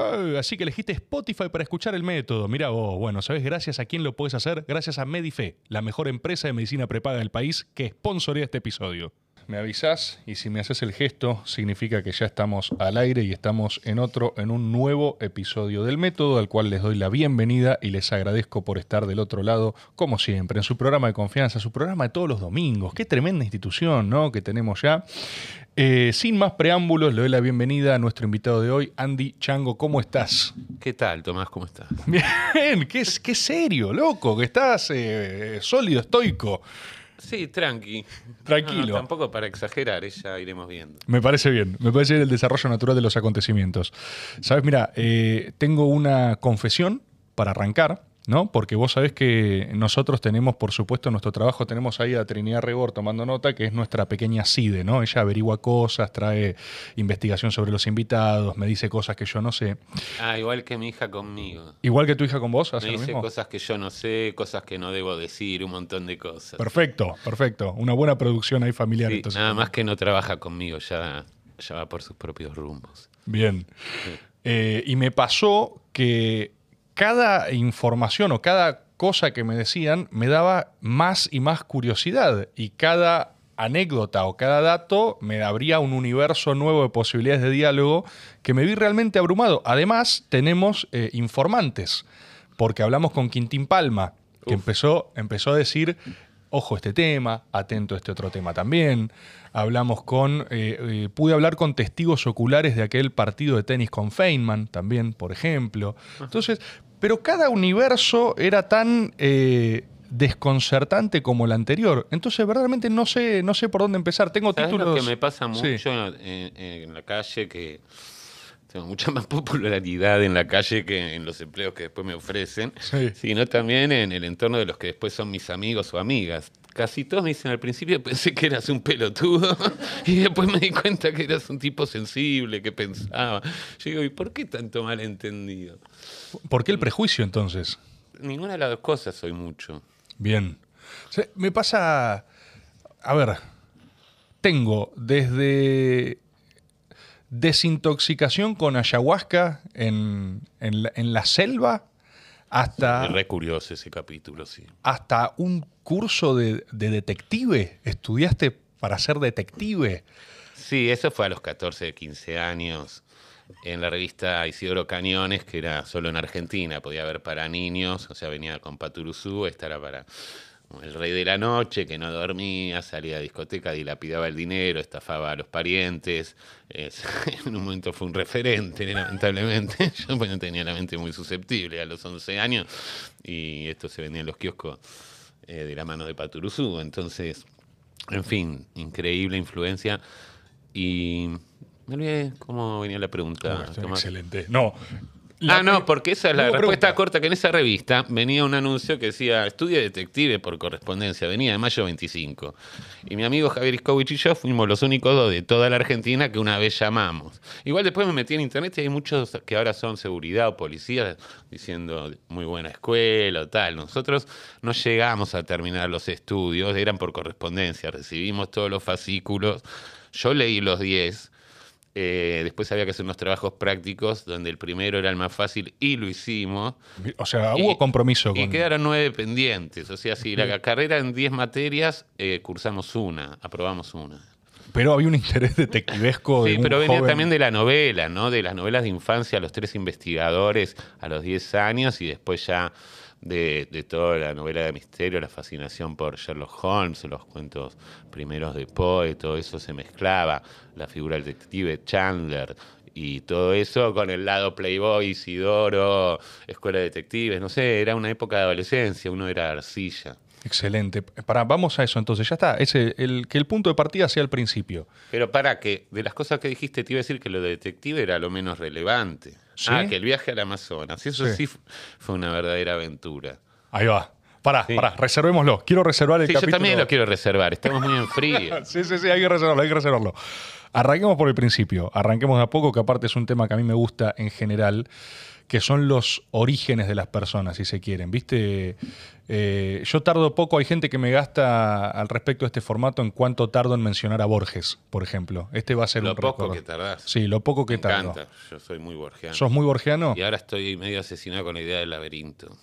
Eh, así que elegiste Spotify para escuchar el método. Mira vos, bueno, ¿sabes gracias a quién lo puedes hacer? Gracias a Medife, la mejor empresa de medicina prepaga del país que sponsorea este episodio. Me avisás y si me haces el gesto significa que ya estamos al aire y estamos en otro, en un nuevo episodio del método al cual les doy la bienvenida y les agradezco por estar del otro lado, como siempre, en su programa de confianza, su programa de todos los domingos. Qué tremenda institución, ¿no? Que tenemos ya. Eh, sin más preámbulos, le doy la bienvenida a nuestro invitado de hoy, Andy Chango. ¿Cómo estás? ¿Qué tal, Tomás? ¿Cómo estás? Bien, qué, qué serio, loco, que estás eh, sólido, estoico. Sí, tranqui. Tranquilo. tampoco para exagerar, ya iremos viendo. Me parece bien, me parece bien el desarrollo natural de los acontecimientos. Sabes, mira, eh, tengo una confesión para arrancar. ¿No? Porque vos sabés que nosotros tenemos, por supuesto, nuestro trabajo, tenemos ahí a Trinidad Rebor tomando nota, que es nuestra pequeña CIDE, ¿no? Ella averigua cosas, trae investigación sobre los invitados, me dice cosas que yo no sé. Ah, igual que mi hija conmigo. Igual que tu hija con vos, ¿hace me dice cosas que yo no sé, cosas que no debo decir, un montón de cosas. Perfecto, perfecto. Una buena producción ahí familiar. nada más que no trabaja conmigo, ya, ya va por sus propios rumbos. Bien. Eh, y me pasó que cada información o cada cosa que me decían me daba más y más curiosidad y cada anécdota o cada dato me abría un universo nuevo de posibilidades de diálogo que me vi realmente abrumado. Además, tenemos eh, informantes, porque hablamos con Quintín Palma, que empezó, empezó a decir, ojo este tema, atento a este otro tema también. Hablamos con, eh, eh, pude hablar con testigos oculares de aquel partido de tenis con Feynman también, por ejemplo. Entonces, pero cada universo era tan eh, desconcertante como el anterior. Entonces, verdaderamente no sé, no sé por dónde empezar. Tengo títulos. Lo que me pasa mucho en, la calle que tengo mucha más popularidad en la calle que en los empleos que después me ofrecen, sino también en el entorno de los que después son mis amigos o amigas. Casi todos me dicen al principio pensé que eras un pelotudo y después me di cuenta que eras un tipo sensible, que pensaba. Yo digo, ¿y por qué tanto malentendido? ¿Por qué el prejuicio entonces? Ninguna de las dos cosas soy mucho. Bien. me pasa, a ver, tengo desde desintoxicación con ayahuasca en, en, la, selva hasta... Es re curioso ese capítulo, sí. Hasta un curso de, de, detective. ¿Estudiaste para ser detective? Sí, eso fue a los 14, 15 años. En la revista Isidoro Cañones, que era solo en Argentina, podía haber para niños, o sea, venía con Paturuzú, esta era para el rey de la noche, que no dormía, salía a discoteca, dilapidaba el dinero, estafaba a los parientes. en un momento fue un referente, lamentablemente. Yo pues, tenía la mente muy susceptible a los 11 años y esto se vendía en los kioscos eh, de la mano de Paturuzú. Entonces, en fin, increíble influencia. Y me olvidé cómo venía la pregunta. excelente. No, ah, no, porque esa es la respuesta corta, que en esa revista venía un anuncio que decía, estudia detective por correspondencia, venía de mayo 25. Y mi amigo Javier Iskovich y yo fuimos los únicos dos de toda la Argentina que una vez llamamos. Igual después me metí en internet y hay muchos que ahora son seguridad o policías diciendo muy buena escuela o tal. Nosotros no llegamos a terminar los estudios, eran por correspondencia, recibimos todos los fascículos. Yo leí los 10 eh, después había que hacer unos trabajos prácticos donde el primero era el más fácil y lo hicimos. O sea, hubo compromiso. Y quedaron nueve pendientes. O sea, si la carrera en diez materias, eh, cursamos una, aprobamos una. Pero había un interés detectivesco. Sí, pero venía también de la novela, ¿no? De las novelas de infancia, los tres investigadores a los diez años y después ya de, toda la novela de misterio, la fascinación por Sherlock Holmes, los cuentos primeros de Poe, todo eso se mezclaba, la figura del detective Chandler y todo eso con el lado Playboy, Isidoro, Escuela de Detectives, no sé, era una época de adolescencia, uno era arcilla. Excelente. Para, vamos a eso entonces, ya está. Ese, el, que el punto de partida sea el principio. Pero para que, de las cosas que dijiste, te iba a decir que lo de detective era lo menos relevante. Ah, que el viaje al Amazonas. Eso sí. fue una verdadera aventura. Ahí va. Pará, pará, reservémoslo. Quiero reservar el sí, Yo también lo quiero reservar. Estamos muy en frío. sí, sí, sí, hay que reservarlo, hay que reservarlo. Arranquemos por el principio. Arranquemos de a poco, que aparte es un tema que a mí me gusta en general que son los orígenes de las personas, si se quieren. ¿Viste? Eh, yo tardo poco, hay gente que me gasta al respecto de este formato en cuánto tardo en mencionar a Borges, por ejemplo. Este va a ser Lo un poco que tardás. Sí, lo poco que Me tardo. encanta. Yo soy muy borgiano. ¿Sos muy borgiano? Y ahora estoy medio asesinado con la idea del laberinto.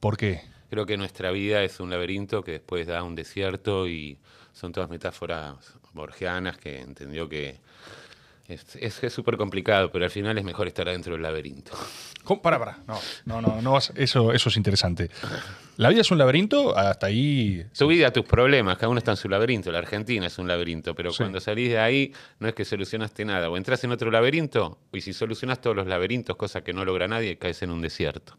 ¿Por qué? Creo que nuestra vida es un laberinto que después da un desierto y son todas metáforas borgianas que entendió que es súper complicado, pero al final es mejor estar adentro del laberinto. ¿Cómo? Pará, pará. No, no, no, no vas- eso, eso es interesante. ¿La vida es un laberinto? Hasta ahí. Tu vida, tus problemas, cada uno está en su laberinto. La Argentina es un laberinto, pero Sí. cuando salís de ahí no es que solucionaste nada. O entras en otro laberinto, y si solucionas todos los laberintos, cosa que no logra nadie, caes en un desierto.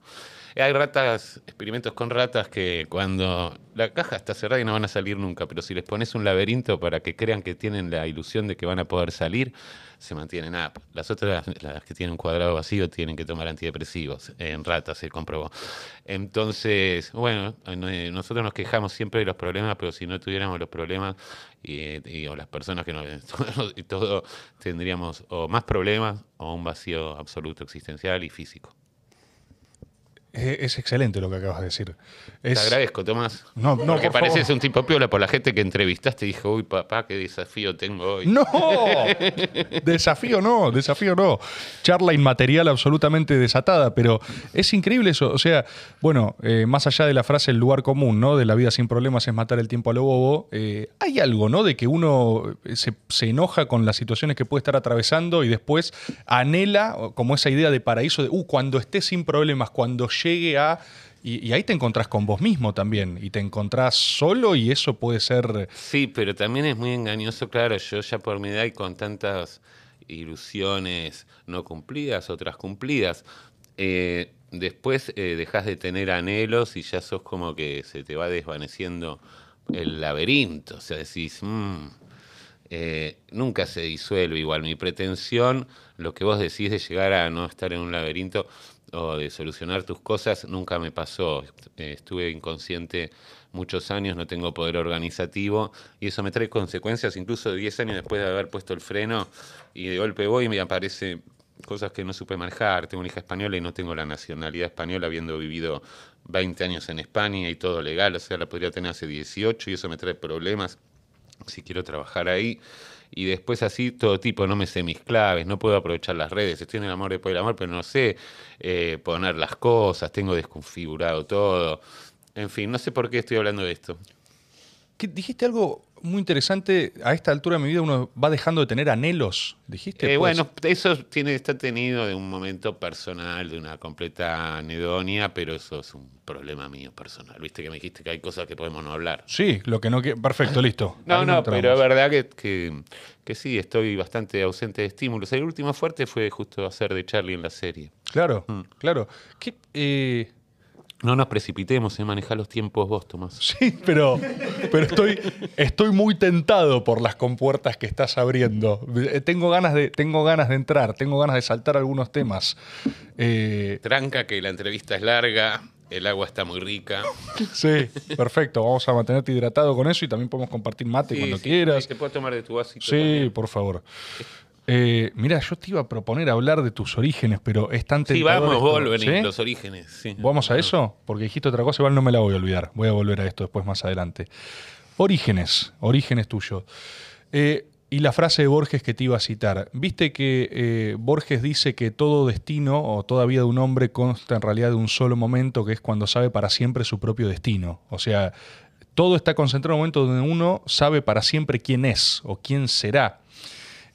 Hay ratas, experimentos con ratas que cuando la caja está cerrada y no van a salir nunca, pero si les pones un laberinto para que crean que tienen la ilusión de que van a poder salir, se mantienen up. Las otras, las que tienen un cuadrado vacío, tienen que tomar antidepresivos. En ratas se comprobó. Entonces, bueno, nosotros nos quejamos siempre de los problemas, pero si no tuviéramos los problemas y, y- o las personas que nos y todo, tendríamos o más problemas o un vacío absoluto existencial y físico. Es, excelente lo que acabas de decir. Te agradezco, Tomás. No, no, Porque por pareces favor. un tipo piola por la gente que entrevistaste y dijo, uy, papá, qué desafío tengo hoy. ¡No! Desafío no, desafío no. Charla inmaterial absolutamente desatada, pero es increíble eso. O sea, bueno, eh, más allá de la frase el lugar común, ¿no? De la vida sin problemas es matar el tiempo a lo bobo, eh, hay algo, ¿no? De que uno eh, se, se enoja con las situaciones que puede estar atravesando y después anhela como esa idea de paraíso de, uh, cuando esté sin problemas, cuando llegue a... Y, y ahí te encontrás con vos mismo también, y te encontrás solo y eso puede ser... Sí, pero también es muy engañoso, claro, yo ya por mi edad y con tantas ilusiones no cumplidas, otras cumplidas, eh, después eh, dejas de tener anhelos y ya sos como que se te va desvaneciendo el laberinto, o sea, decís, "Mm, eh, nunca se disuelve igual. Mi pretensión, lo que vos decís de llegar a no estar en un laberinto o de solucionar tus cosas, nunca me pasó. Eh, estuve inconsciente muchos años, no tengo poder organizativo y eso me trae consecuencias incluso de 10 años después de haber puesto el freno y de golpe voy y me aparece cosas que no supe manejar. Tengo una hija española y no tengo la nacionalidad española habiendo vivido 20 años en España y todo legal, o sea, la podría tener hace 18 y eso me trae problemas si quiero trabajar ahí. Y después así todo tipo, no me sé mis claves, no puedo aprovechar las redes, estoy en el amor después del amor, pero no sé eh, poner las cosas, tengo desconfigurado todo. En fin, no sé por qué estoy hablando de esto. ¿Qué- dijiste algo muy interesante. A esta altura de mi vida uno va dejando de tener anhelos. ¿Dijiste? Eh, Pues, bueno, eso tiene, está tenido de un momento personal, de una completa anedonia, pero eso es un problema mío personal. Viste que me dijiste que hay cosas que podemos no hablar. Sí, lo que no quiere. Perfecto, listo. No, Ahí no, pero es verdad que, que, que sí, estoy bastante ausente de estímulos. El último fuerte fue justo hacer de Charlie en la serie. Claro, Mm. claro. ¿Qué, eh, No nos precipitemos en manejar los tiempos vos, Tomás. Sí, pero, pero estoy, estoy muy tentado por las compuertas que estás abriendo. Eh, Tengo ganas de, tengo ganas de entrar, tengo ganas de saltar algunos temas. Eh, Tranca que la entrevista es larga, el agua está muy rica. sí, perfecto. Vamos a mantenerte hidratado con eso y también podemos compartir mate Sí, cuando sí, quieras. Te puedo tomar de tu vasito. Sí, también. por favor. Eh, mira, yo te iba a proponer hablar de tus orígenes, pero es tan Sí, vamos, esto, ¿sí? los orígenes. sí. ¿Vamos a eso? Porque dijiste otra cosa, igual no me la voy a olvidar. Voy a volver a esto después más adelante. Orígenes, orígenes tuyos. Eh, y la frase de Borges que te iba a citar. Viste que eh, Borges dice que todo destino o toda vida de un hombre consta en realidad de un solo momento, que es cuando sabe para siempre su propio destino. O sea, todo está concentrado en un momento donde uno sabe para siempre quién es o quién será.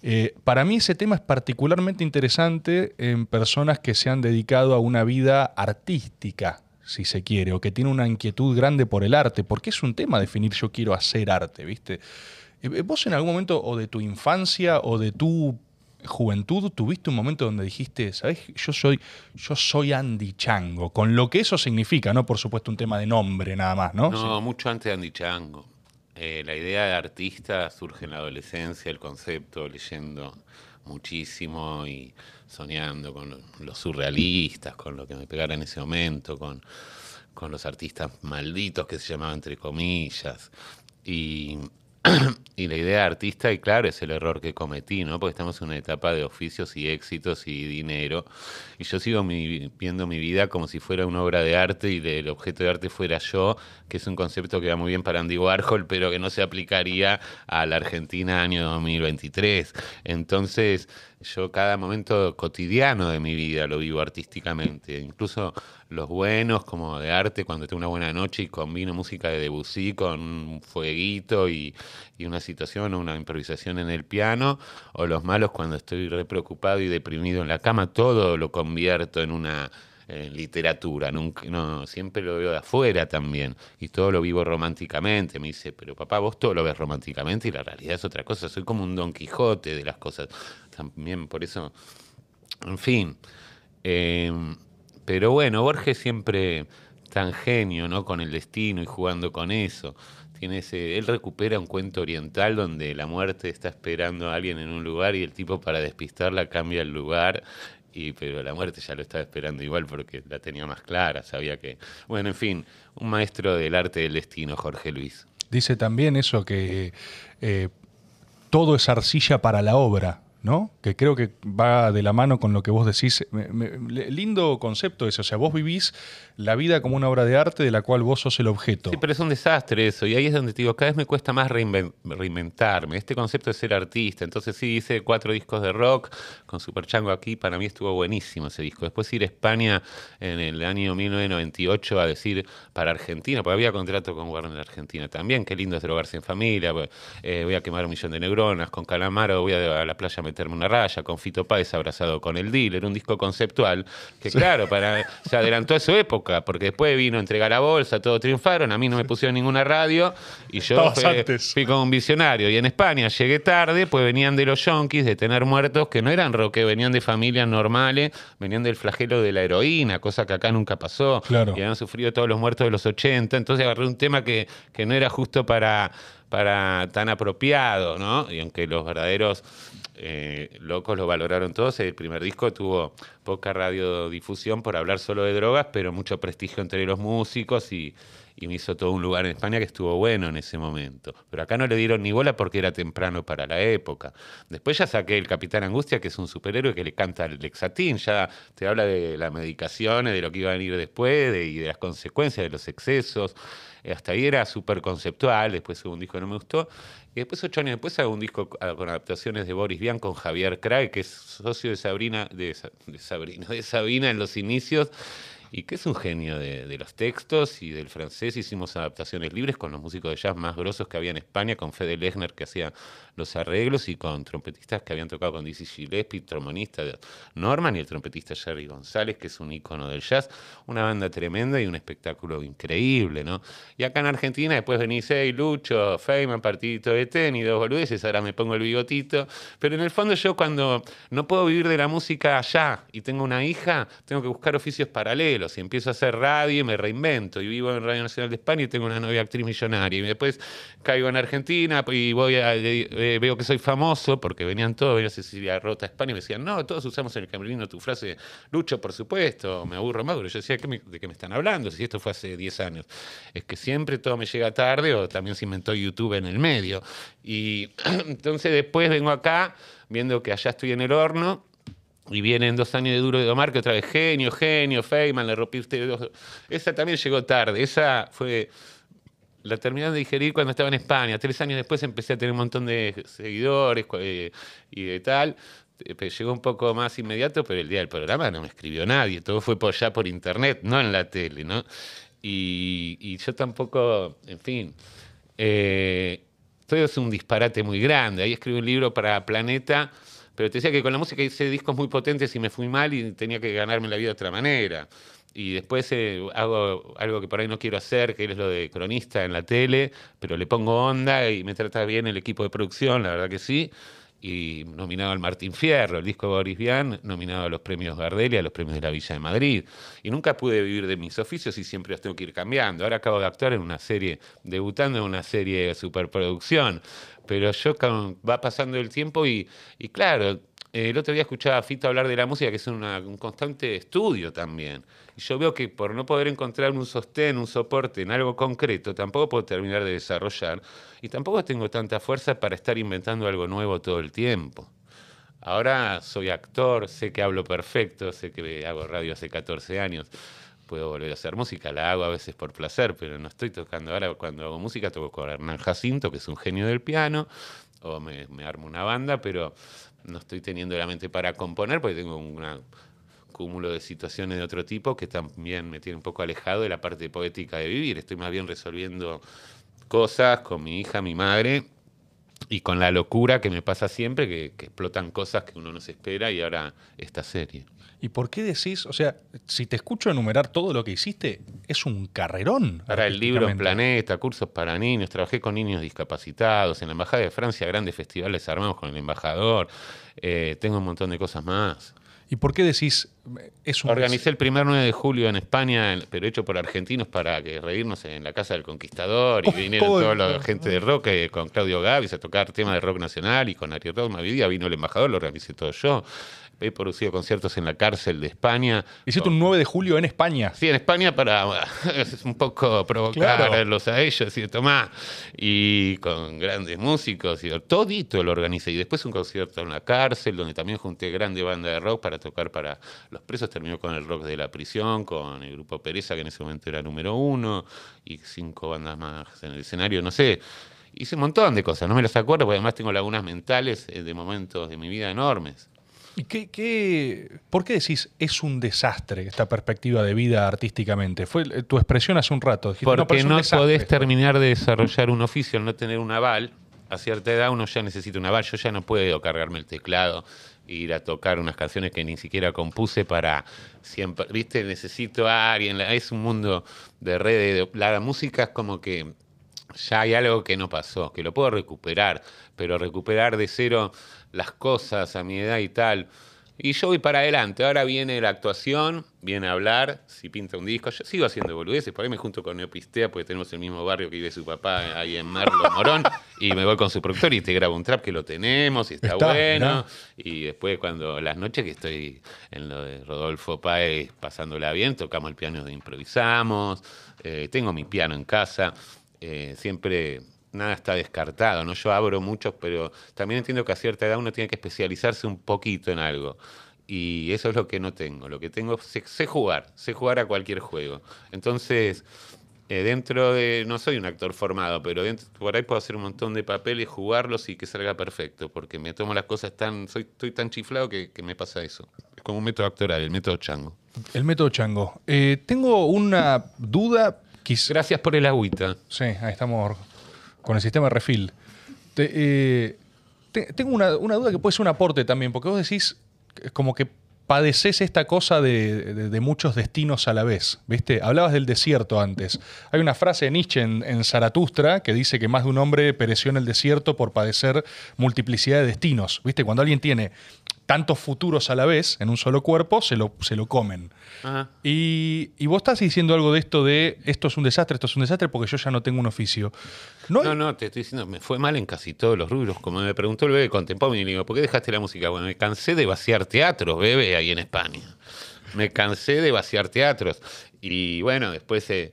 Eh, para mí ese tema es particularmente interesante en personas que se han dedicado a una vida artística, si se quiere, o que tienen una inquietud grande por el arte, porque es un tema definir yo quiero hacer arte, ¿viste? Eh, ¿Vos en algún momento, o de tu infancia, o de tu juventud, tuviste un momento donde dijiste, ¿sabes? Yo soy, yo soy Andy Chango, con lo que eso significa, no por supuesto un tema de nombre nada más, ¿no? No, mucho antes de Andy Chango. Eh, la idea de artista surge en la adolescencia, el concepto, leyendo muchísimo y soñando con los surrealistas, con lo que me pegara en ese momento, con, con los artistas malditos que se llamaban entre comillas. Y y la idea de artista, y claro, es el error que cometí, ¿no? Porque estamos en una etapa de oficios y éxitos y dinero. Y yo sigo mi- viendo mi vida como si fuera una obra de arte y el objeto de arte fuera yo, que es un concepto que va muy bien para Andy Warhol, pero que no se aplicaría a la Argentina año 2023. Entonces, yo cada momento cotidiano de mi vida lo vivo artísticamente, incluso los buenos como de arte cuando tengo una buena noche y combino música de Debussy con un fueguito y, y una situación o una improvisación en el piano, o los malos cuando estoy re preocupado y deprimido en la cama, todo lo convierto en una en literatura, nunca, no, siempre lo veo de afuera también, y todo lo vivo románticamente. Me dice, pero papá, vos todo lo ves románticamente y la realidad es otra cosa, soy como un Don Quijote de las cosas. También por eso, en fin. eh, pero bueno, Borges siempre tan genio, ¿no? Con el destino y jugando con eso. Tiene ese, él recupera un cuento oriental donde la muerte está esperando a alguien en un lugar y el tipo para despistarla cambia el lugar. Y, pero la muerte ya lo estaba esperando igual porque la tenía más clara, sabía que... Bueno, en fin, un maestro del arte del destino, Jorge Luis. Dice también eso que eh, todo es arcilla para la obra, ¿no? Que creo que va de la mano con lo que vos decís. Lindo concepto ese, o sea, vos vivís la vida como una obra de arte de la cual vos sos el objeto. Sí, pero es un desastre eso. Y ahí es donde te digo, cada vez me cuesta más reinven- reinventarme. Este concepto de ser artista. Entonces sí, hice cuatro discos de rock con Super Chango aquí. Para mí estuvo buenísimo ese disco. Después ir a España en el año 1998 a decir para Argentina, porque había contrato con Warner Argentina también. Qué lindo es drogarse en familia. eh, voy a quemar un millón de neuronas. Con Calamaro voy a, a la playa meterme una raya. Con Fito Páez abrazado con el dealer. Un disco conceptual que, claro, para, se adelantó a su época, porque después vino a entregar la bolsa, todos triunfaron, a mí no me pusieron ninguna radio y yo fui, como un visionario. Y en España llegué tarde, pues venían de los yonkis, de tener muertos que no eran rock, venían de familias normales, venían del flagelo de la heroína, cosa que acá nunca pasó. Claro. Y habían sufrido todos los muertos de los 80. Entonces agarré un tema que, que no era justo para, para tan apropiado, ¿no? Y aunque los verdaderos eh, locos lo valoraron todos, el primer disco tuvo poca radiodifusión por hablar solo de drogas, pero mucho prestigio entre los músicos y, me hizo todo un lugar en España que estuvo bueno en ese momento. Pero acá no le dieron ni bola porque era temprano para la época. Después ya saqué el Capitán Angustia, que es un superhéroe que le canta el Lexatín, ya te habla de las medicaciones, de lo que iba a venir después de- y de las consecuencias de los excesos. Eh, Hasta ahí era súper conceptual, después hubo un disco que no me gustó. Y después, ocho años después, hago un disco ah, con adaptaciones de Boris Vian con Javier Craig, que es socio de Sabrina, de, Sa- de Sabrina, de Sabina en los inicios, y que es un genio de, de los textos y del francés. Hicimos adaptaciones libres con los músicos de jazz más grosos que había en España, con Fede Lechner que hacía los arreglos y con trompetistas que habían tocado con Dizzy Gillespie, trombonista de Norman y el trompetista Jerry González, que es un ícono del jazz. Una banda tremenda y un espectáculo increíble, ¿no? Y acá en Argentina después venís, hey, Lucho, Feynman, partidito de tenis, dos boludeces, ahora me pongo el bigotito. Pero en el fondo yo cuando no puedo vivir de la música allá y tengo una hija, tengo que buscar oficios paralelos y empiezo a hacer radio y me reinvento y vivo en Radio Nacional de España y tengo una novia actriz millonaria y después caigo en Argentina y voy a, veo que soy famoso porque venían todos, venía Cecilia Rota España y me decían, no, todos usamos en el camerino tu frase, Lucho, por supuesto, me aburro pero yo decía, ¿qué me- ¿de qué me están hablando? Si esto fue hace 10 años. Es que siempre todo me llega tarde o también se inventó YouTube en el medio. Y entonces después vengo acá viendo que allá estoy en el horno y vienen dos años de duro de domar, que otra vez genio, genio, Feynman, le rompiste dos. Esa también llegó tarde. Esa fue. La terminé de digerir cuando estaba en España. Tres años después empecé a tener un montón de seguidores eh, y de tal. Eh, Llegó un poco más inmediato, pero el día del programa no me escribió nadie. Todo fue por ya por internet, no en la tele, ¿no? Y, y yo tampoco, en fin. Eh, todo es un disparate muy grande. Ahí escribí un libro para Planeta, pero te decía que con la música hice discos muy potentes y me fui mal y tenía que ganarme la vida de otra manera. Y después eh, hago algo que por ahí no quiero hacer, que es lo de cronista en la tele, pero le pongo onda y me trata bien el equipo de producción, la verdad que sí. Y nominado al Martín Fierro, el disco de Boris Vian, nominado a los premios Gardel y a los premios de la Villa de Madrid. Y nunca pude vivir de mis oficios y siempre los tengo que ir cambiando. Ahora acabo de actuar en una serie, debutando en una serie de superproducción. Pero yo va pasando el tiempo y, y claro, el otro día escuchaba a Fito hablar de la música, que es una- un constante estudio también. Yo veo que por no poder encontrar un sostén, un soporte en algo concreto, tampoco puedo terminar de desarrollar. Y tampoco tengo tanta fuerza para estar inventando algo nuevo todo el tiempo. Ahora soy actor, sé que hablo perfecto, sé que hago radio hace 14 años. Puedo volver a hacer música, la hago a veces por placer, pero no estoy tocando. Ahora cuando hago música toco con Hernán Jacinto, que es un genio del piano, o me, me armo una banda, pero no estoy teniendo la mente para componer porque tengo un cúmulo de situaciones de otro tipo que también me tiene un poco alejado de la parte poética de vivir. Estoy más bien resolviendo cosas con mi hija, mi madre, y con la locura que me pasa siempre, que, que explotan cosas que uno no se espera y ahora esta serie. ¿Y por qué decís, o sea, si te escucho enumerar todo lo que hiciste, es un carrerón? Para el libro artísticamente. Planeta, cursos para niños, trabajé con niños discapacitados, en la Embajada de Francia, grandes festivales armados con el embajador, eh, tengo un montón de cosas más. ¿Y por qué decís, es un... Organicé el primer 9 de julio en España, pero hecho por argentinos para que reírnos en la Casa del Conquistador. Y Oh, vinieron oh, toda la gente de rock, eh, con Claudio Gavis a tocar temas de rock nacional y con Ariel Rod Mavidía vino el embajador, lo organicé todo yo. He producido conciertos en la cárcel de España. Hiciste un 9 de julio en España. Sí, en España para un poco provocarlos Claro. a ellos y Tomás. Y con grandes músicos y todito lo organicé. Y después un concierto en la cárcel, donde también junté grande banda de rock para tocar para los presos. Terminó con el rock de la prisión, con el grupo Pereza, que en ese momento era número uno, y cinco bandas más en el escenario, no sé. Hice un montón de cosas, no me las acuerdo, porque además tengo lagunas mentales eh, de momentos de mi vida enormes. ¿Y qué, qué- por qué decís es un desastre esta perspectiva de vida artísticamente? Fue eh, tu expresión hace un rato. Dijiste, Porque no, desastre podés terminar de desarrollar un oficio al no tener un aval. A cierta edad uno ya necesita un aval. Yo ya no puedo cargarme el teclado e ir a tocar unas canciones que ni siquiera compuse para siempre. ¿Viste? Necesito a alguien. Es un mundo de redes. de- La música es como que ya hay algo que no pasó, que lo puedo recuperar, pero recuperar de cero las cosas a mi edad y tal. Y yo voy para adelante. Ahora viene la actuación, viene a hablar, si pinta un disco. Yo sigo haciendo boludeces, por ahí me junto con Neopistea porque tenemos el mismo barrio que vive su papá ahí en Merlo Morón. y me voy con su productor y te grabo un trap que lo tenemos y está, Está, bueno. Y después cuando las noches que estoy en lo de Rodolfo Páez pasándola bien, tocamos el piano de improvisamos, eh, tengo mi piano en casa, eh, siempre nada está descartado, ¿no? Yo abro muchos, pero también entiendo que a cierta edad uno tiene que especializarse un poquito en algo. Y eso es lo que no tengo. Lo que tengo, sé, sé jugar, sé jugar a cualquier juego. Entonces, eh, dentro de, no soy un actor formado, pero dentro, por ahí puedo hacer un montón de papeles, jugarlos y que salga perfecto, porque me tomo las cosas tan, soy, estoy tan chiflado que, que me pasa eso. Es como un método actoral, el método chango. El método chango. Eh, tengo una duda. quis- Gracias por el agüita. Sí, ahí estamos con el sistema de refill. Eh, te- tengo una, una duda que puede ser un aporte también, porque vos decís como que padeces esta cosa de, de- de muchos destinos a la vez, ¿viste? Hablabas del desierto antes. Hay una frase de Nietzsche en, en Zaratustra que dice que más de un hombre pereció en el desierto por padecer multiplicidad de destinos, ¿viste? Cuando alguien tiene tantos futuros a la vez en un solo cuerpo, se lo, se lo comen. Ajá. Y, y vos estás diciendo algo de esto de esto es un desastre, esto es un desastre porque yo ya no tengo un oficio. No, no, te estoy diciendo, me fue mal en casi todos los rubros. Como me preguntó el bebé contemporáneo, y le digo, ¿por qué dejaste la música? Bueno, me cansé de vaciar teatros, bebé, ahí en España. Me cansé de vaciar teatros. Y bueno, después, eh,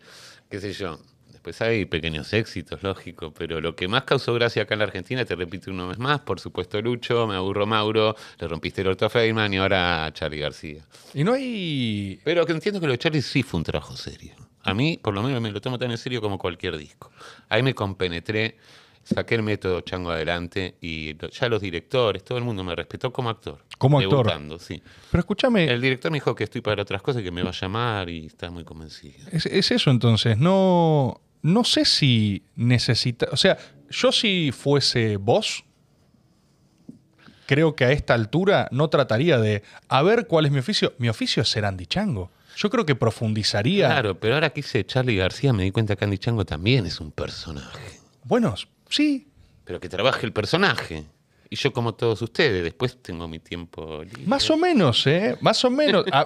qué sé yo, después hay pequeños éxitos, lógico, pero lo que más causó gracia acá en la Argentina, te repito una vez más, por supuesto Lucho, me aburro Mauro, le rompiste el orto a Feynman y ahora a Charlie García. Y no hay. Pero que entiendo que lo de Charlie sí fue un trabajo serio. A mí, por lo menos, me lo tomo tan en serio como cualquier disco. Ahí me compenetré, saqué el método chango adelante y ya los directores, todo el mundo me respetó como actor. Como actor. Sí. Pero escúchame, El director me dijo que estoy para otras cosas y que me va a llamar y está muy convencido. es, es eso entonces. No, no sé si necesita. O sea, yo si fuese vos, creo que a esta altura no trataría de a ver cuál es mi oficio. Mi oficio es ser Andy Chango. Yo creo que profundizaría. Claro, pero ahora que hice Charlie García me di cuenta que Andy Chango también es un personaje. Bueno, sí. Pero que trabaje el personaje. Y yo como todos ustedes, después tengo mi tiempo libre. Más o menos, ¿eh? Más o menos. A-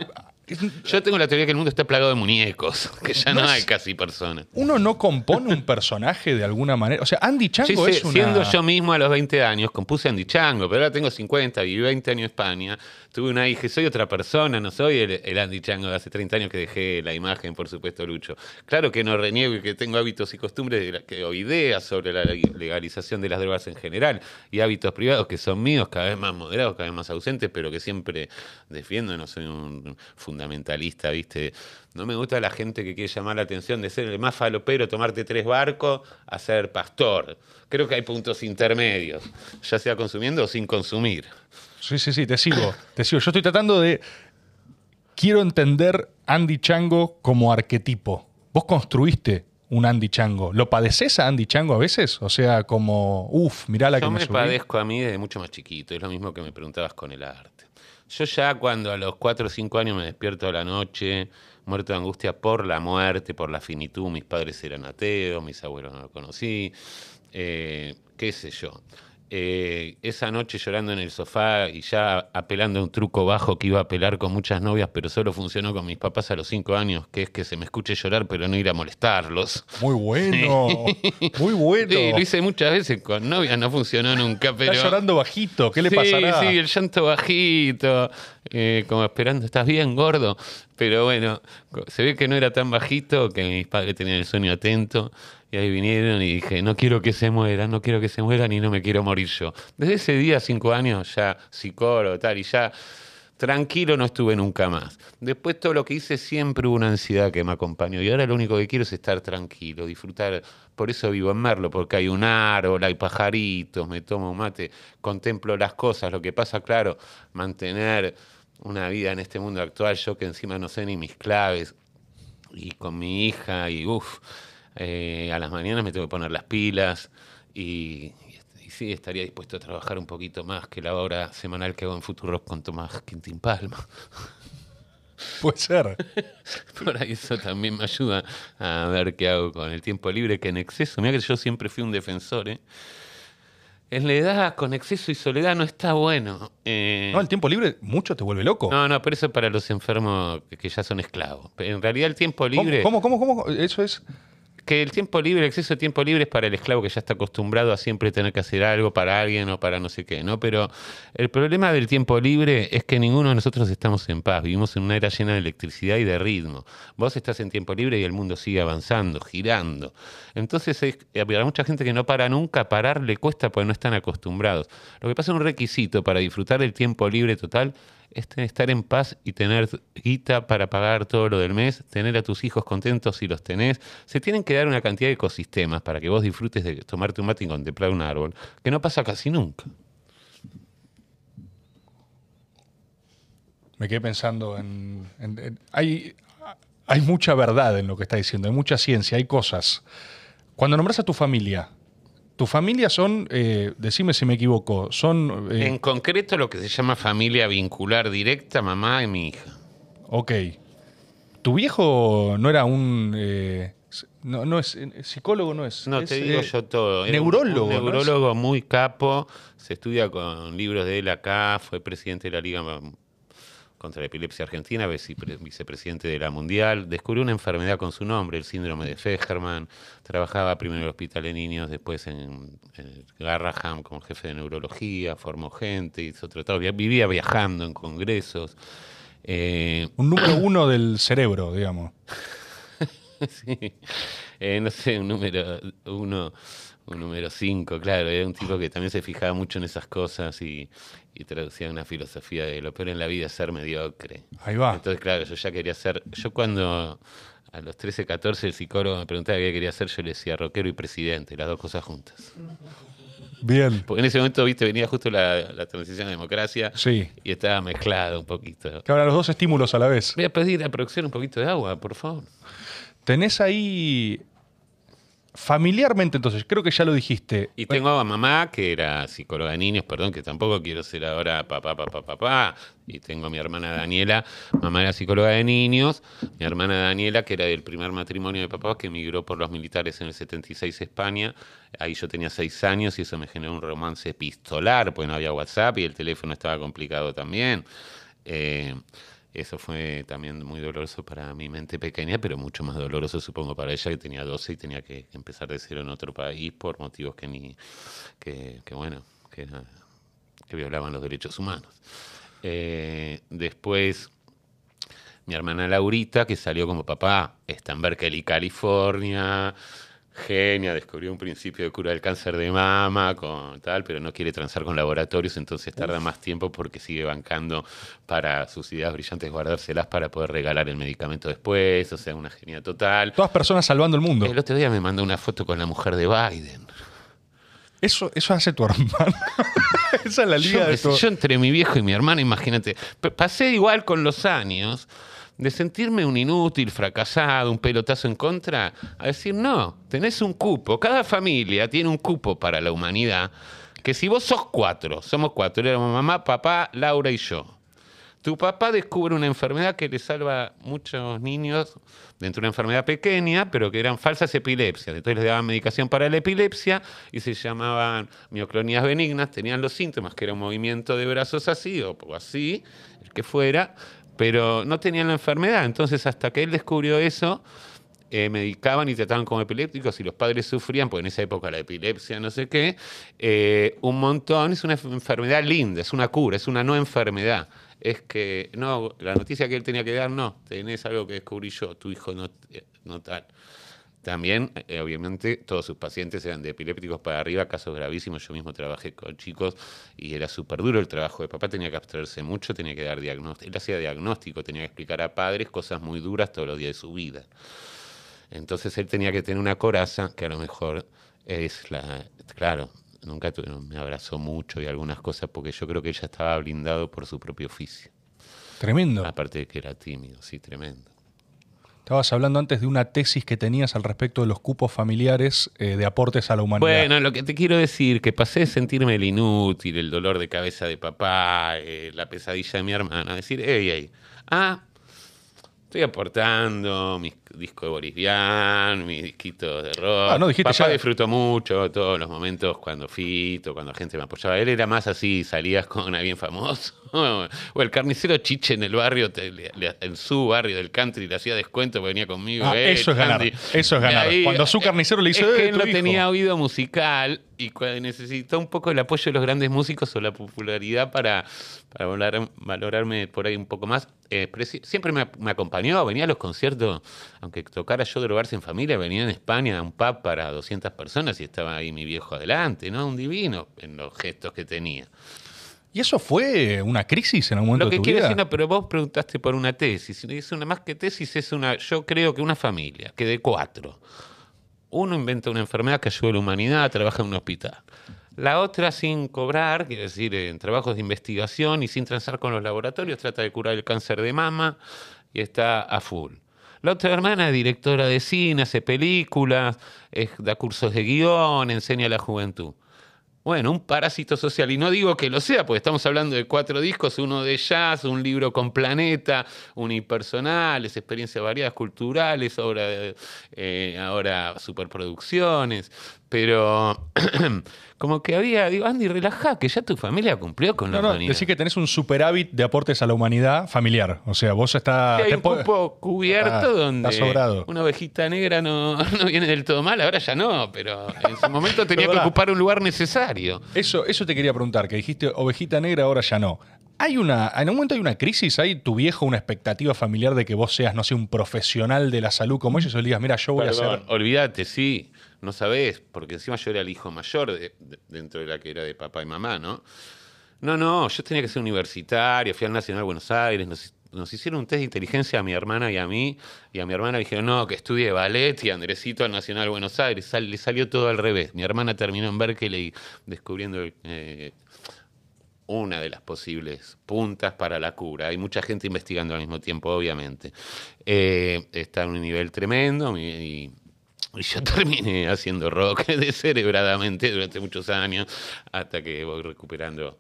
Yo tengo la teoría que el mundo está plagado de muñecos, que ya no, hay casi personas. Uno no compone un personaje de alguna manera. O sea, Andy Chango Sí, es sí, una... Siendo yo mismo a los 20 años, compuse Andy Chango, pero ahora tengo 50, viví 20 años en España, tuve una hija, soy otra persona, no soy el, el Andy Chango de hace 30 años que dejé la imagen, por supuesto, Lucho. Claro que no reniego y que tengo hábitos y costumbres la- que, o ideas sobre la legalización de las drogas en general y hábitos privados que son míos, cada vez más moderados, cada vez más ausentes, pero que siempre defiendo, no soy un fundamentalista, ¿viste? No me gusta la gente que quiere llamar la atención de ser el más falopero, tomarte tres barcos, a ser pastor. Creo que hay puntos intermedios, ya sea consumiendo o sin consumir. Sí, sí, sí, te sigo. Te sigo. Yo estoy tratando de. Quiero entender Andy Chango como arquetipo. Vos construiste un Andy Chango. ¿Lo padeces a Andy Chango a veces? O sea, como, uff, mirá la Yo que me, me subí. padezco a mí desde mucho más chiquito, es lo mismo que me preguntabas con el arte. Yo ya cuando a los 4 o 5 años me despierto a la noche, muerto de angustia por la muerte, por la finitud, mis padres eran ateos, mis abuelos no los conocí, eh, qué sé yo. Eh, esa noche llorando en el sofá y ya apelando a un truco bajo que iba a apelar con muchas novias, pero solo funcionó con mis papás a los 5 años, que es que se me escuche llorar pero no ir a molestarlos. Muy bueno. Muy bueno. Sí, lo hice muchas veces con novias, no funcionó nunca, pero... Está llorando bajito. ¿Qué le sí, pasará? Sí, el llanto bajito, eh, como esperando, estás bien gordo. Pero bueno, se ve que no era tan bajito, que mis padres tenían el sueño atento. Y ahí vinieron y dije, no quiero que se mueran, no quiero que se mueran y no me quiero morir yo. Desde ese día, cinco años, ya psicólogo, tal, y ya tranquilo no estuve nunca más. Después todo lo que hice siempre hubo una ansiedad que me acompañó. Y ahora lo único que quiero es estar tranquilo, disfrutar. Por eso vivo en Merlo, porque hay un árbol, hay pajaritos, me tomo un mate, contemplo las cosas. Lo que pasa, claro, mantener una vida en este mundo actual, yo que encima no sé ni mis claves, y con mi hija, y uff, a las mañanas me tengo que poner las pilas, y, y sí, estaría dispuesto a trabajar un poquito más que la hora semanal que hago en Futuro con Tomás Quintín Palma. Puede ser. Por ahí eso también me ayuda a ver qué hago con el tiempo libre, que en exceso, mira que yo siempre fui un defensor, ¿eh? En la edad con exceso y soledad no está bueno. Eh, No, el tiempo libre mucho te vuelve loco. no, no, pero eso es para los enfermos que- ya son esclavos. En realidad el tiempo ¿Cómo, libre... ¿Cómo, cómo, cómo? Eso es. Que el tiempo libre, el exceso de tiempo libre es para el esclavo que ya está acostumbrado a siempre tener que hacer algo para alguien o para no sé qué, ¿no? Pero el problema del tiempo libre es que ninguno de nosotros estamos en paz. Vivimos en una era llena de electricidad y de ritmo. Vos estás en tiempo libre y el mundo sigue avanzando, girando. Entonces, es, eh, para mucha gente que no para nunca, parar le cuesta porque no están acostumbrados. Lo que pasa es un requisito para disfrutar del tiempo libre total es tener- estar en paz y tener guita para pagar todo lo del mes, tener a tus hijos contentos si los tenés. Se tienen que dar una cantidad de ecosistemas para que vos disfrutes de tomarte un mate y contemplar un árbol, que no pasa casi nunca. Me quedé pensando en. en- en- hay, hay mucha verdad en lo que está diciendo, hay mucha ciencia, hay cosas. Cuando nombras a tu familia, tu familia son, eh, decime si me equivoco, son. eh, En concreto, lo que se llama familia vincular directa, mamá y mi hija. Ok. ¿Tu viejo no era un. eh, no, no es. psicólogo no es? No, es, te digo eh, yo todo. Un- neurólogo, Un, neurólogo muy capo. Se estudia con libros de él acá. Fue presidente de la Liga contra la Epilepsia Argentina, vicepre- vicepresidente de la Mundial. Descubrió una enfermedad con su nombre, el síndrome de Fejerman. Trabajaba primero en el Hospital de Niños, después en, Garraham como jefe de neurología. Formó gente, hizo tratados. Vivía viajando en congresos. Eh, Un número uno del cerebro, digamos. Sí. Eh, no sé, un número uno, un número cinco, claro. Era un tipo que también se fijaba mucho en esas cosas y, y traducía una filosofía de lo peor en la vida es ser mediocre. Ahí va. Entonces, claro, yo ya quería ser. Yo cuando a los 13, 14 el psicólogo me preguntaba qué quería ser, yo le decía rockero y presidente, las dos cosas juntas. Bien. Porque en ese momento, viste, venía justo la, la transición a democracia Sí. y estaba mezclado un poquito. Que ahora los dos estímulos a la vez. Voy a pedir a producción un poquito de agua, por favor. Tenés ahí. Familiarmente, entonces, creo que ya lo dijiste. Y tengo a mamá, que era psicóloga de niños, perdón, que tampoco quiero ser ahora papá, papá, papá. Y tengo a mi hermana Daniela, mamá era psicóloga de niños. Mi hermana Daniela, que era del primer matrimonio de papá, que emigró por los militares en el 76 a España. Ahí yo tenía seis años y eso me generó un romance epistolar, porque no había WhatsApp y el teléfono estaba complicado también. Eh, Eso fue también muy doloroso para mi mente pequeña, pero mucho más doloroso supongo para ella que tenía 12 y tenía que empezar de cero en otro país por motivos que ni, que, que bueno, que, que violaban los derechos humanos. Eh, después mi hermana Laurita, que salió como papá, está en Berkeley, California, genia, descubrió un principio de cura del cáncer de mama, con tal, pero no quiere transar con laboratorios, entonces tarda más tiempo porque sigue bancando para sus ideas brillantes guardárselas para poder regalar el medicamento después, o sea, una genia total. Todas personas salvando el mundo. El otro día me mandó una foto con la mujer de Biden. Eso, eso hace tu hermano. Esa es la liga yo, de tu... yo entre mi viejo y mi hermana, imagínate, pasé igual con los años de sentirme un inútil, fracasado, un pelotazo en contra, a decir, no, tenés un cupo, cada familia tiene un cupo para la humanidad, que si vos sos cuatro, somos cuatro, éramos mamá, papá, Laura y yo. Tu papá descubre una enfermedad que le salva a muchos niños dentro de una enfermedad pequeña, pero que eran falsas epilepsias. Entonces les daban medicación para la epilepsia y se llamaban mioclonías benignas, tenían los síntomas, que era un movimiento de brazos así o así, el que fuera, pero no tenían la enfermedad. Entonces hasta que él descubrió eso, eh, medicaban y trataban como epilépticos y los padres sufrían, porque en esa época la epilepsia, no sé qué, eh, un montón, es una enfermedad linda, es una cura, es una no enfermedad. Es que, no, la noticia que él tenía que dar, no, tenés algo que descubrí yo, tu hijo no, eh, no tal. También, eh, obviamente, todos sus pacientes eran de epilépticos para arriba, casos gravísimos. Yo mismo trabajé con chicos y era súper duro el trabajo de papá. Tenía que abstraerse mucho, tenía que dar diagnóstico. Él hacía diagnóstico, tenía que explicar a padres cosas muy duras todos los días de su vida. Entonces él tenía que tener una coraza que a lo mejor es la. Claro, nunca tuve- me abrazó mucho y algunas cosas porque yo creo que ella estaba blindado por su propio oficio. Tremendo. Aparte de que era tímido, sí, tremendo. Estabas hablando antes de una tesis que tenías al respecto de los cupos familiares eh, de aportes a la humanidad. Bueno, lo que te quiero decir, que pasé de sentirme el inútil, el dolor de cabeza de papá, eh, la pesadilla de mi hermana, decir, hey, hey, ah, estoy aportando mi disco de Boris Vian, mi disquito de rock. Ah, no, dijiste papá ya- disfrutó mucho todos los momentos cuando fito, cuando gente me apoyaba. Él era más así, salías con alguien famoso. o el carnicero Chiche en el barrio, en su barrio del country, le hacía descuento porque venía conmigo. Ah, eh, eso es ganar, eso es ganar. Cuando su carnicero le hizo, es "Eh, que él no hijo". tenía oído musical y necesitó un poco el apoyo de los grandes músicos o la popularidad para, para valorar- valorarme por ahí un poco más. Eh, pero siempre me, me acompañó, venía a los conciertos, aunque tocara yo drogarse en familia, venía en España a un pub para 200 personas y estaba ahí mi viejo adelante, ¿no? Un divino en los gestos que tenía. ¿Y eso fue una crisis en algún momento Lo que de tu quiero vida? decir, no, pero vos preguntaste por una tesis. Es una más que tesis, es una, yo creo que una familia, que de cuatro. Uno inventa una enfermedad que ayuda a la humanidad, trabaja en un hospital. La otra, sin cobrar, quiere decir, en trabajos de investigación y sin transar con los laboratorios, trata de curar el cáncer de mama y está a full. La otra hermana es directora de cine, hace películas, da cursos de guion, enseña a la juventud. Bueno, un parásito social. Y no digo que lo sea, porque estamos hablando de cuatro discos, uno de jazz, un libro con planeta, unipersonales, experiencias variadas culturales, de- eh, ahora superproducciones. Pero como que había, digo, Andy, relajá, que ya tu familia cumplió con la No, no, decir que tenés un superávit de aportes a la humanidad familiar. O sea, vos estás... hay te un po- cupo cubierto Ah, donde sobrado. una ovejita negra no, no viene del todo mal, ahora ya no, pero en su momento tenía que ocupar un lugar necesario. Eso, eso te quería preguntar, que dijiste ovejita negra, ahora ya no. ¿Hay una, en un momento hay una crisis? ¿Hay tu viejo una expectativa familiar de que vos seas, no sé, un profesional de la salud como ellos? O le digas, mira, yo voy a Perdón, hacer... olvídate, sí, no sabés, porque encima yo era el hijo mayor de- de- dentro de la que era de papá y mamá, ¿no? No, no, yo tenía que ser universitario, fui al Nacional Buenos Aires, nos, hicieron un test de inteligencia a mi hermana y a mí, y a mi hermana dijeron, no, que estudie ballet y Andresito al Nacional Buenos Aires, le salió todo al revés. Mi hermana terminó en Berkeley descubriendo eh, una de las posibles puntas para la cura. Hay mucha gente investigando al mismo tiempo, obviamente. Eh, está en un nivel tremendo y, y yo terminé haciendo rock descerebradamente durante muchos años hasta que voy recuperando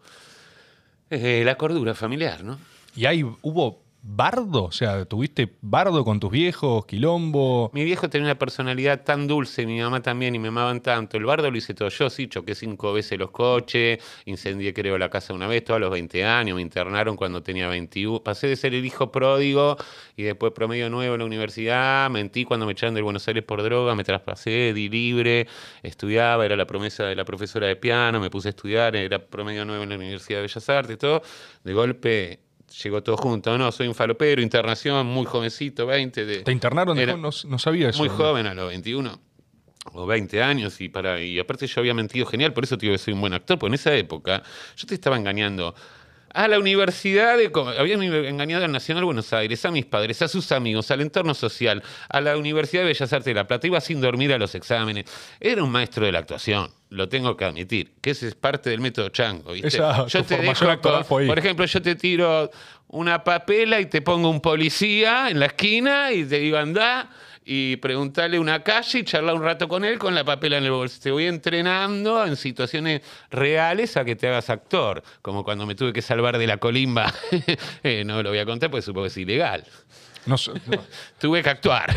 eh, la cordura familiar, ¿no? Y hay, hubo bardo? O sea, ¿tuviste bardo con tus viejos, quilombo? Mi viejo tenía una personalidad tan dulce, mi mamá también, y me amaban tanto. El bardo lo hice todo yo, sí, choqué cinco veces los coches, incendié creo la casa una vez, todos los 20 años, me internaron cuando tenía 21. Pasé de ser el hijo pródigo y después promedio nuevo en la universidad, mentí cuando me echaron del Buenos Aires por droga, me traspasé, di libre, estudiaba, era la promesa de la profesora de piano, me puse a estudiar, era promedio nuevo en la Universidad de Bellas Artes, todo. De golpe llegó todo junto. No, soy un falopero, internación, muy jovencito, 20. De, ¿Te internaron? Era no, no sabía eso. muy joven, a los 21 o 20 años, y, para, y aparte yo había mentido genial, por eso te digo que soy un buen actor, porque en esa época yo te estaba engañando a la universidad, de, Co- había engañado al Nacional Buenos Aires, a mis padres, a sus amigos, al entorno social, a la Universidad de Bellas Artes de La Plata, iba sin dormir a los exámenes. Era un maestro de la actuación, lo tengo que admitir, que ese es parte del método chango. ¿viste? Esa- tu formación actoral con- fue ahí. por ejemplo, yo te tiro una papela y te pongo un policía en la esquina y te digo, andá y preguntarle una calle y charlar un rato con él con la papela en el bolso. Te voy entrenando en situaciones reales a que te hagas actor, como cuando me tuve que salvar de la colimba. Eh, no lo voy a contar porque supongo que es ilegal. No sé, no, Tuve que actuar.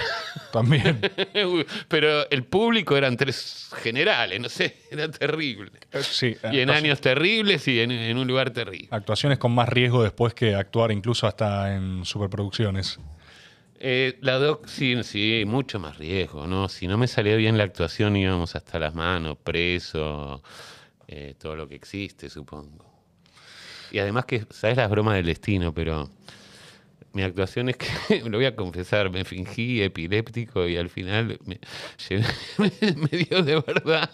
también. Pero el público eran tres generales, no sé, era terrible. Eh, Sí, Y en años terribles y en, en un lugar terrible. Actuaciones con más riesgo después que actuar incluso hasta en superproducciones. Eh, la doc, sí, sí, mucho más riesgo, ¿no? Si no me salía bien la actuación íbamos hasta las manos, preso, eh, todo lo que existe, supongo. Y además que, ¿sabes las bromas del destino? Pero mi actuación es que, lo voy a confesar, me fingí epiléptico y al final me, dio de verdad.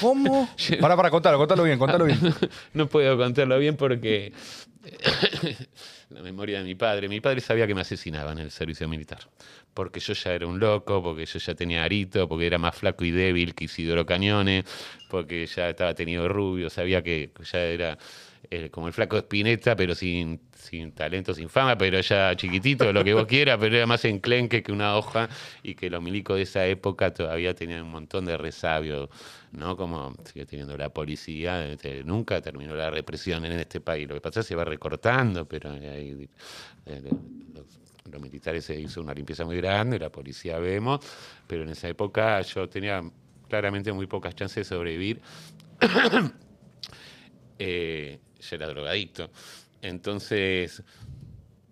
¿Cómo? Para, para, contalo, contalo bien, contalo bien. No puedo contarlo bien porque la memoria de mi padre. Mi padre sabía que me asesinaban en el servicio militar. Porque yo ya era un loco, porque yo ya tenía arito, porque era más flaco y débil que Isidoro Cañones, porque ya estaba tenido rubio, sabía que ya era como el flaco de Spinetta, pero sin, sin talento, sin fama, pero ya chiquitito, lo que vos quieras, pero era más enclenque que una hoja y que los milicos de esa época todavía tenían un montón de resabio, ¿no? Como sigue teniendo la policía, este, nunca terminó la represión en este país. Lo que pasa es que se va recortando, pero eh, los, los militares se hizo una limpieza muy grande, la policía vemos, pero en esa época yo tenía claramente muy pocas chances de sobrevivir. Eh, yo era drogadicto. Entonces,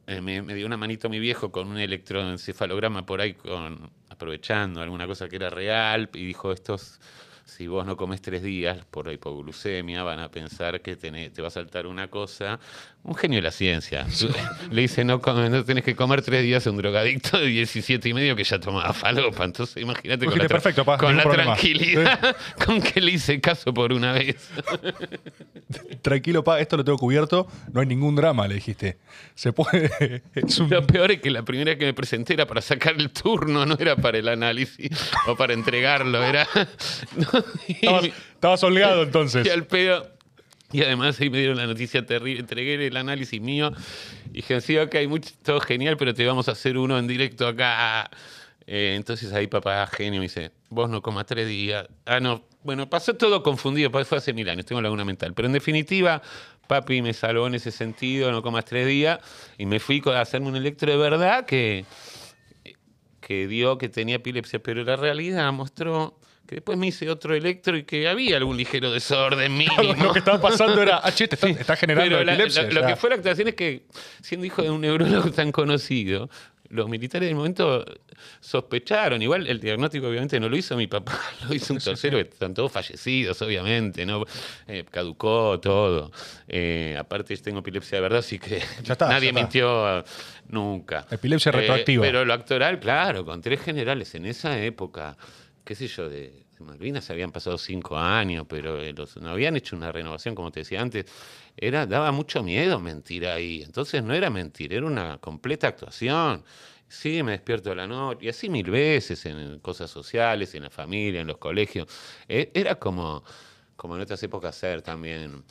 eh, me, me dio una manito mi viejo con un electroencefalograma por ahí, con, aprovechando alguna cosa que era real, y dijo, estos, si vos no comes tres días por la hipoglucemia, van a pensar que tenés- te va a saltar una cosa. Un genio de la ciencia. Le dice, no, no tenés que comer tres días a un drogadicto de 17 y medio que ya tomaba falopa. Entonces, imagínate con, la, tra- "Perfecto, pa, con la ningún problema". tranquilidad con que le hice caso por una vez. Tranquilo, pa, esto lo tengo cubierto, no hay ningún drama, le dijiste. Se puede. Es un- Lo peor es que la primera vez que me presenté era para sacar el turno, no era para el análisis o para entregarlo, era. no, Estabas, estabas holgado entonces. y al pedo. Y además ahí me dieron la noticia terrible, entregué el análisis mío y dije, sí, ok, mucho, todo genial, pero te vamos a hacer uno en directo acá. Eh, entonces ahí papá genio me dice, vos no comas tres días. Ah, no, bueno, pasó todo confundido, fue hace mil años, tengo laguna mental. Pero en definitiva, papi me salvó en ese sentido, no comas tres días, y me fui a hacerme un electro de verdad que, que dio que tenía epilepsia, pero la realidad mostró que después me hice otro electro y que había algún ligero desorden mínimo. Lo que estaba pasando era, ah, che, te está, está generando Pero epilepsia. la- lo ya. que fue la actuación es que, siendo hijo de un neurólogo tan conocido, los militares del momento sospecharon. Igual el diagnóstico, obviamente, no lo hizo mi papá, lo hizo un tercero, que están todos fallecidos, obviamente, ¿no? Eh, caducó todo. Eh, aparte, tengo epilepsia de verdad, así que Ya está, nadie ya mintió nunca. Epilepsia Eh, retroactiva. pero lo actoral, claro, con tres generales en esa época, qué sé yo, de, de Malvinas habían pasado cinco años, pero eh, no habían hecho una renovación, como te decía antes. Era, daba mucho miedo mentir ahí. Entonces no era mentir, era una completa actuación. Sí, me despierto la noche, y así mil veces en cosas sociales, en la familia, en los colegios. Eh, Era como, como en otras épocas ser también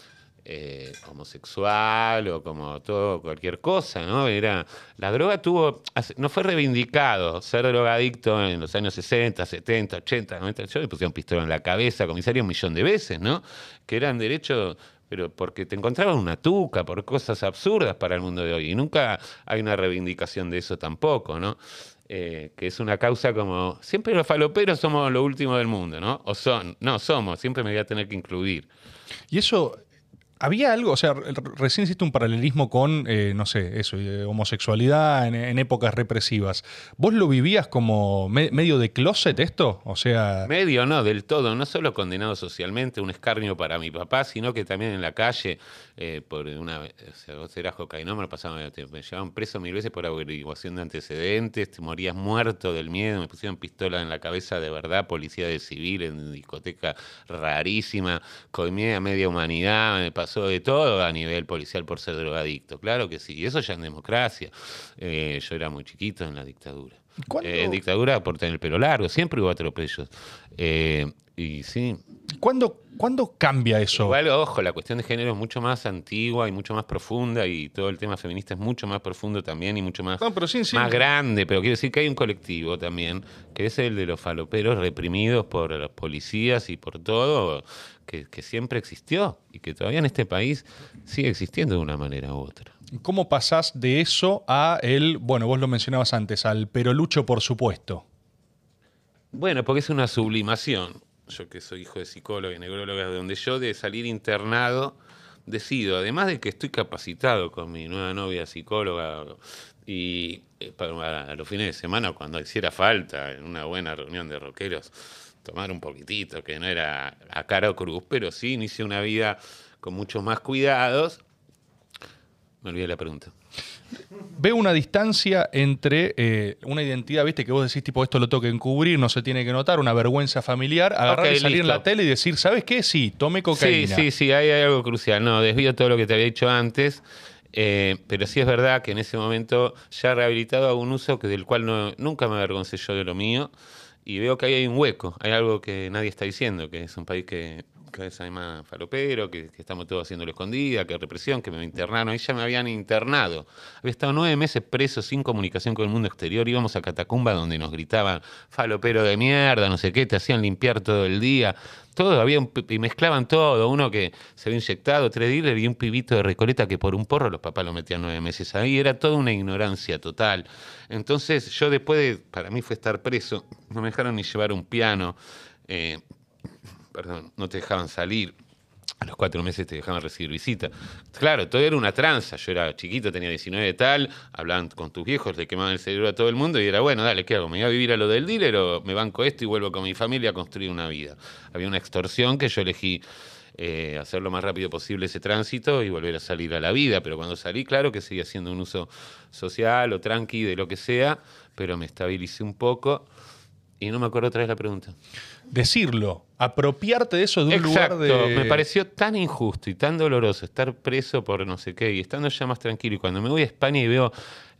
eh, homosexual o como todo, cualquier cosa, ¿no? Era, la droga tuvo, no fue reivindicado ser drogadicto en los años 60, 70, 80, 90. Yo me pusieron pistola en la cabeza, comisario, un millón de veces, ¿no? Que eran derechos pero porque te encontrabas una tuca, por cosas absurdas para el mundo de hoy. Y nunca hay una reivindicación de eso tampoco, ¿no? Eh, que es una causa como, siempre los faloperos somos lo último del mundo, ¿no? O son, no, somos, siempre me voy a tener que incluir. Y eso, había algo, o sea, recién hiciste un paralelismo con, eh, no sé, eso, eh, homosexualidad en, épocas represivas. ¿Vos lo vivías como medio de closet esto? O sea... Medio, no, del todo. No solo condenado socialmente, un escarnio para mi papá, sino que también en la calle, eh, por una... O sea, vos eras cocainómano, me pasaba me llevaban preso mil veces por averiguación de antecedentes, te morías muerto del miedo, me pusieron pistola en la cabeza de verdad, policía de civil en discoteca rarísima, comí a media humanidad, me pasó de todo a nivel policial por ser drogadicto. Claro que sí, y eso ya en democracia. Eh, yo era muy chiquito en la dictadura. Eh, en dictadura por tener el pelo largo, siempre hubo atropellos. Eh, y sí. ¿Cuándo, ¿Cuándo cambia eso? Igual, ojo, la cuestión de género es mucho más antigua y mucho más profunda y todo el tema feminista es mucho más profundo también y mucho más, más grande. Pero quiero decir que hay un colectivo también, que es el de los faloperos reprimidos por los policías y por todo, que, siempre existió y que todavía en este país sigue existiendo de una manera u otra. ¿Cómo pasás de eso a el, bueno, vos lo mencionabas antes, al perolucho por supuesto? Bueno, porque es una sublimación. Yo que soy hijo de psicólogo y neuróloga, de donde yo de salir internado decido, además de que estoy capacitado con mi nueva novia psicóloga y eh, para, los fines de semana cuando hiciera falta en una buena reunión de rockeros, tomar un poquitito, que no era a cara o cruz, pero sí inicié una vida con muchos más cuidados. Me olvidé la pregunta. Veo una distancia entre eh, una identidad, viste, que vos decís, tipo, esto lo tengo que encubrir, no se tiene que notar, una vergüenza familiar, agarrar y salir en la tele y decir, ¿sabes qué? Sí, tome cocaína. Sí, sí, sí, hay, algo crucial. No, desvío todo lo que te había dicho antes. Eh, pero sí es verdad que en ese momento ya rehabilitado a un uso que del cual no, nunca me avergoncé yo de lo mío y veo que ahí hay un hueco, hay algo que nadie está diciendo, que es un país que cada vez hay más falopero, que, estamos todos haciéndolo escondida, que represión, que me internaron. Ahí ya me habían internado. Había estado nueve meses preso sin comunicación con el mundo exterior. Íbamos a Catacumba donde nos gritaban falopero de mierda, no sé qué, te hacían limpiar todo el día. Todo, había y mezclaban todo. Uno que se había inyectado tres dealers y un pibito de Recoleta que por un porro los papás lo metían nueve meses ahí. Era toda una ignorancia total. Entonces yo después de, para mí fue estar preso, no me dejaron ni llevar un piano. Eh, perdón, no te dejaban salir. A los cuatro meses te dejaban recibir visita. Claro, todo era una tranza. Yo era chiquito, tenía 19 tal, hablaban con tus viejos, le quemaban el cerebro a todo el mundo y era, bueno, dale, ¿qué hago? ¿Me voy a vivir a lo del dealer o me banco esto y vuelvo con mi familia a construir una vida? Había una extorsión que yo elegí eh, hacer lo más rápido posible ese tránsito y volver a salir a la vida. Pero cuando salí, claro que seguía haciendo un uso social o tranqui de lo que sea, pero me estabilicé un poco y no me acuerdo otra vez la pregunta. Decirlo, apropiarte de eso de un lugar de. Me pareció tan injusto y tan doloroso estar preso por no sé qué y estando ya más tranquilo. Y cuando me voy a España y veo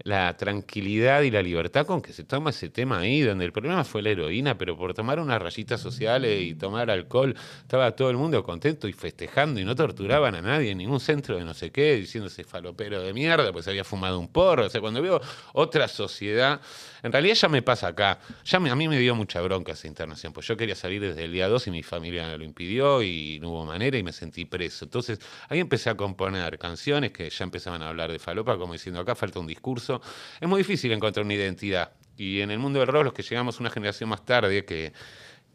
la tranquilidad y la libertad con que se toma ese tema ahí, donde el problema fue la heroína, pero por tomar unas rayitas sociales y tomar alcohol, estaba todo el mundo contento y festejando y no torturaban a nadie en ningún centro de no sé qué, diciéndose falopero de mierda, pues había fumado un porro. O sea, cuando veo otra sociedad, en realidad ya me pasa acá, ya a mí me dio mucha bronca esa internación, pues yo quería salir desde el día 2 y mi familia me lo impidió y no hubo manera y me sentí preso. Entonces ahí empecé a componer canciones que ya empezaban a hablar de falopa, como diciendo acá falta un discurso es muy difícil encontrar una identidad. Y en el mundo del rock, los que llegamos una generación más tarde que,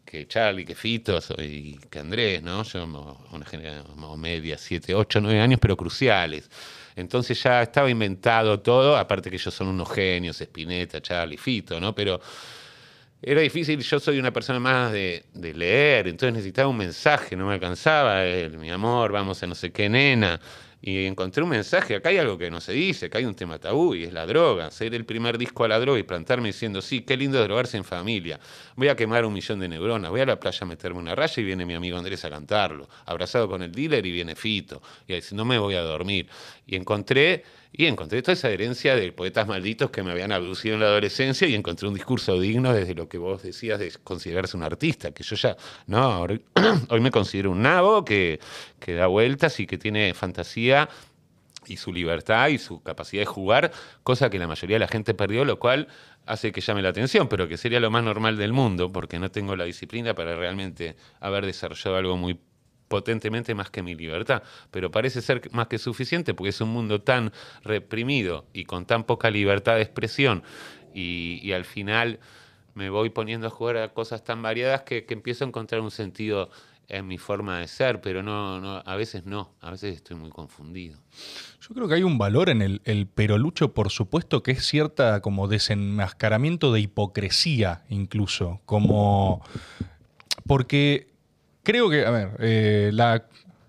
que Charlie, que Fito y que Andrés, ¿no? Yo una generación media, siete, ocho, nueve años, pero cruciales. Entonces ya estaba inventado todo, aparte que ellos son unos genios, Spinetta, Charlie, Fito, ¿no? Pero era difícil, yo soy una persona más de, leer, entonces necesitaba un mensaje, no me alcanzaba, el, mi amor, vamos a no sé qué nena y encontré un mensaje, acá hay algo que no se dice, acá hay un tema tabú y es la droga, ser el primer disco a la droga y plantarme diciendo, sí, qué lindo drogarse en familia, voy a quemar un millón de neuronas, voy a la playa a meterme una raya y viene mi amigo Andrés a cantarlo, abrazado con el dealer y viene Fito, y dice, no me voy a dormir. Y encontré y encontré toda esa herencia de poetas malditos que me habían abducido en la adolescencia y encontré un discurso digno desde lo que vos decías de considerarse un artista, que yo ya, no, hoy me considero un nabo que, que da vueltas y que tiene fantasía y su libertad y su capacidad de jugar, cosa que la mayoría de la gente perdió, lo cual hace que llame la atención, pero que sería lo más normal del mundo, porque no tengo la disciplina para realmente haber desarrollado algo muy potentemente más que mi libertad, pero parece ser más que suficiente porque es un mundo tan reprimido y con tan poca libertad de expresión y, al final me voy poniendo a jugar a cosas tan variadas que, que empiezo a encontrar un sentido en mi forma de ser, pero no, no, a veces no, a veces estoy muy confundido. Yo creo que hay un valor en el, el perolucho, por supuesto, que es cierta como desenmascaramiento de hipocresía, incluso, como porque creo que, a ver, eh, la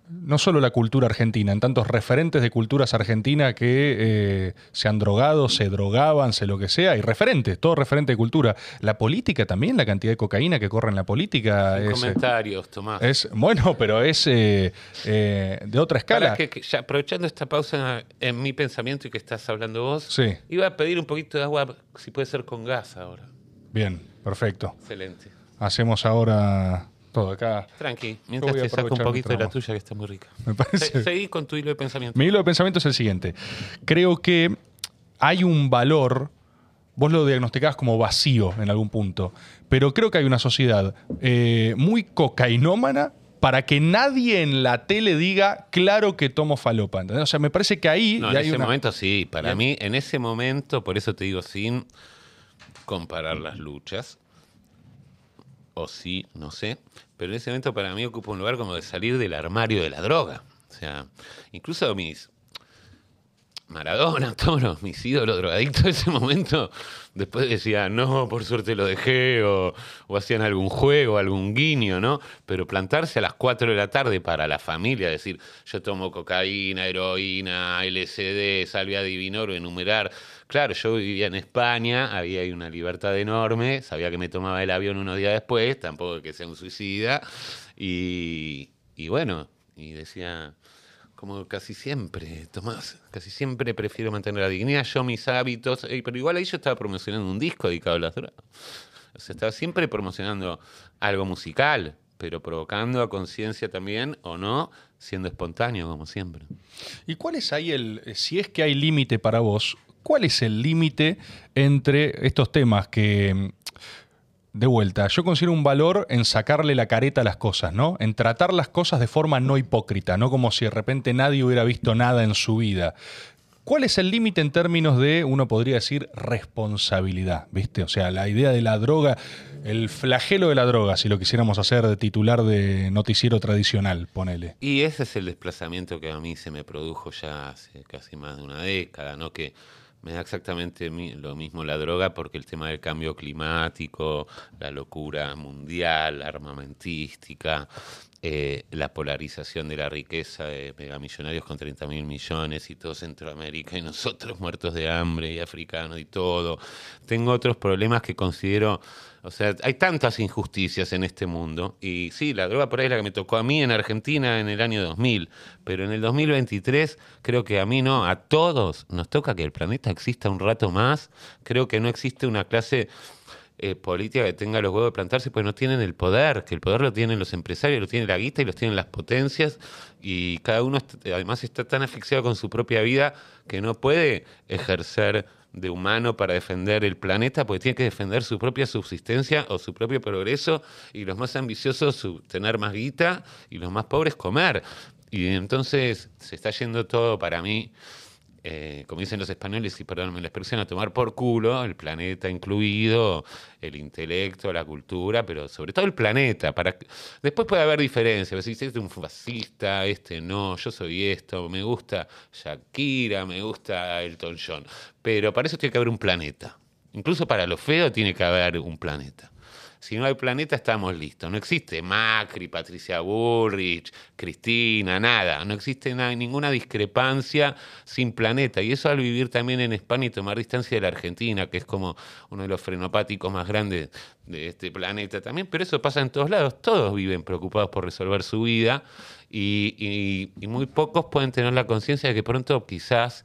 no solo la cultura argentina, en tantos referentes de culturas argentinas que eh, se han drogado, se drogaban, se lo que sea, y referentes, todo referente de cultura. La política también, la cantidad de cocaína que corre en la política. Es, eh, comentarios, Tomás. es bueno, pero es eh, eh, de otra escala. Para que, que ya aprovechando esta pausa en mi pensamiento y que estás hablando vos, Sí. iba a pedir un poquito de agua, si puede ser con gas ahora. Bien, perfecto. Excelente. Hacemos ahora todo acá. Tranqui, mientras te saco un poquito de la tuya que está muy rica. Me parece. Se- Seguí con tu hilo de pensamiento. Mi hilo de pensamiento es el siguiente. Creo que hay un valor, vos lo diagnosticabas como vacío en algún punto, pero creo que hay una sociedad eh, muy cocainómana para que nadie en la tele diga, claro que tomo falopa. ¿entendés? O sea, me parece que ahí No, en hay ese una- momento sí. Para Bien. mí, en ese momento, por eso te digo, sin comparar las luchas, o sí, no sé, pero en ese momento para mí ocupa un lugar como de salir del armario de la droga. O sea, incluso mis Maradona, todos los- mis ídolos drogadictos de ese momento, después decían, no, por suerte lo dejé, o, hacían algún juego, algún guiño, ¿no? Pero plantarse a las 4 de la tarde para la familia, decir, yo tomo cocaína, heroína, LSD, salvia divinoro, enumerar. Claro, yo vivía en España, había ahí una libertad enorme, sabía que me tomaba el avión unos días después, tampoco que sea un suicida, y bueno, y decía, como casi siempre, Tomás, casi siempre prefiero mantener la dignidad, yo mis hábitos, eh, pero igual ahí yo estaba promocionando un disco dedicado a las drogas. O sea, estaba siempre promocionando algo musical, pero provocando a conciencia también, o no, siendo espontáneo, como siempre. ¿Y cuál es ahí el, si es que hay límite para vos, cuál es el límite entre estos temas que, de vuelta, yo considero un valor en sacarle la careta a las cosas, ¿no? En tratar las cosas de forma no hipócrita, no como si de repente nadie hubiera visto nada en su vida. ¿Cuál es el límite en términos de, uno podría decir, responsabilidad? ¿Viste? O sea, la idea de la droga, el flagelo de la droga, si lo quisiéramos hacer de titular de noticiero tradicional, ponele. Y ese es el desplazamiento que a mí se me produjo ya hace casi más de una década, ¿no? Que me da exactamente lo mismo la droga porque el tema del cambio climático, la locura mundial, armamentística, eh, la polarización de la riqueza de megamillonarios con 30 mil millones y todo Centroamérica y nosotros muertos de hambre y africanos y todo. Tengo otros problemas que considero, o sea, hay tantas injusticias en este mundo. Y sí, la droga por ahí es la que me tocó a mí en Argentina en el año 2000, pero en el 2023 creo que a mí no, a todos nos toca que el planeta exista un rato más. Creo que no existe una clase eh, política que tenga los huevos de plantarse, pues no tienen el poder, que el poder lo tienen los empresarios, lo tiene la guita y los tienen las potencias, y cada uno además está tan asfixiado con su propia vida que no puede ejercer de humano para defender el planeta, porque tiene que defender su propia subsistencia o su propio progreso, y los más ambiciosos tener más guita, y los más pobres comer. Y entonces se está yendo todo para mí eh, como dicen los españoles, y perdónenme la expresión, a tomar por culo, el planeta incluido, el intelecto, la cultura, pero sobre todo el planeta. Para... Después puede haber diferencias, si este es un fascista, este no, yo soy esto, me gusta Shakira, me gusta Elton John, pero para eso tiene que haber un planeta. Incluso para lo feo tiene que haber un planeta. Si no hay planeta, estamos listos. No existe Macri, Patricia Bullrich, Cristina, nada. No existe na- ninguna discrepancia sin planeta. Y eso al vivir también en España y tomar distancia de la Argentina, que es como uno de los frenopáticos más grandes de este planeta también. Pero eso pasa en todos lados. Todos viven preocupados por resolver su vida y, y- y muy pocos pueden tener la conciencia de que pronto quizás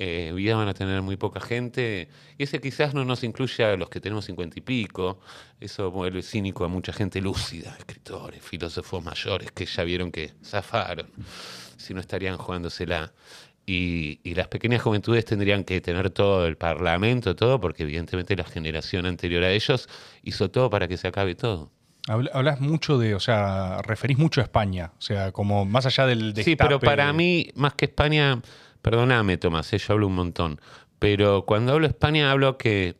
eh, vida van a tener muy poca gente. Y ese quizás no nos incluye a los que tenemos cincuenta y pico. Eso vuelve cínico a mucha gente lúcida, escritores, filósofos mayores que ya vieron que zafaron. Si no estarían jugándosela. Y, y las pequeñas juventudes tendrían que tener todo el parlamento, todo, porque evidentemente la generación anterior a ellos hizo todo para que se acabe todo. Hablas mucho de, o sea, referís mucho a España, o sea, como más allá del Sí, pero para mí, más que España, perdóname, Tomás, eh, yo hablo un montón, pero cuando hablo España hablo que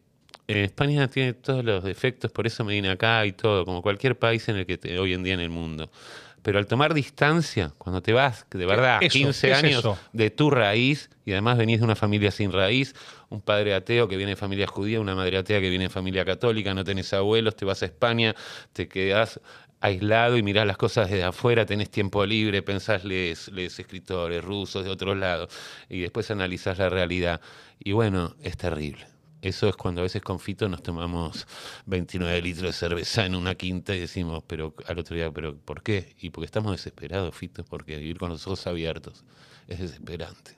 eh, España tiene todos los defectos, por eso me vine acá y todo, como cualquier país en el que hoy en día en el mundo. Pero al tomar distancia, cuando te vas, de verdad, 15 años de tu raíz, y además venís de una familia sin raíz, un padre ateo que viene de familia judía, una madre atea que viene de familia católica, no tenés abuelos, te vas a España, te quedás aislado y mirás las cosas desde afuera, tenés tiempo libre, pensás, lees, lees escritores rusos de otros lados, y después analizás la realidad. Y bueno, es terrible. Eso es cuando a veces con Fito nos tomamos 29 litros de cerveza en una quinta y decimos, pero al otro día, pero ¿por qué? Y porque estamos desesperados, Fito, porque vivir con los ojos abiertos es desesperante.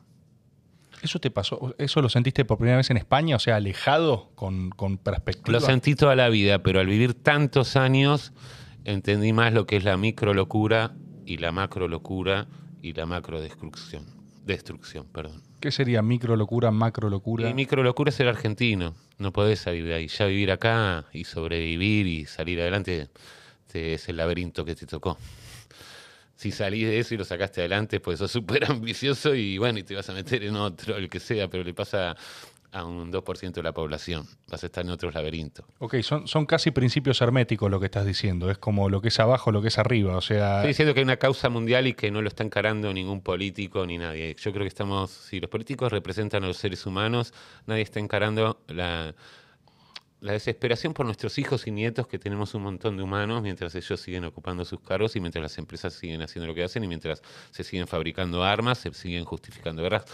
¿Eso te pasó? ¿Eso lo sentiste por primera vez en España? O sea, alejado con, con perspectiva. Lo sentí toda la vida, pero al vivir tantos años entendí más lo que es la micro locura y la macro locura y la macro destrucción. Destrucción, perdón. ¿Qué sería micro locura, macro locura? Y micro locura es ser argentino. No podés salir de ahí. Ya vivir acá y sobrevivir y salir adelante es el laberinto que te tocó. Si salís de eso y lo sacaste adelante, pues sos súper ambicioso y bueno, y te vas a meter en otro, el que sea, pero le pasa a un 2% de la población. Vas a estar en otros laberintos. Ok, son, son casi principios herméticos lo que estás diciendo. Es como lo que es abajo, lo que es arriba. O sea. Estoy diciendo que hay una causa mundial y que no lo está encarando ningún político ni nadie. Yo creo que estamos. Si los políticos representan a los seres humanos, nadie está encarando la, la desesperación por nuestros hijos y nietos, que tenemos un montón de humanos, mientras ellos siguen ocupando sus cargos y mientras las empresas siguen haciendo lo que hacen y mientras se siguen fabricando armas, se siguen justificando guerras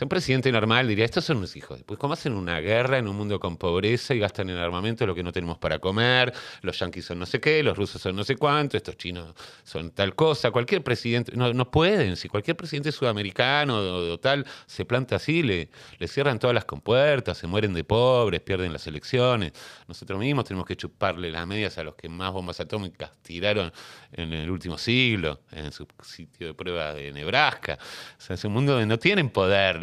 un presidente normal diría, estos son unos hijos. Pues cómo hacen una guerra en un mundo con pobreza y gastan en armamento lo que no tenemos para comer, los yanquis son no sé qué, los rusos son no sé cuánto, estos chinos son tal cosa. Cualquier presidente, no, no pueden, si cualquier presidente sudamericano o, tal se planta así, le, le cierran todas las compuertas, se mueren de pobres, pierden las elecciones. Nosotros mismos tenemos que chuparle las medias a los que más bombas atómicas tiraron en el último siglo, en su sitio de prueba de Nebraska. O sea, es un mundo donde no tienen poder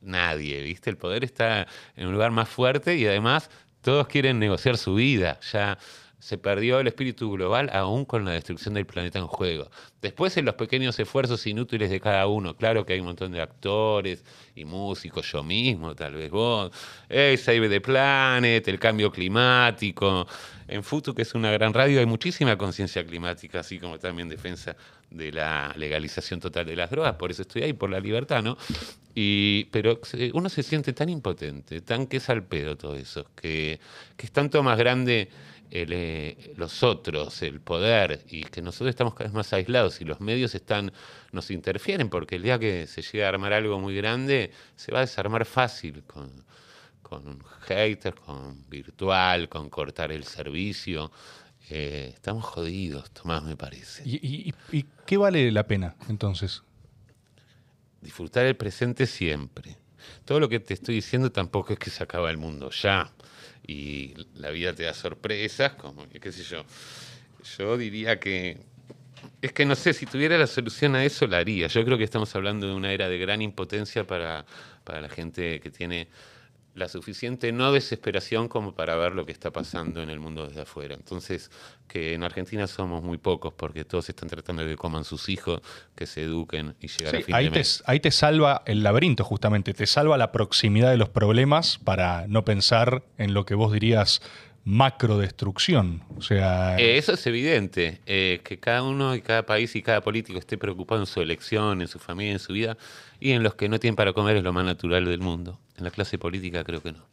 nadie, ¿viste? El poder está en un lugar más fuerte y además todos quieren negociar su vida. Ya se perdió el espíritu global aún con la destrucción del planeta en juego. Después en los pequeños esfuerzos inútiles de cada uno, claro que hay un montón de actores y músicos, yo mismo, tal vez vos, hey, Save the Planet, el cambio climático. En Futu, que es una gran radio, hay muchísima conciencia climática, así como también defensa de la legalización total de las drogas, por eso estoy ahí, por la libertad, ¿no? Y, pero uno se siente tan impotente, tan que es al pedo todo eso, que, que es tanto más grande eh, los otros, el poder, y que nosotros estamos cada vez más aislados y los medios están, nos interfieren, porque el día que se llega a armar algo muy grande, se va a desarmar fácil con, con haters, con virtual, con cortar el servicio. Eh, estamos jodidos, Tomás, me parece. ¿Y, y qué vale la pena entonces? Disfrutar el presente siempre. Todo lo que te estoy diciendo tampoco es que se acaba el mundo ya y la vida te da sorpresas, como, qué sé yo. Yo diría que es que no sé, si tuviera la solución a eso la haría. Yo creo que estamos hablando de una era de gran impotencia para, para la gente que tiene la suficiente no desesperación como para ver lo que está pasando en el mundo desde afuera. Entonces, que en Argentina somos muy pocos porque todos están tratando de que coman sus hijos, que se eduquen y llegar a fin ahí de te, Ahí te salva el laberinto, justamente, te salva la proximidad de los problemas para no pensar en lo que vos dirías macrodestrucción. O sea. Eh, eso es evidente. Eh, que cada uno y cada país y cada político esté preocupado en su elección, en su familia, en su vida, y en los que no tienen para comer es lo más natural del mundo. En la clase política creo que no.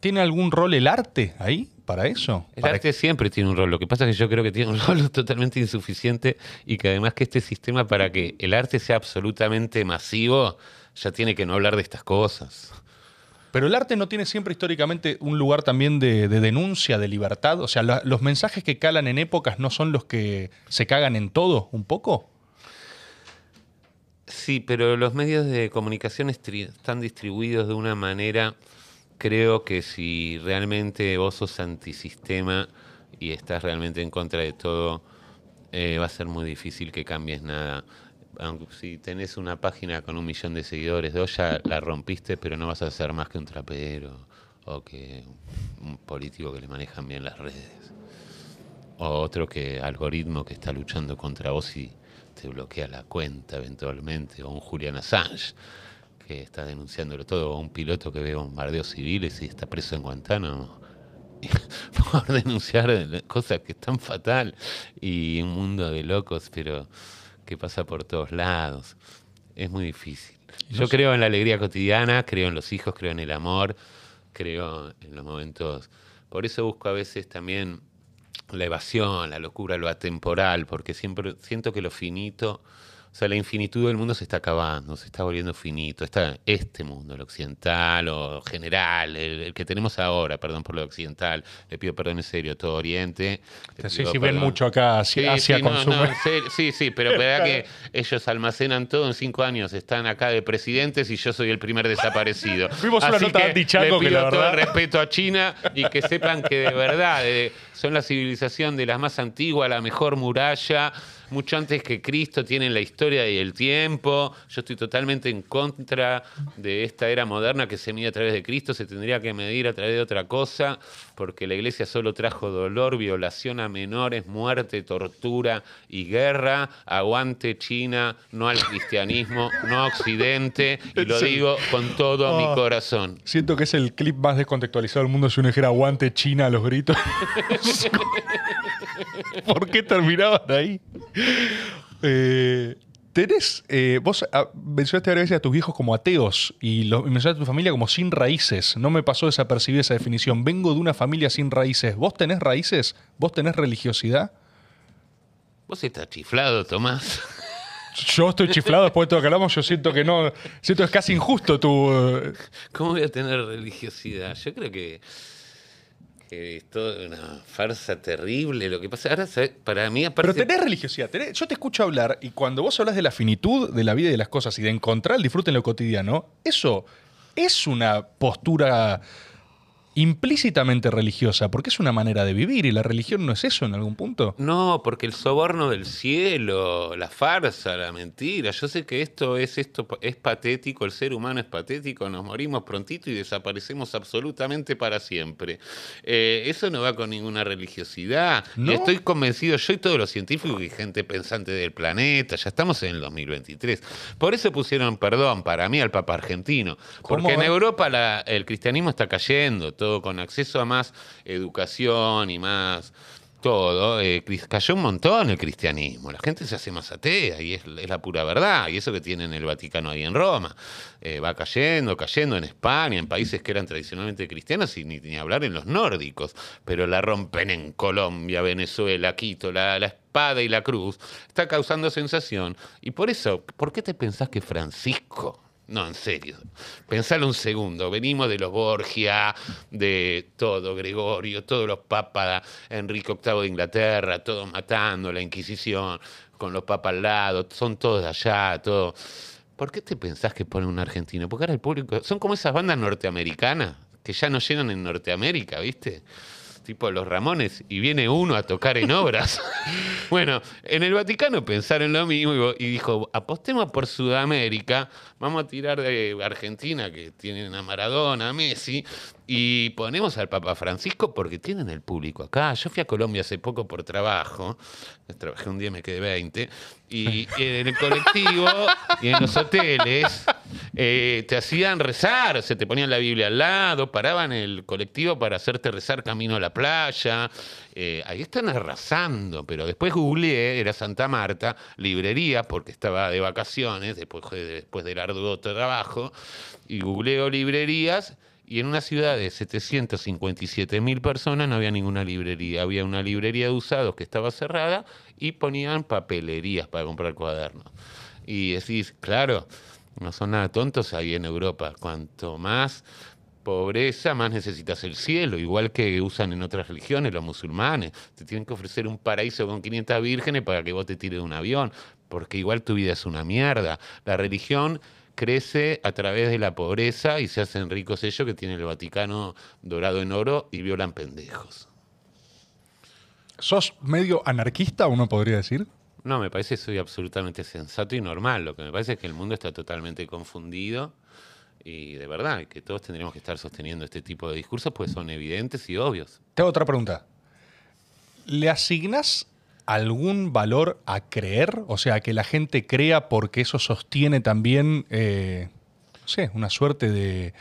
¿Tiene algún rol el arte ahí para eso? El arte siempre tiene un rol. Lo que pasa es que yo creo que tiene un rol totalmente insuficiente y que además que este sistema para que el arte sea absolutamente masivo ya tiene que no hablar de estas cosas. Pero el arte no tiene siempre históricamente un lugar también de, denuncia, de libertad. O sea, los mensajes que calan en épocas no son los que se cagan en todo, un poco. Sí, pero los medios de comunicación están distribuidos de una manera, creo que si realmente vos sos antisistema y estás realmente en contra de todo, eh, va a ser muy difícil que cambies nada aunque si tenés una página con un millón de seguidores, dos ya la rompiste, pero no vas a ser más que un trapero o que un político que le manejan bien las redes. O otro que algoritmo que está luchando contra vos y te bloquea la cuenta eventualmente. O un Julian Assange que está denunciándolo todo. O un piloto que ve bombardeos civiles y está preso en Guantánamo. por denunciar cosas que están fatal y un mundo de locos, pero que pasa por todos lados. Es muy difícil. Yo creo en la alegría cotidiana, creo en los hijos, creo en el amor, creo en los momentos. Por eso busco a veces también la evasión, la locura, lo atemporal, porque siempre siento que lo finito o sea, la infinitud del mundo se está acabando, se está volviendo finito. Está este mundo, el occidental o general, el, que tenemos ahora, perdón por lo occidental, le pido perdón en serio, todo Oriente. Sí, sí, ven mucho acá, hacia sí, sí, sí, pero verdad que ellos almacenan todo en cinco años, están acá de presidentes y yo soy el primer desaparecido. Vimos una nota que le pido que todo el respeto a China y que sepan que de verdad son la civilización de las más antiguas, la mejor muralla mucho antes que Cristo, tienen la historia y el tiempo. Yo estoy totalmente en contra de esta era moderna que se mide a través de Cristo, se tendría que medir a través de otra cosa, porque la iglesia solo trajo dolor, violación a menores, muerte, tortura y guerra. Aguante China, no al cristianismo, no a Occidente, y lo digo con todo mi oh. corazón. Siento que es el clip más descontextualizado del mundo si uno dijera aguante China a los gritos. ¿Por qué terminaban ahí? Eh, tenés, eh, vos ah, mencionaste varias veces a tus hijos como ateos y, lo, mencionaste a tu familia como sin raíces. No me pasó desapercibida esa definición. Vengo de una familia sin raíces. ¿Vos tenés raíces? ¿Vos tenés religiosidad? Vos estás chiflado, Tomás. Yo estoy chiflado después de todo lo que hablamos. Yo siento que no. Siento que es casi injusto tu. Eh, ¿Cómo voy a tener religiosidad? Yo creo que es toda una farsa terrible lo que pasa. Ahora, para mí, aparte... Pero tenés religiosidad. yo te escucho hablar y cuando vos hablas de la finitud de la vida y de las cosas y de encontrar el disfrute en lo cotidiano, eso es una postura implícitamente religiosa, porque es una manera de vivir y la religión no es eso en algún punto. No, porque el soborno del cielo, la farsa, la mentira, yo sé que esto es esto es patético, el ser humano es patético, nos morimos prontito y desaparecemos absolutamente para siempre. Eh, eso no va con ninguna religiosidad. Y estoy convencido, yo y todos los científicos y gente pensante del planeta, ya estamos en el 2023. Por eso pusieron perdón para mí al Papa argentino, porque en Europa el cristianismo está cayendo con acceso a más educación y más todo, eh, cayó un montón el cristianismo. La gente se hace más atea y es, la pura verdad. Y eso que tienen el Vaticano ahí en Roma. Eh, va cayendo, cayendo en España, en países que eran tradicionalmente cristianos y ni, hablar en los nórdicos. Pero la rompen en Colombia, Venezuela, Quito, la, la espada y la cruz. Está causando sensación. Y por eso, ¿por qué te pensás que Francisco no, en serio. Pensalo un segundo. Venimos de los Borgia, de todo, Gregorio, todos los papas, Enrique VIII de Inglaterra, todos matando, la Inquisición, con los papas al lado, son todos de allá, todo. ¿Por qué te pensás que ponen un argentino? Porque ahora el público. Son como esas bandas norteamericanas que ya no llenan en Norteamérica, ¿viste? tipo los Ramones, y viene uno a tocar en obras. bueno, en el Vaticano pensaron lo mismo y dijo, apostemos por Sudamérica, vamos a tirar de Argentina, que tienen a Maradona, a Messi, y ponemos al Papa Francisco porque tienen el público acá. Yo fui a Colombia hace poco por trabajo, trabajé un día me quedé 20, y en el colectivo y en los hoteles eh, te hacían rezar, se te ponían la Biblia al lado, paraban el colectivo para hacerte rezar camino a la playa. Eh, ahí están arrasando, pero después googleé, era Santa Marta, librería, porque estaba de vacaciones, después, después del arduo trabajo, y googleo librerías y en una ciudad de 757 mil personas no había ninguna librería. Había una librería de usados que estaba cerrada y ponían papelerías para comprar cuadernos. Y decís, claro, no son nada tontos ahí en Europa. Cuanto más pobreza, más necesitas el cielo, igual que usan en otras religiones los musulmanes. Te tienen que ofrecer un paraíso con 500 vírgenes para que vos te tires de un avión, porque igual tu vida es una mierda. La religión crece a través de la pobreza y se hacen ricos ellos que tienen el Vaticano dorado en oro y violan pendejos. ¿Sos medio anarquista, uno podría decir? No, me parece que soy absolutamente sensato y normal. Lo que me parece es que el mundo está totalmente confundido y de verdad que todos tendríamos que estar sosteniendo este tipo de discursos pues son evidentes y obvios. Tengo otra pregunta. ¿le asignás algún valor a creer? O sea, que la gente crea porque eso sostiene también, eh, no sé, una suerte de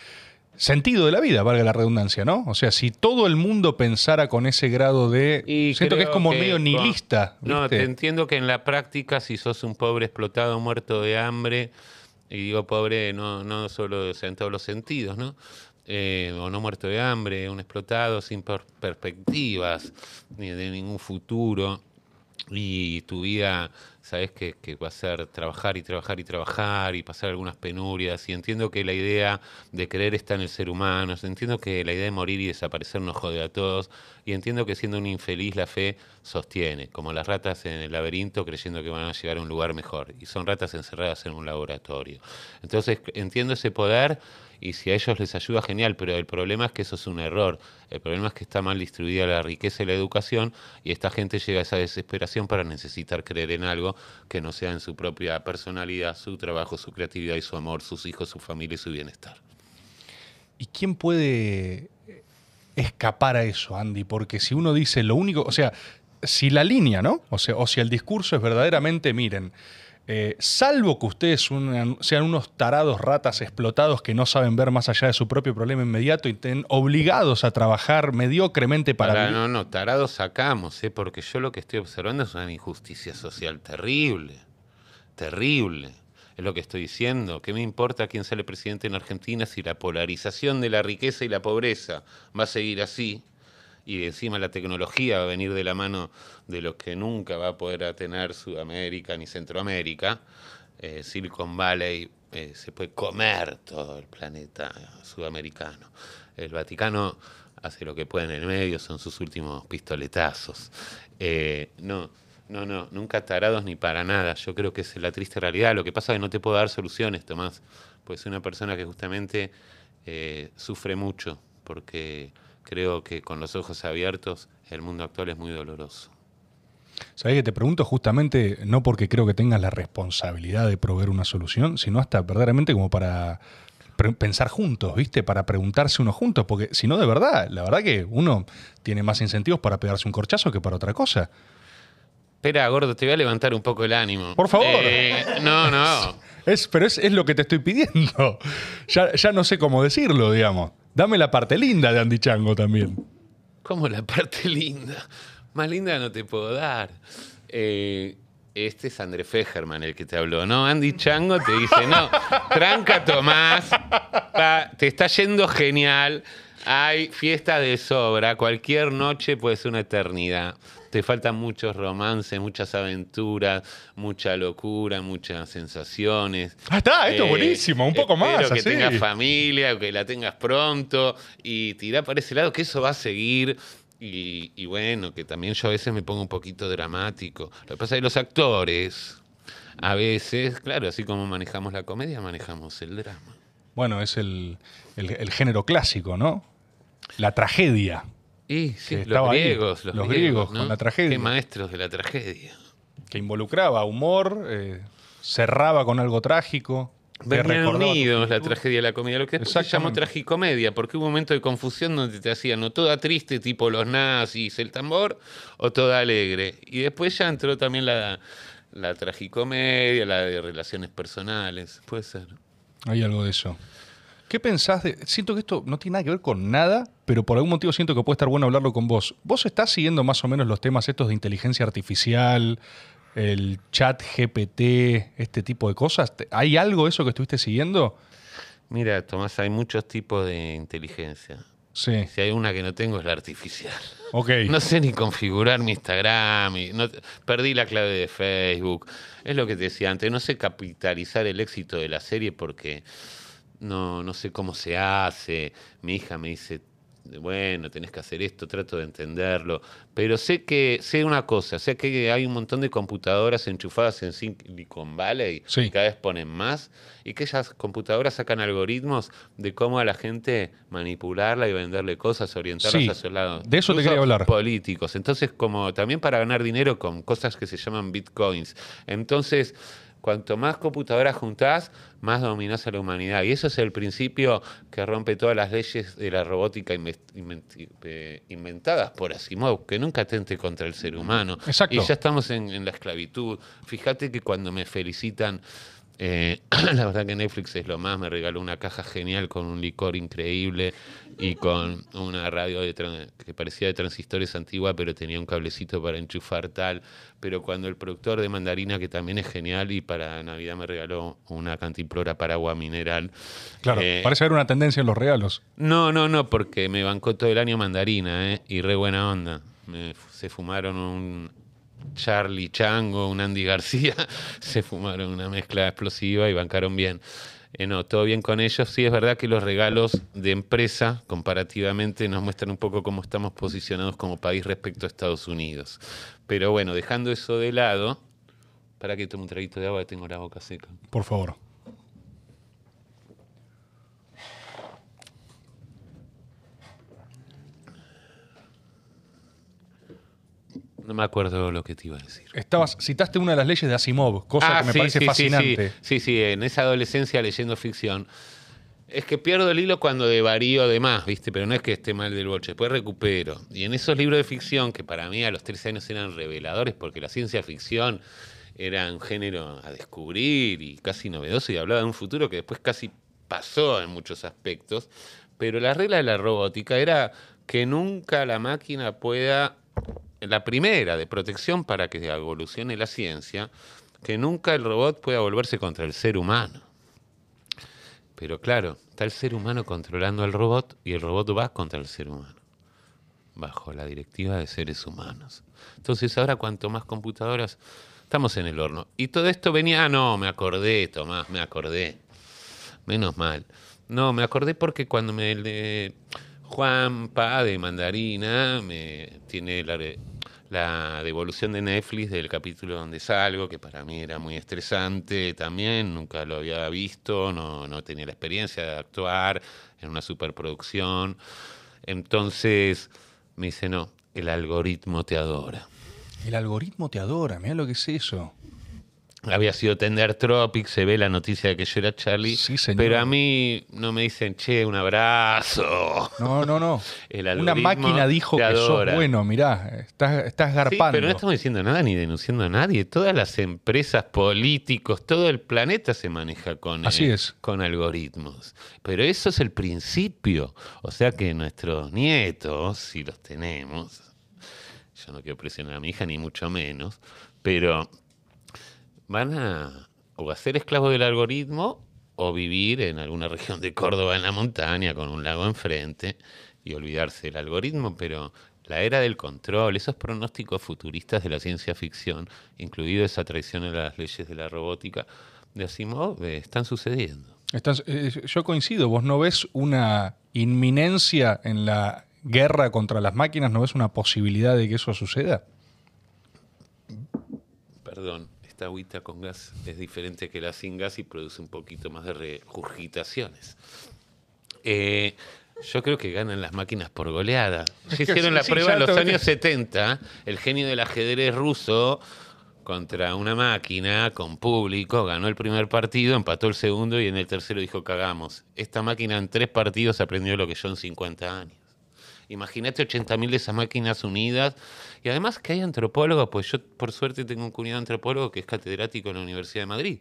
sentido de la vida, valga la redundancia, ¿no? O sea, si todo el mundo pensara con ese grado de... Y siento que es como que medio nihilista. No, ¿viste? te entiendo que en la práctica, si sos un pobre explotado, muerto de hambre, y digo pobre no, no solo o sea, en todos los sentidos, ¿no? Eh, o no muerto de hambre, un explotado sin per- perspectivas, ni de ningún futuro, y tu vida, sabes que, que va a ser trabajar y trabajar y trabajar y pasar algunas penurias. Y entiendo que la idea de creer está en el ser humano. Entiendo que la idea de morir y desaparecer nos jode a todos. Y entiendo que siendo un infeliz la fe sostiene, como las ratas en el laberinto creyendo que van a llegar a un lugar mejor. Y son ratas encerradas en un laboratorio. Entonces entiendo ese poder y si a ellos les ayuda, genial, pero el problema es que eso es un error. El problema es que está mal distribuida la riqueza y la educación y esta gente llega a esa desesperación para necesitar creer en algo que no sea en su propia personalidad, su trabajo, su creatividad y su amor, sus hijos, su familia y su bienestar. ¿Y quién puede escapar a eso, Andy? Porque si uno dice lo único, o sea, si la línea, ¿no? O sea, o si el discurso es verdaderamente, miren, eh, salvo que ustedes sean unos tarados ratas explotados que no saben ver más allá de su propio problema inmediato y estén obligados a trabajar mediocremente para... Para, no, no, tarados sacamos, ¿eh? porque yo lo que estoy observando es una injusticia social terrible, terrible. Es lo que estoy diciendo. ¿Qué me importa quién sale presidente en Argentina si la polarización de la riqueza y la pobreza va a seguir así? Y encima la tecnología va a venir de la mano de lo que nunca va a poder tener Sudamérica ni Centroamérica. Eh, Silicon Valley eh, se puede comer todo el planeta sudamericano. El Vaticano hace lo que puede en el medio, son sus últimos pistoletazos. Eh, no, no, no, nunca tarados ni para nada. Yo creo que es la triste realidad. Lo que pasa es que no te puedo dar soluciones, Tomás. Pues soy una persona que justamente sufre mucho, porque creo que con los ojos abiertos el mundo actual es muy doloroso. ¿Sabés que te pregunto justamente, no porque creo que tengas la responsabilidad de proveer una solución, sino hasta verdaderamente como para pensar juntos, ¿viste? Para preguntarse uno juntos, porque si no, de verdad, la verdad que uno tiene más incentivos para pegarse un corchazo que para otra cosa. Espera, gordo, te voy a levantar un poco el ánimo. Por favor. Eh, no, no. Es, pero es, es lo que te estoy pidiendo. Ya, ya no sé cómo decirlo, digamos. Dame la parte linda de Andy Chango también. Como la parte linda. Más linda no te puedo dar. Eh, este es André Fejerman el que te habló, ¿no? Andy Chango te dice, no, tranca Tomás, te está yendo genial, hay fiesta de sobra, cualquier noche puede ser una eternidad. Te faltan muchos romances, muchas aventuras, mucha locura, muchas sensaciones. Ah, está, esto es Eh, buenísimo, un poco más. que así. tengas familia, que la tengas pronto y tirá para ese lado, que eso va a seguir. Y, y bueno, que también yo a veces me pongo un poquito dramático. Lo que pasa es que los actores, a veces, claro, así como manejamos la comedia, manejamos el drama. Bueno, es el, el- el género clásico, ¿no? La tragedia. Y sí, Que los ahí, griegos, los, los griegos, griegos ¿no? con la tragedia. Qué maestros de la tragedia. que involucraba humor, eh, cerraba con algo trágico. Venían unidos la tragedia y la comedia, lo que después se llamó tragicomedia, porque hubo un momento de confusión donde te hacían o toda triste, tipo los nazis, el tambor, o toda alegre. Y después ya entró también la, la tragicomedia, la de relaciones personales, puede ser. Hay algo de eso. ¿Qué pensás de.? Siento que esto no tiene nada que ver con nada, pero por algún motivo siento que puede estar bueno hablarlo con vos. ¿Vos estás siguiendo más o menos los temas estos de inteligencia artificial, el chat GPT, este tipo de cosas? ¿Te- ¿Hay algo eso que estuviste siguiendo? Mira, Tomás, hay muchos tipos de inteligencia. Sí. Si hay una que no tengo es la artificial. Ok. No sé ni configurar mi Instagram, y no- perdí la clave de Facebook. Es lo que te decía antes, no sé capitalizar el éxito de la serie porque no, no sé cómo se hace. Mi hija me dice, bueno, tenés que hacer esto, trato de entenderlo. Pero sé que, sé una cosa, sé que hay un montón de computadoras enchufadas en Silicon Valley, Sí. y cada vez ponen más, y que esas computadoras sacan algoritmos de cómo a la gente manipularla y venderle cosas, orientarla Sí, hacia su lado. de eso te quería hablar. Políticos. Entonces, como también para ganar dinero con cosas que se llaman bitcoins. Entonces, cuanto más computadoras juntás, más dominás a la humanidad. Y eso es el principio que rompe todas las leyes de la robótica eh, inventadas por Asimov, que nunca atente contra el ser humano. Exacto. Y ya estamos en, en la esclavitud. Fíjate que cuando me felicitan, eh, la verdad que Netflix es lo más, me regaló una caja genial con un licor increíble y con una radio de que parecía de transistores antigua, pero tenía un cablecito para enchufar tal. Pero cuando el productor de Mandarina, que también es genial, y para Navidad me regaló una cantimplora para agua mineral. Claro, eh, parece haber una tendencia en los regalos. no, no, no, porque me bancó todo el año mandarina, ¿eh? Y re buena onda. Me se fumaron un Charlie Chango, un Andy García, se fumaron una mezcla explosiva y bancaron bien. Eh, no, todo bien con ellos. Sí, es verdad que los regalos de empresa, comparativamente, nos muestran un poco cómo estamos posicionados como país respecto a Estados Unidos. Pero bueno, dejando eso de lado, para que tome un traguito de agua, tengo la boca seca. Por favor. No me acuerdo lo que te iba a decir. Estabas, citaste una de las leyes de Asimov, cosa Ah, que me sí, parece sí, sí, fascinante. Sí, sí, sí, en esa adolescencia leyendo ficción. Es que pierdo el hilo cuando devarío de más, ¿viste? Pero no es que esté mal del boche, después recupero. Y en esos libros de ficción, que para mí a los 13 años eran reveladores, porque la ciencia ficción era un género a descubrir y casi novedoso y hablaba de un futuro que después casi pasó en muchos aspectos. Pero la regla de la robótica era que nunca la máquina pueda la primera de protección para que evolucione la ciencia, que nunca el robot pueda volverse contra el ser humano. Pero claro, está el ser humano controlando al robot y el robot va contra el ser humano, bajo la directiva de seres humanos. Entonces ahora cuanto más computadoras, estamos en el horno. Y todo esto venía, ah, no, me acordé, Tomás, me acordé. Menos mal. No, me acordé porque cuando me... le- Juan Pa de Mandarina me tiene la, la devolución de Netflix del capítulo donde salgo, que para mí era muy estresante también, nunca lo había visto, no, no tenía la experiencia de actuar en una superproducción. Entonces me dice, no, el algoritmo te adora. El algoritmo te adora, mira lo que es eso. Había sido Tender Tropic, se ve la noticia de que yo era Charlie, Sí, señor. pero a mí no me dicen, che, un abrazo. No, no, no. El Una máquina dijo que sos adora. bueno, mirá, estás, estás Sí, garpando. pero no estamos diciendo nada ni denunciando a nadie. Todas las empresas, políticos, todo el planeta se maneja con, Así eh, es. con algoritmos. Pero eso es el principio. O sea que nuestros nietos, si los tenemos, yo no quiero presionar a mi hija ni mucho menos, pero van a o a ser esclavos del algoritmo o vivir en alguna región de Córdoba en la montaña con un lago enfrente y olvidarse del algoritmo, pero la era del control, esos pronósticos futuristas de la ciencia ficción, incluido esa traición a las leyes de la robótica de Asimov, eh, están sucediendo. Estás- eh, yo coincido, vos no ves una inminencia en la guerra contra las máquinas, no ves una posibilidad de que eso suceda. Perdón, esta agüita con gas es diferente que la sin gas y produce un poquito más de regurgitaciones. Eh, yo creo que ganan las máquinas por goleada. Que hicieron la sí, prueba en los años 70, el genio del ajedrez ruso contra una máquina con público, ganó el primer partido, empató el segundo y en el tercero dijo cagamos. Esta máquina en tres partidos aprendió lo que yo en 50 años. Imagínate 80.000 de esas máquinas unidas. Y además que hay antropólogos, pues yo por suerte tengo un cuñado antropólogo que es catedrático en la Universidad de Madrid.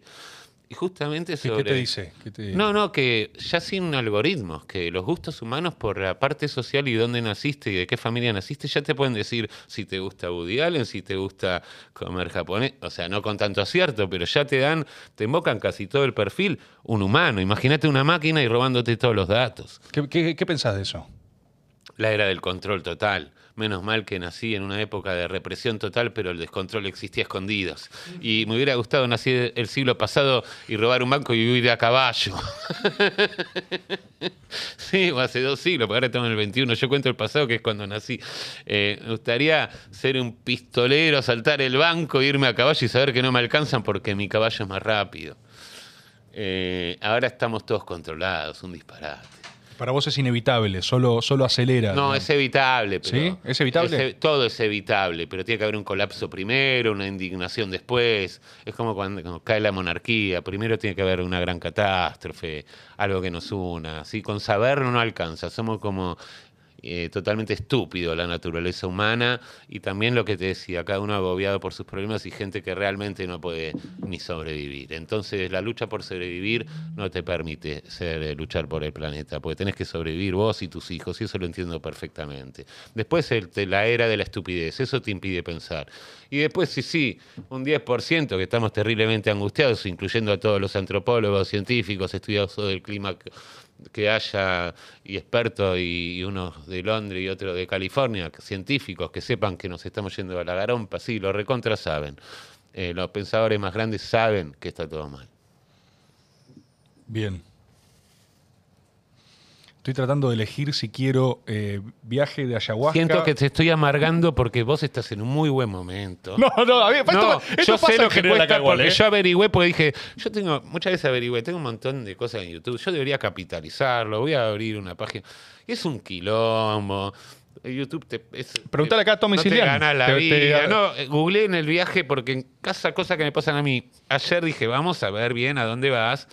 Y justamente ¿Qué, sobre... qué te dice? ¿Qué te- No, no, que ya sin algoritmos, que los gustos humanos por la parte social y dónde naciste y de qué familia naciste, ya te pueden decir si te gusta Woody Allen, si te gusta comer japonés, o sea, no con tanto acierto, pero ya te dan, te invocan casi todo el perfil, un humano. Imagínate una máquina y robándote todos los datos. ¿Qué, qué- qué pensás de eso? La era del control total. Menos mal que nací en una época de represión total, pero el descontrol existía escondidos. Y me hubiera gustado nacer el siglo pasado y robar un banco y vivir a caballo. sí, o hace dos siglos, porque ahora estamos en el 21. Yo cuento el pasado, que es cuando nací. Eh, me gustaría ser un pistolero, saltar el banco, irme a caballo y saber que no me alcanzan porque mi caballo es más rápido. Eh, ahora estamos todos controlados, un disparate. Para vos es inevitable, solo, solo acelera. No, es evitable. Pero ¿Sí? ¿Es evitable? es- todo es evitable, pero tiene que haber un colapso primero, una indignación después. Es como cuando, cuando cae la monarquía. Primero tiene que haber una gran catástrofe, algo que nos una. Así con saber no alcanza. Somos como eh, totalmente estúpido la naturaleza humana y también lo que te decía, cada uno agobiado por sus problemas y gente que realmente no puede ni sobrevivir. Entonces la lucha por sobrevivir no te permite eh, luchar por el planeta, porque tenés que sobrevivir vos y tus hijos y eso lo entiendo perfectamente. Después el- la era de la estupidez, eso te impide pensar. Y después sí, sí, un 10% que estamos terriblemente angustiados, incluyendo a todos los antropólogos, científicos, estudiosos del clima que- haya y expertos y, unos de Londres y otros de California, científicos que sepan que nos estamos yendo a la garompa, sí, lo recontra saben. Eh, los pensadores más grandes saben que está todo mal. Bien. Estoy tratando de elegir si quiero eh, viaje de ayahuasca. Siento que te estoy amargando porque vos estás en un muy buen momento. No, no, a ver, esto, No, esto yo pasa sé lo que cuesta acá igual, porque ¿eh? yo averigüé, porque dije, yo tengo, muchas veces averigüé, tengo un montón de cosas en YouTube, yo debería capitalizarlo, voy a abrir una página. Es un quilombo. YouTube te. Es, Preguntale acá a Tommy no te gana la Te- te- vida. No, eh, googleé en el viaje porque en cada cosa que me pasan a mí. Ayer dije, vamos a ver bien a dónde vas.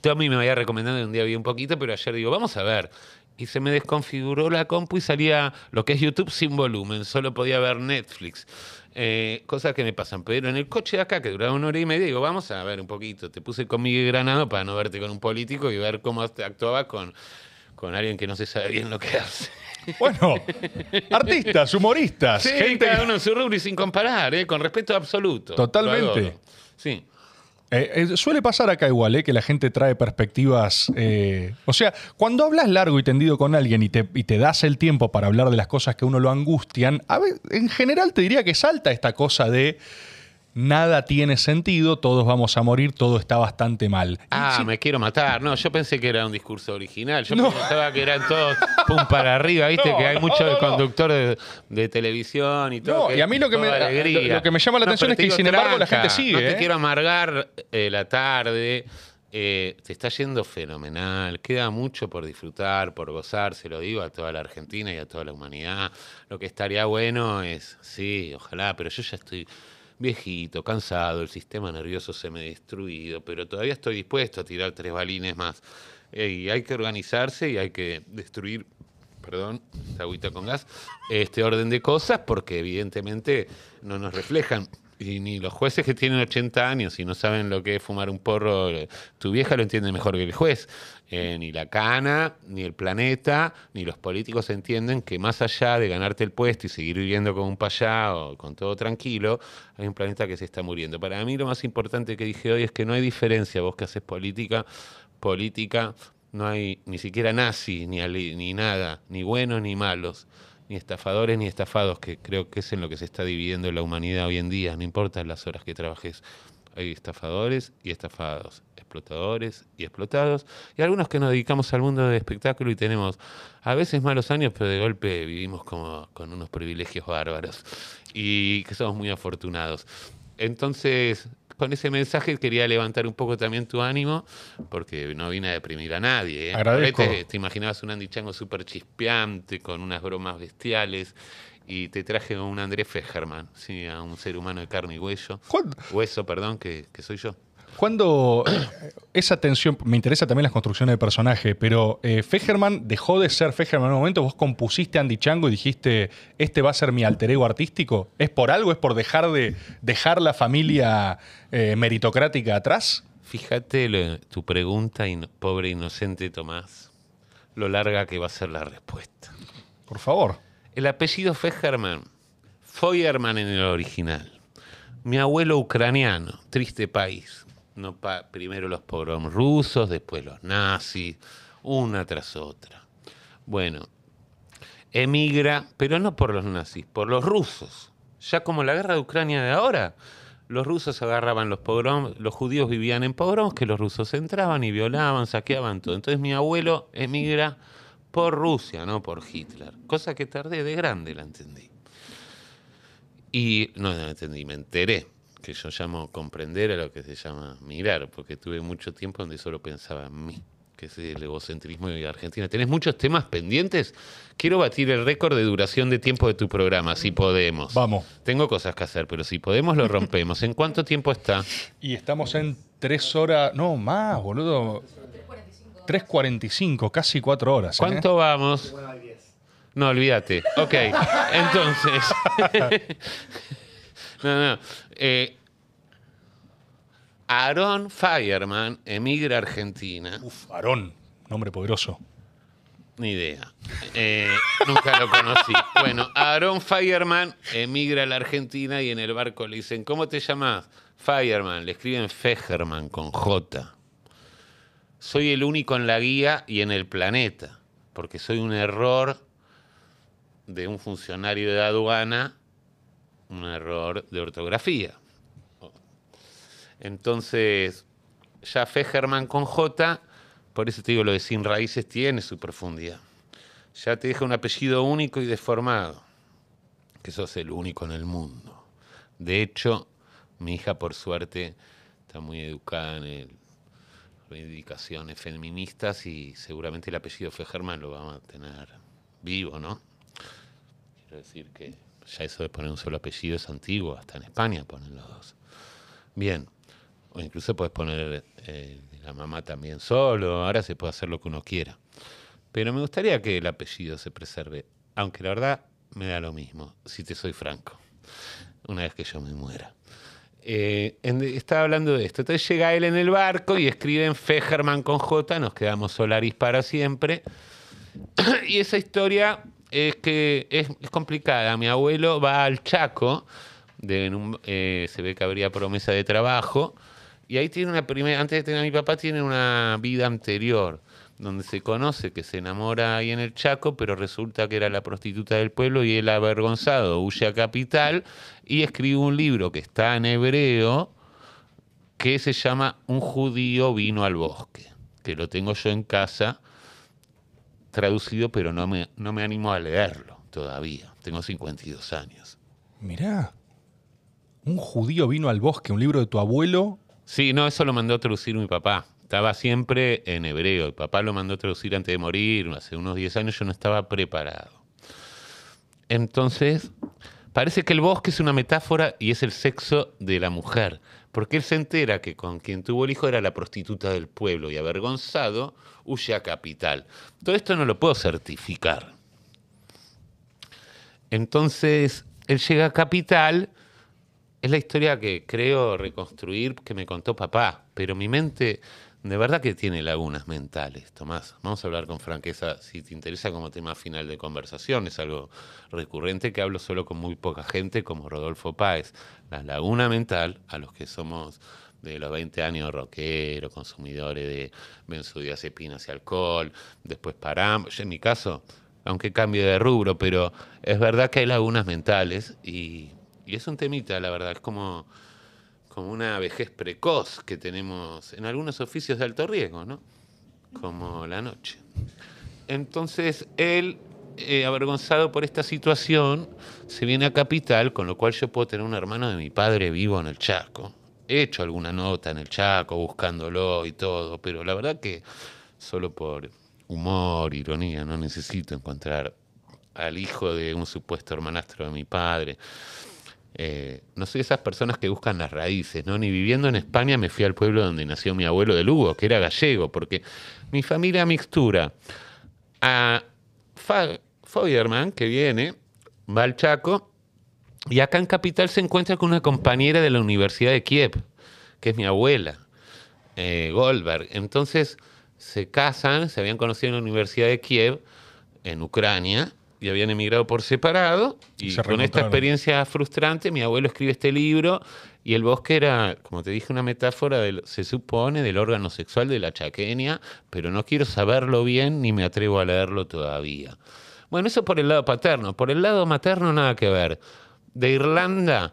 Tommy me había recomendado y un día vi un poquito, pero ayer digo, vamos a ver. Y se me desconfiguró la compu y salía lo que es YouTube sin volumen, solo podía ver Netflix. Eh, cosas que me pasan. Pero en el coche de acá, que duraba una hora y media, digo, vamos a ver un poquito. Te puse con Miguel Granado para no verte con un político y ver cómo actuabas con, con alguien que no se sabe bien lo que hace. Bueno, artistas, humoristas, Sí, gente. cada uno en su rubro y sin comparar, ¿eh? con respeto absoluto. Totalmente. Sí. Eh, eh, suele pasar acá igual, ¿eh? que la gente trae perspectivas. eh, o sea, cuando hablas largo y tendido con alguien y te, das el tiempo para hablar de las cosas que a uno lo angustian, en general te diría que salta esta cosa de nada tiene sentido, todos vamos a morir, todo está bastante mal. Ah, si- me quiero matar. No, yo pensé que era un discurso original. Yo No. pensaba que eran todos pum para arriba, viste No, que hay no, mucho conductor de, de televisión y todo. No, y a mí lo que me- lo que me llama la atención es que, sin embargo, la gente sigue, No te ¿eh? quiero amargar eh, la tarde. Eh, te está yendo fenomenal, queda mucho por disfrutar, por gozar, se lo digo a toda la Argentina y a toda la humanidad. Lo que estaría bueno es, sí, ojalá, pero yo ya estoy viejito, cansado, el sistema nervioso se me ha destruido, pero todavía estoy dispuesto a tirar tres balines más. Y hay que organizarse y hay que destruir, perdón, esta agüita con gas, este orden de cosas porque evidentemente no nos reflejan. Y ni los jueces que tienen 80 años y no saben lo que es fumar un porro, eh, tu vieja lo entiende mejor que el juez. Eh, ni la cana, ni el planeta, ni los políticos entienden que más allá de ganarte el puesto y seguir viviendo como un payá o con todo tranquilo, hay un planeta que se está muriendo. Para mí lo más importante que dije hoy es que no hay diferencia, vos que haces política, política, no hay ni siquiera nazi, ni, ni nada, ni buenos ni malos ni estafadores ni estafados, que creo que es en lo que se está dividiendo la humanidad hoy en día, no importa las horas que trabajes. Hay estafadores y estafados, explotadores y explotados, y algunos que nos dedicamos al mundo del espectáculo y tenemos a veces malos años, pero de golpe vivimos como con unos privilegios bárbaros y que somos muy afortunados. Entonces, con ese mensaje quería levantar un poco también tu ánimo, porque no vine a deprimir a nadie. ¿eh? Agradezco. Te, te imaginabas un Andy Chango súper chispeante, con unas bromas bestiales, y te traje a un Andrés Fejerman, sí, a un ser humano de carne y hueso. ¿Cuándo, Hueso, perdón, que, que soy yo. Cuándo, eh, esa tensión, me interesa también las construcciones de personaje, pero eh, Fejerman dejó de ser Fejerman en un momento, vos compusiste Andy Chango y dijiste, este va a ser mi alter ego artístico, ¿es por algo? ¿Es por dejar de dejar la familia eh, meritocrática atrás? Fíjate lo- tu pregunta, ino- pobre inocente Tomás, lo larga que va a ser la respuesta. Por favor. El apellido Fejerman, Feuerman en el original. Mi abuelo ucraniano, triste país. No pa- primero los pogroms rusos, después los nazis, una tras otra. Bueno, emigra, pero no por los nazis, por los rusos. Ya como la guerra de Ucrania de ahora, los rusos agarraban los pogroms, los judíos vivían en pogroms, que los rusos entraban y violaban, saqueaban todo. Entonces mi abuelo emigra por Rusia, no por Hitler. Cosa que tardé de grande, la entendí. Y no, no entendí, me enteré, que yo llamo comprender a lo que se llama mirar, porque tuve mucho tiempo donde solo pensaba en mí, que es el egocentrismo de Argentina. ¿Tenés muchos temas pendientes? Quiero batir el récord de duración de tiempo de tu programa, si podemos. Vamos. Tengo cosas que hacer, pero si podemos lo rompemos. ¿En cuánto tiempo está? Y estamos en tres horas, no, más, boludo. 3.45, casi cuatro horas. ¿eh? ¿Cuánto vamos? No, olvídate. Ok, entonces. no, no. Eh, Aaron Fireman emigra a Argentina. Uf, Aarón, nombre poderoso. Ni idea. Eh, nunca lo conocí. Bueno, Aaron Fireman emigra a la Argentina y en el barco le dicen, ¿cómo te llamas? Fireman. Le escriben Fejerman con J. Soy el único en la guía y en el planeta, porque soy un error de un funcionario de aduana, un error de ortografía. Entonces, ya Fejerman con J, por eso te digo, lo de sin raíces tiene su profundidad. Ya te deja un apellido único y deformado, que sos el único en el mundo. De hecho, mi hija, por suerte, está muy educada en el reivindicaciones feministas y seguramente el apellido Fejerman lo vamos a tener vivo, ¿no? Quiero decir que ya eso de poner un solo apellido es antiguo, hasta en España ponen los dos. Bien, o incluso puedes poner eh, la mamá también solo, ahora se puede hacer lo que uno quiera. Pero me gustaría que el apellido se preserve, aunque la verdad me da lo mismo, si te soy franco, una vez que yo me muera. Eh, estaba hablando de esto. Entonces llega él en el barco y escriben Fejerman con J, nos quedamos Solaris para siempre. y esa historia es que es, complicada. Mi abuelo va al Chaco, eh, se ve que habría promesa de trabajo, y ahí tiene una primera, antes de tener a mi papá, tiene una vida anterior, donde se conoce que se enamora ahí en el Chaco, pero resulta que era la prostituta del pueblo y él avergonzado huye a Capital y escribe un libro que está en hebreo que se llama Un judío vino al bosque, que lo tengo yo en casa traducido, pero no me, no me animo a leerlo todavía. Tengo 52 años. Mirá. Un judío vino al bosque, un libro de tu abuelo. Sí, no, eso lo mandó a traducir mi papá. Estaba siempre en hebreo. Mi papá lo mandó a traducir antes de morir, hace unos 10 años yo no estaba preparado. Entonces, parece que el bosque es una metáfora y es el sexo de la mujer, porque él se entera que con quien tuvo el hijo era la prostituta del pueblo y avergonzado huye a capital. Todo esto no lo puedo certificar. Entonces, él llega a capital es la historia que creo reconstruir que me contó papá, pero mi mente de verdad que tiene lagunas mentales, Tomás. Vamos a hablar con franqueza, si te interesa como tema final de conversación, es algo recurrente que hablo solo con muy poca gente como Rodolfo Páez. La laguna mental, a los que somos de los 20 años rockeros, consumidores de benzodiazepinas y alcohol, después paramos, en mi caso, aunque cambie de rubro, pero es verdad que hay lagunas mentales y, y es un temita, la verdad, es como, como una vejez precoz que tenemos en algunos oficios de alto riesgo, ¿no? Como la noche. Entonces, él, eh, avergonzado por esta situación, se viene a Capital, con lo cual yo puedo tener un hermano de mi padre vivo en el Chaco. He hecho alguna nota en el Chaco buscándolo y todo, pero la verdad que solo por humor, ironía, no necesito encontrar al hijo de un supuesto hermanastro de mi padre. Eh, no soy esas personas que buscan las raíces, ¿no? Ni viviendo en España me fui al pueblo donde nació mi abuelo de Lugo, que era gallego, porque mi familia mixtura a Feuerman, que viene, va al Chaco, y acá en Capital se encuentra con una compañera de la Universidad de Kiev, que es mi abuela, eh, Goldberg. Entonces se casan, se habían conocido en la Universidad de Kiev, en Ucrania, y habían emigrado por separado. Y se con esta experiencia frustrante, mi abuelo escribe este libro, y el bosque era, como te dije, una metáfora, del, se supone, del órgano sexual de la chaqueña, pero no quiero saberlo bien ni me atrevo a leerlo todavía. Bueno, eso por el lado paterno. Por el lado materno, nada que ver. De Irlanda,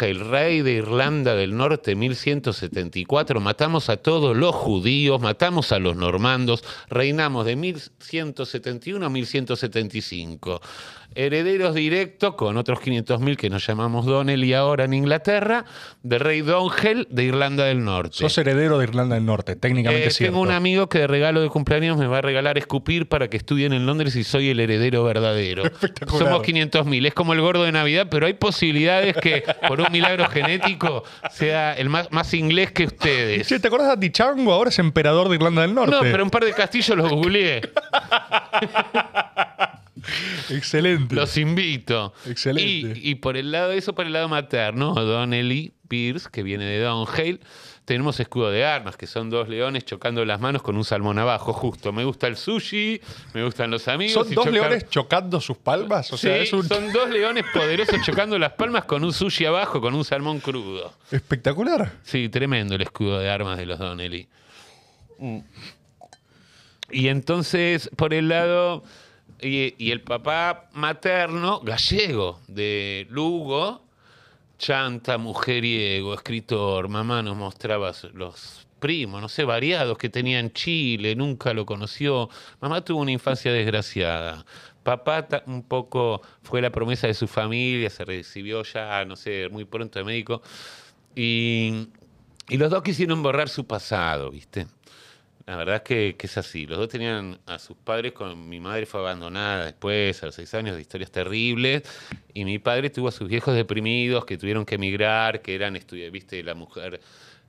El rey de Irlanda del Norte, 1174, matamos a todos los judíos, matamos a los normandos, reinamos de 1171 a 1175. Herederos directos con otros 500.000 que nos llamamos Donnelly ahora en Inglaterra, de rey Dongel de Irlanda del Norte. Sos heredero de Irlanda del Norte, técnicamente Eh, cierto. tengo un amigo que de regalo de cumpleaños me va a regalar escupir para que estudien en Londres y soy el heredero verdadero. Espectacular. Somos 500.000, es como el gordo de Navidad, pero hay posibilidades que por un milagro genético sea el más, más inglés que ustedes. ¿te acordás de Atichango? Ahora es emperador de Irlanda del Norte. No, pero un par de castillos los googleé. Excelente. Los invito. Excelente. Y, y por el lado de eso, por el lado materno, Donnelly Pierce, que viene de Downhill, tenemos escudo de armas, que son dos leones chocando las manos con un salmón abajo, justo. Me gusta el sushi, me gustan los amigos. ¿Son y dos leones chocando sus palmas? O sea, Sí, es un... son dos leones poderosos chocando las palmas con un sushi abajo, con un salmón crudo. espectacular. Sí, tremendo el escudo de armas de los Donnelly. Mm. Y entonces, por el lado. Y, el papá materno, gallego, de Lugo, chanta, mujeriego, escritor. Mamá nos mostraba los primos, no sé, variados que tenía en Chile, nunca lo conoció. Mamá tuvo una infancia desgraciada. Papá un poco fue la promesa de su familia, se recibió ya, no sé, muy pronto de médico. Y, y los dos quisieron borrar su pasado, ¿viste? La verdad es que, que es así. Los dos tenían a sus padres, con mi madre fue abandonada después, a los seis años, de historias terribles. Y mi padre tuvo a sus viejos deprimidos que tuvieron que emigrar, que eran viste, la mujer,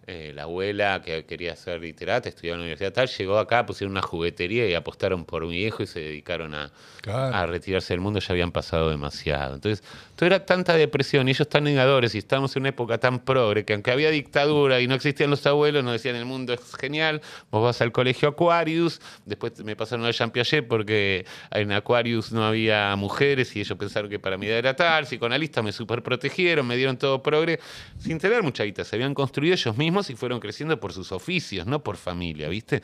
eh, la abuela que quería ser literata, estudiaba en la universidad tal, llegó acá, pusieron una juguetería y apostaron por mi viejo y se dedicaron a, Claro. a retirarse del mundo, ya habían pasado demasiado. Entonces, todo era tanta depresión y ellos tan negadores y estábamos en una época tan progre que aunque había dictadura y no existían los abuelos, nos decían el mundo es genial, vos vas al colegio Aquarius, después me pasaron a Jean Piaget porque en Aquarius no había mujeres y ellos pensaron que para mi edad era tal, psicoanalistas me super protegieron, me dieron todo progre, sin tener mucha guita, se habían construido ellos mismos y fueron creciendo por sus oficios, no por familia, ¿viste?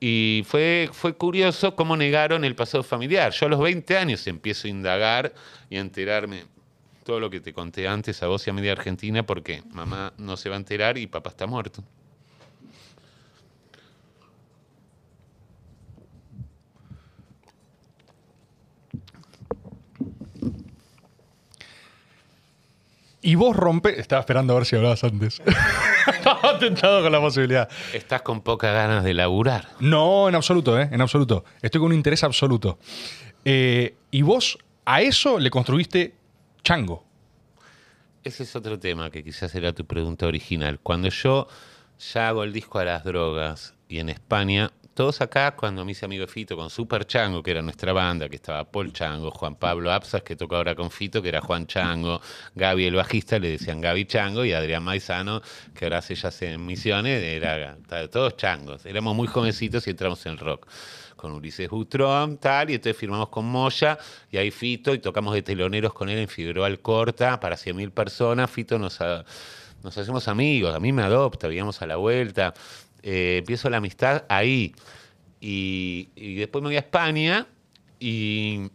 Y fue, fue curioso cómo negaron el pasado familiar. Yo a los 20 años empiezo a indagar y a enterarme todo lo que te conté antes a vos y a media Argentina porque mamá no se va a enterar y papá está muerto. Y vos rompes. Estaba esperando a ver si hablabas antes. Estaba tentado con la posibilidad. Estás con pocas ganas de laburar. No, en absoluto, ¿eh? En absoluto. Estoy con un interés absoluto. Eh, y vos a eso le construiste chango. Ese es otro tema que quizás era tu pregunta original. Cuando yo ya hago el disco a las drogas y en España, todos acá, cuando me hice amigo Fito con Super Chango, que era nuestra banda, que estaba Paul Chango, Juan Pablo Apsas, que toca ahora con Fito, que era Juan Chango, Gaby el bajista, le decían Gaby Chango, y Adrián Maizano, que ahora hace ya en Misiones, era todos changos. Éramos muy jovencitos y entramos en el rock con Ulises Butrón, tal, y entonces firmamos con Moya, y ahí Fito, y tocamos de teloneros con él en Figueroa Alcorta, para 100.000 personas, Fito nos, a- nos hacemos amigos, a mí me adopta, vivíamos a la vuelta, eh, empiezo la amistad ahí, y, después me voy a España, y,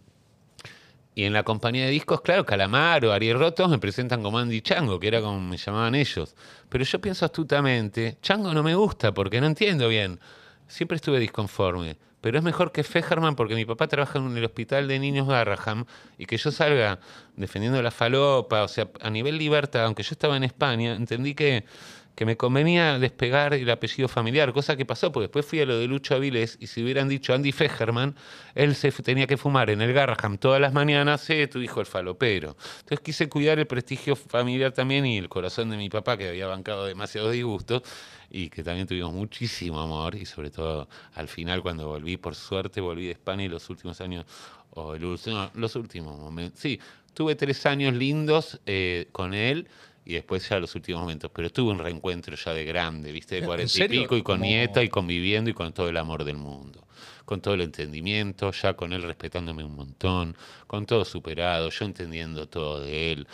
y en la compañía de discos, claro, Calamaro, Ariel Rotos me presentan como Andy Chango, que era como me llamaban ellos, pero yo pienso astutamente, Chango no me gusta, porque no entiendo bien, siempre estuve disconforme. Pero es mejor que Fejerman porque mi papá trabaja en el hospital de niños Garraham y que yo salga defendiendo la falopa, o sea, a nivel libertad, aunque yo estaba en España, entendí que, que me convenía despegar el apellido familiar, cosa que pasó porque después fui a lo de Lucho Avilés y si hubieran dicho Andy Fejerman, él se tenía que fumar en el Garraham todas las mañanas, eh, tu hijo el falopero. Entonces quise cuidar el prestigio familiar también y el corazón de mi papá que había bancado demasiados disgustos y que también tuvimos muchísimo amor y sobre todo al final cuando volví, por suerte volví de España y los últimos años, o los últimos momentos, sí, tuve tres años lindos eh, con él y después ya los últimos momentos, pero tuve un reencuentro ya de grande, viste, de ¿En cuarenta y pico y con nieta y conviviendo y con todo el amor del mundo. Con todo el entendimiento, ya con él respetándome un montón, con todo superado, yo entendiendo todo de él,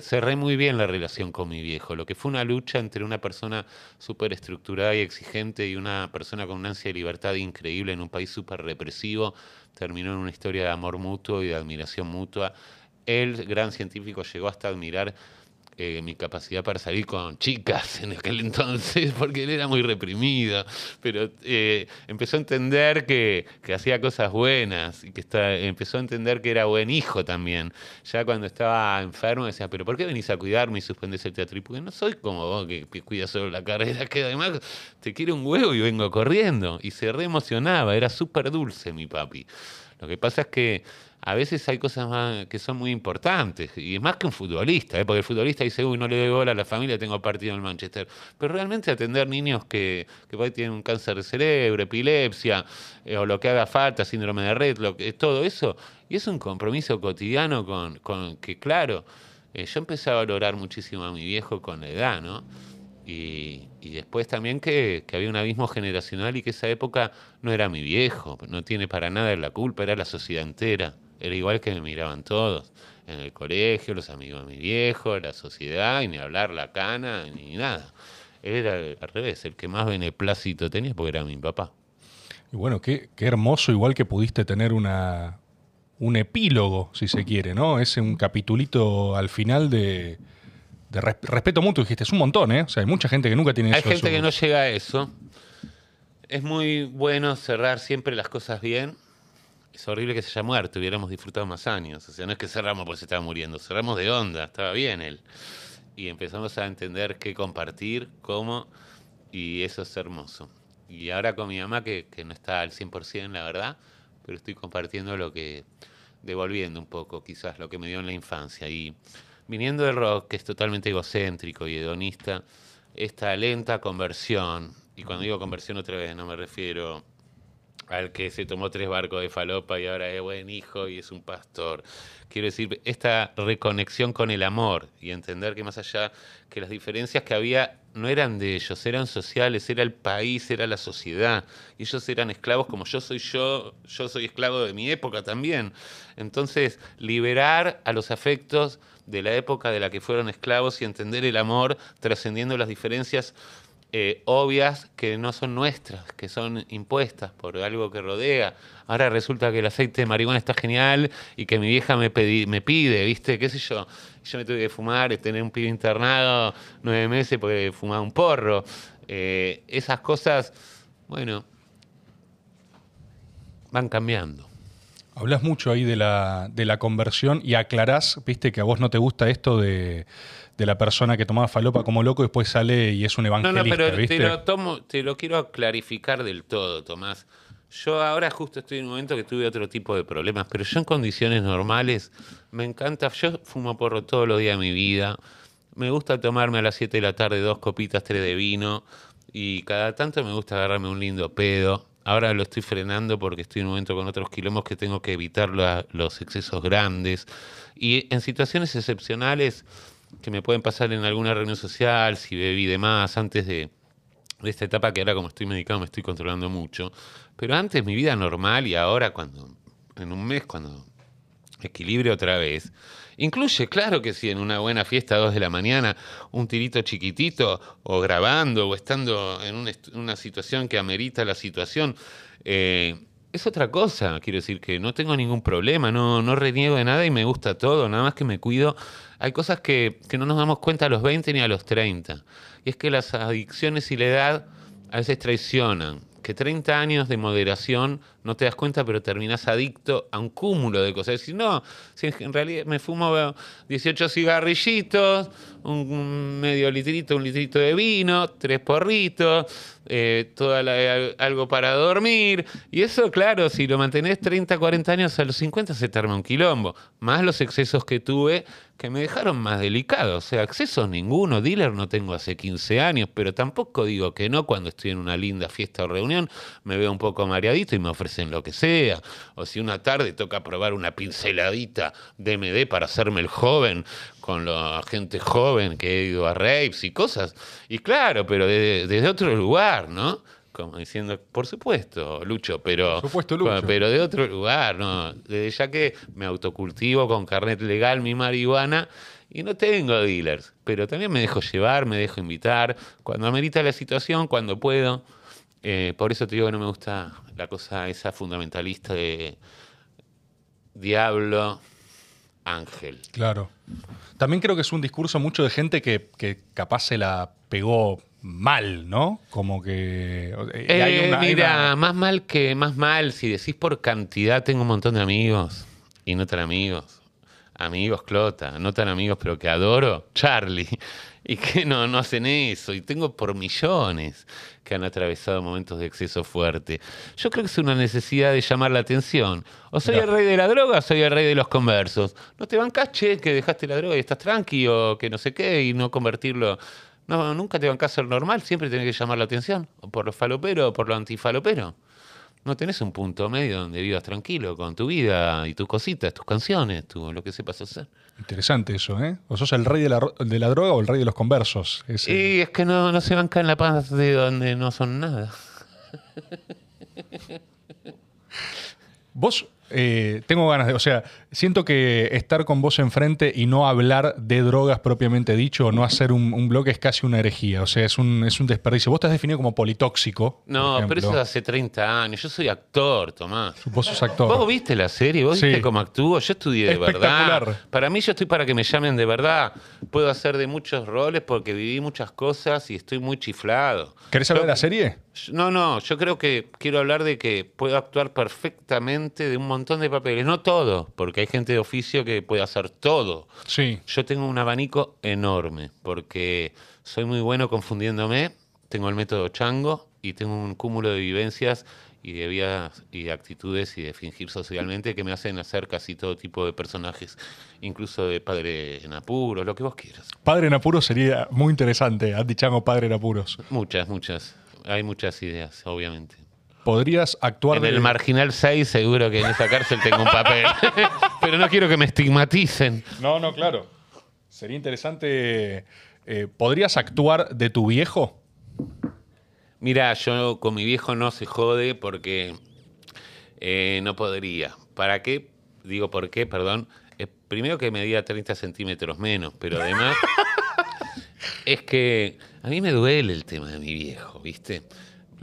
cerré muy bien la relación con mi viejo, lo que fue una lucha entre una persona súper estructurada y exigente y una persona con una ansia de libertad increíble en un país súper represivo, terminó en una historia de amor mutuo y de admiración mutua. Él, gran científico, llegó hasta admirar eh, mi capacidad para salir con chicas en aquel entonces, porque él era muy reprimido, pero eh, empezó a entender que, que, hacía cosas buenas y que está, empezó a entender que era buen hijo también. Ya cuando estaba enfermo decía, pero ¿por qué venís a cuidarme y suspendés el teatro? Porque no soy como vos que, cuidas solo la carrera, que además te quiere un huevo y vengo corriendo. Y se re emocionaba, era súper dulce mi papi. Lo que pasa es que a veces hay cosas más que son muy importantes, y más que un futbolista, ¿eh? porque el futbolista dice, uy, no le doy bola a la familia, tengo partido en Manchester. Pero realmente atender niños que, que tienen un cáncer de cerebro, epilepsia, eh, o lo que haga falta, síndrome de red, lo que, todo eso, y es un compromiso cotidiano con, con que, claro, eh, yo empecé a valorar muchísimo a mi viejo con la edad, ¿no? Y, y, después también que, que, había un abismo generacional y que esa época no era mi viejo, no tiene para nada la culpa, era la sociedad entera. Era igual que me miraban todos. En el colegio, los amigos de mi viejo, la sociedad, y ni hablar la cana, ni nada. Era al revés, el que más beneplácito tenía porque era mi papá. Y bueno, qué, qué hermoso, igual que pudiste tener una, un epílogo, si se quiere, ¿no? Ese un capitulito al final de, de respeto mutuo, dijiste, es un montón, ¿eh? O sea, hay mucha gente que nunca tiene hay eso. Hay gente que no llega a eso. Es muy bueno cerrar siempre las cosas bien es horrible que se haya muerto, hubiéramos disfrutado más años. O sea, no es que cerramos porque se estaba muriendo, cerramos de onda, estaba bien él. Y empezamos a entender qué compartir, cómo, y eso es hermoso. Y ahora con mi mamá, que, que no está al 100%, la verdad, pero estoy compartiendo lo que, devolviendo un poco quizás lo que me dio en la infancia. Y viniendo del rock, que es totalmente egocéntrico y hedonista, esta lenta conversión, y cuando digo conversión otra vez no me refiero al que se tomó tres barcos de falopa y ahora es buen hijo y es un pastor. Quiero decir, esta reconexión con el amor y entender que más allá que las diferencias que había no eran de ellos, eran sociales, era el país, era la sociedad. Ellos eran esclavos como yo soy yo, yo soy esclavo de mi época también. Entonces, liberar a los afectos de la época de la que fueron esclavos y entender el amor trascendiendo las diferencias eh, obvias que no son nuestras, que son impuestas por algo que rodea. Ahora resulta que el aceite de marihuana está genial y que mi vieja me, pedí, me pide, ¿viste? ¿Qué sé yo? Yo me tuve que fumar, tener un pibe internado nueve meses porque fumaba un porro. Eh, esas cosas, bueno, van cambiando. Hablas mucho ahí de la, de la conversión y aclarás, viste, que a vos no te gusta esto de, de la persona que tomaba falopa como loco y después sale y es un evangelista. No, no, pero Te, lo tomo, te lo quiero clarificar del todo, Tomás. Yo ahora justo estoy en un momento que tuve otro tipo de problemas, pero yo en condiciones normales me encanta, yo fumo porro todos los días de mi vida, me gusta tomarme a las 7 de la tarde dos copitas, tres de vino y cada tanto me gusta agarrarme un lindo pedo. Ahora lo estoy frenando porque estoy en un momento con otros kilómetros que tengo que evitar los excesos grandes. Y en situaciones excepcionales que me pueden pasar en alguna reunión social, si bebí de más, antes de, de esta etapa que ahora como estoy medicado me estoy controlando mucho. Pero antes mi vida normal y ahora cuando, en un mes, cuando equilibre otra vez, Incluye, claro que sí, en una buena fiesta a dos de la mañana, un tirito chiquitito, o grabando, o estando en una, una situación que amerita la situación. Eh, es otra cosa, quiero decir que no tengo ningún problema, no, no reniego de nada y me gusta todo, nada más que me cuido. Hay cosas que, que no nos damos cuenta a los 20 ni a los 30. Y es que las adicciones y la edad a veces traicionan que 30 años de moderación no te das cuenta, pero terminas adicto a un cúmulo de cosas. Decir, no, si en realidad me fumo 18 cigarrillitos, un medio litrito, un litrito de vino, tres porritos, eh, algo para dormir. Y eso, claro, si lo mantenés 30, 40 años, a los 50 se te arma un quilombo. Más los excesos que tuve que me dejaron más delicado. O sea, accesos ninguno. Dealer no tengo hace 15 años, pero tampoco digo que no cuando estoy en una linda fiesta o reunión, me veo un poco mareadito y me ofrecen lo que sea. O si una tarde toca probar una pinceladita de MD para hacerme el joven con la gente joven que he ido a raves y cosas. Y claro, pero desde otro lugar, ¿no? Como diciendo, por supuesto, Lucho, pero, pero de otro lugar, ¿no? Desde ya que me autocultivo con carnet legal mi marihuana y no tengo dealers, pero también me dejo llevar, me dejo invitar, cuando amerita la situación, cuando puedo. Eh, por eso te digo que no me gusta la cosa esa fundamentalista de diablo, ángel. Claro. También creo que es un discurso mucho de gente que, que capaz se la pegó mal, ¿no? Como que. eh, hay una- hay mira, una- más mal que más mal, si decís por cantidad, tengo un montón de amigos y no tan amigos. Amigos, Clota, no tan amigos, pero que adoro, Charlie. Y que no, no hacen eso. Y tengo por millones que han atravesado momentos de exceso fuerte. Yo creo que es una necesidad de llamar la atención. O soy el rey de la droga o soy el rey de los conversos. No te bancás, che, que dejaste la droga y estás tranqui o que no sé qué y no convertirlo. No, nunca te bancás ser normal, siempre tenés que llamar la atención. O por lo falopero o por lo antifalopero. No tenés un punto medio donde vivas tranquilo con tu vida y tus cositas, tus canciones, tu, lo que sepas hacer. Interesante eso, ¿eh? O sos el rey de la, de la droga o el rey de los conversos. Ese- Y es que no, no se banca en la paz de donde no son nada. Vos, eh, tengo ganas de, o sea, siento que estar con vos enfrente y no hablar de drogas propiamente dicho, o no hacer un, un bloque es casi una herejía, o sea, es un, es un desperdicio. Vos te has definido como politóxico. No, pero eso es hace 30 años. Yo soy actor, Tomás. Vos sos actor. ¿Vos viste la serie? ¿Vos Sí. viste cómo actúo? Yo estudié de verdad. Para mí yo estoy para que me llamen de verdad. Puedo hacer de muchos roles porque viví muchas cosas y estoy muy chiflado. ¿Querés hablar de la serie? No, no, yo creo que quiero hablar de que puedo actuar perfectamente de un montón de papeles. No todo, porque hay gente de oficio que puede hacer todo. Sí. Yo tengo un abanico enorme, porque soy muy bueno confundiéndome, tengo el método chango y tengo un cúmulo de vivencias y de vidas y de actitudes y de fingir socialmente que me hacen hacer casi todo tipo de personajes, incluso de padre en apuros, lo que vos quieras. Padre en apuros sería muy interesante. Andy Chango, Padre en apuros. Muchas, muchas. Hay muchas ideas, obviamente. Podrías actuar En de- el Marginal 6 seguro que en esa cárcel tengo un papel. Pero no quiero que me estigmaticen. No, no, claro. Sería interesante. eh, ¿Podrías actuar de tu viejo? Mira, yo con mi viejo no se jode porque eh, no podría. ¿Para qué? Digo, ¿por qué? Perdón. Eh, primero que medía 30 centímetros menos, pero además es que a mí me duele el tema de mi viejo, ¿viste?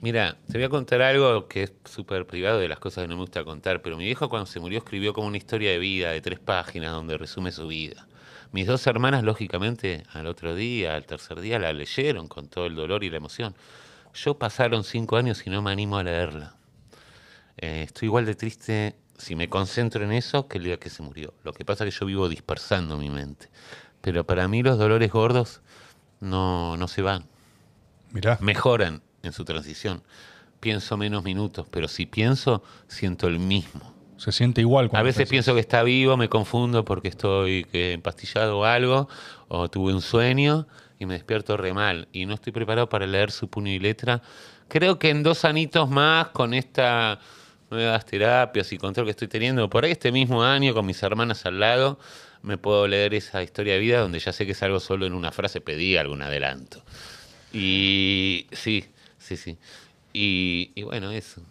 Mira, te voy a contar algo que es súper privado de las cosas que no me gusta contar, pero mi viejo cuando se murió escribió como una historia de vida de tres páginas donde resume su vida. Mis dos hermanas, lógicamente, al otro día, al tercer día, la leyeron con todo el dolor y la emoción. Yo pasaron cinco años y no me animo a leerla. Eh, estoy igual de triste si me concentro en eso que el día que se murió. Lo que pasa es que yo vivo dispersando mi mente. Pero para mí los dolores gordos no, no se van. Mirá. Mejoran en su transición. Pienso menos minutos, pero si pienso, siento el mismo. Se siente igual. A veces pienso que está vivo, me confundo porque estoy que, empastillado o algo, o tuve un sueño y me despierto re mal. Y no estoy preparado para leer su puño y letra. Creo que en dos anitos más, con estas nuevas terapias y control que estoy teniendo, por ahí este mismo año, con mis hermanas al lado, me puedo leer esa historia de vida donde ya sé que es algo solo en una frase, pedí algún adelanto. Y sí, sí, sí. Y, y bueno, eso.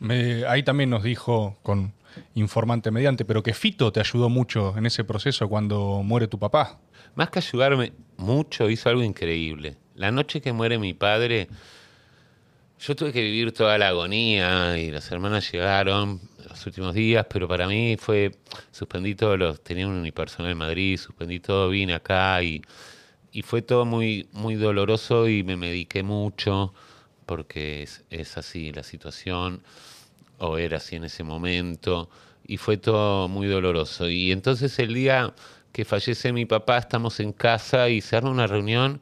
Me- ahí también nos dijo con informante mediante, pero que Fito te ayudó mucho en ese proceso cuando muere tu papá. Más que ayudarme mucho, hizo algo increíble. La noche que muere mi padre, yo tuve que vivir toda la agonía y las hermanas llegaron los últimos días, pero para mí fue, suspendí todos los, tenía un unipersonal en Madrid, suspendí todo, vine acá y, y fue todo muy, muy doloroso y me mediqué mucho porque es, así la situación o era así en ese momento y fue todo muy doloroso. Y entonces el día que fallece mi papá estamos en casa y se arma una reunión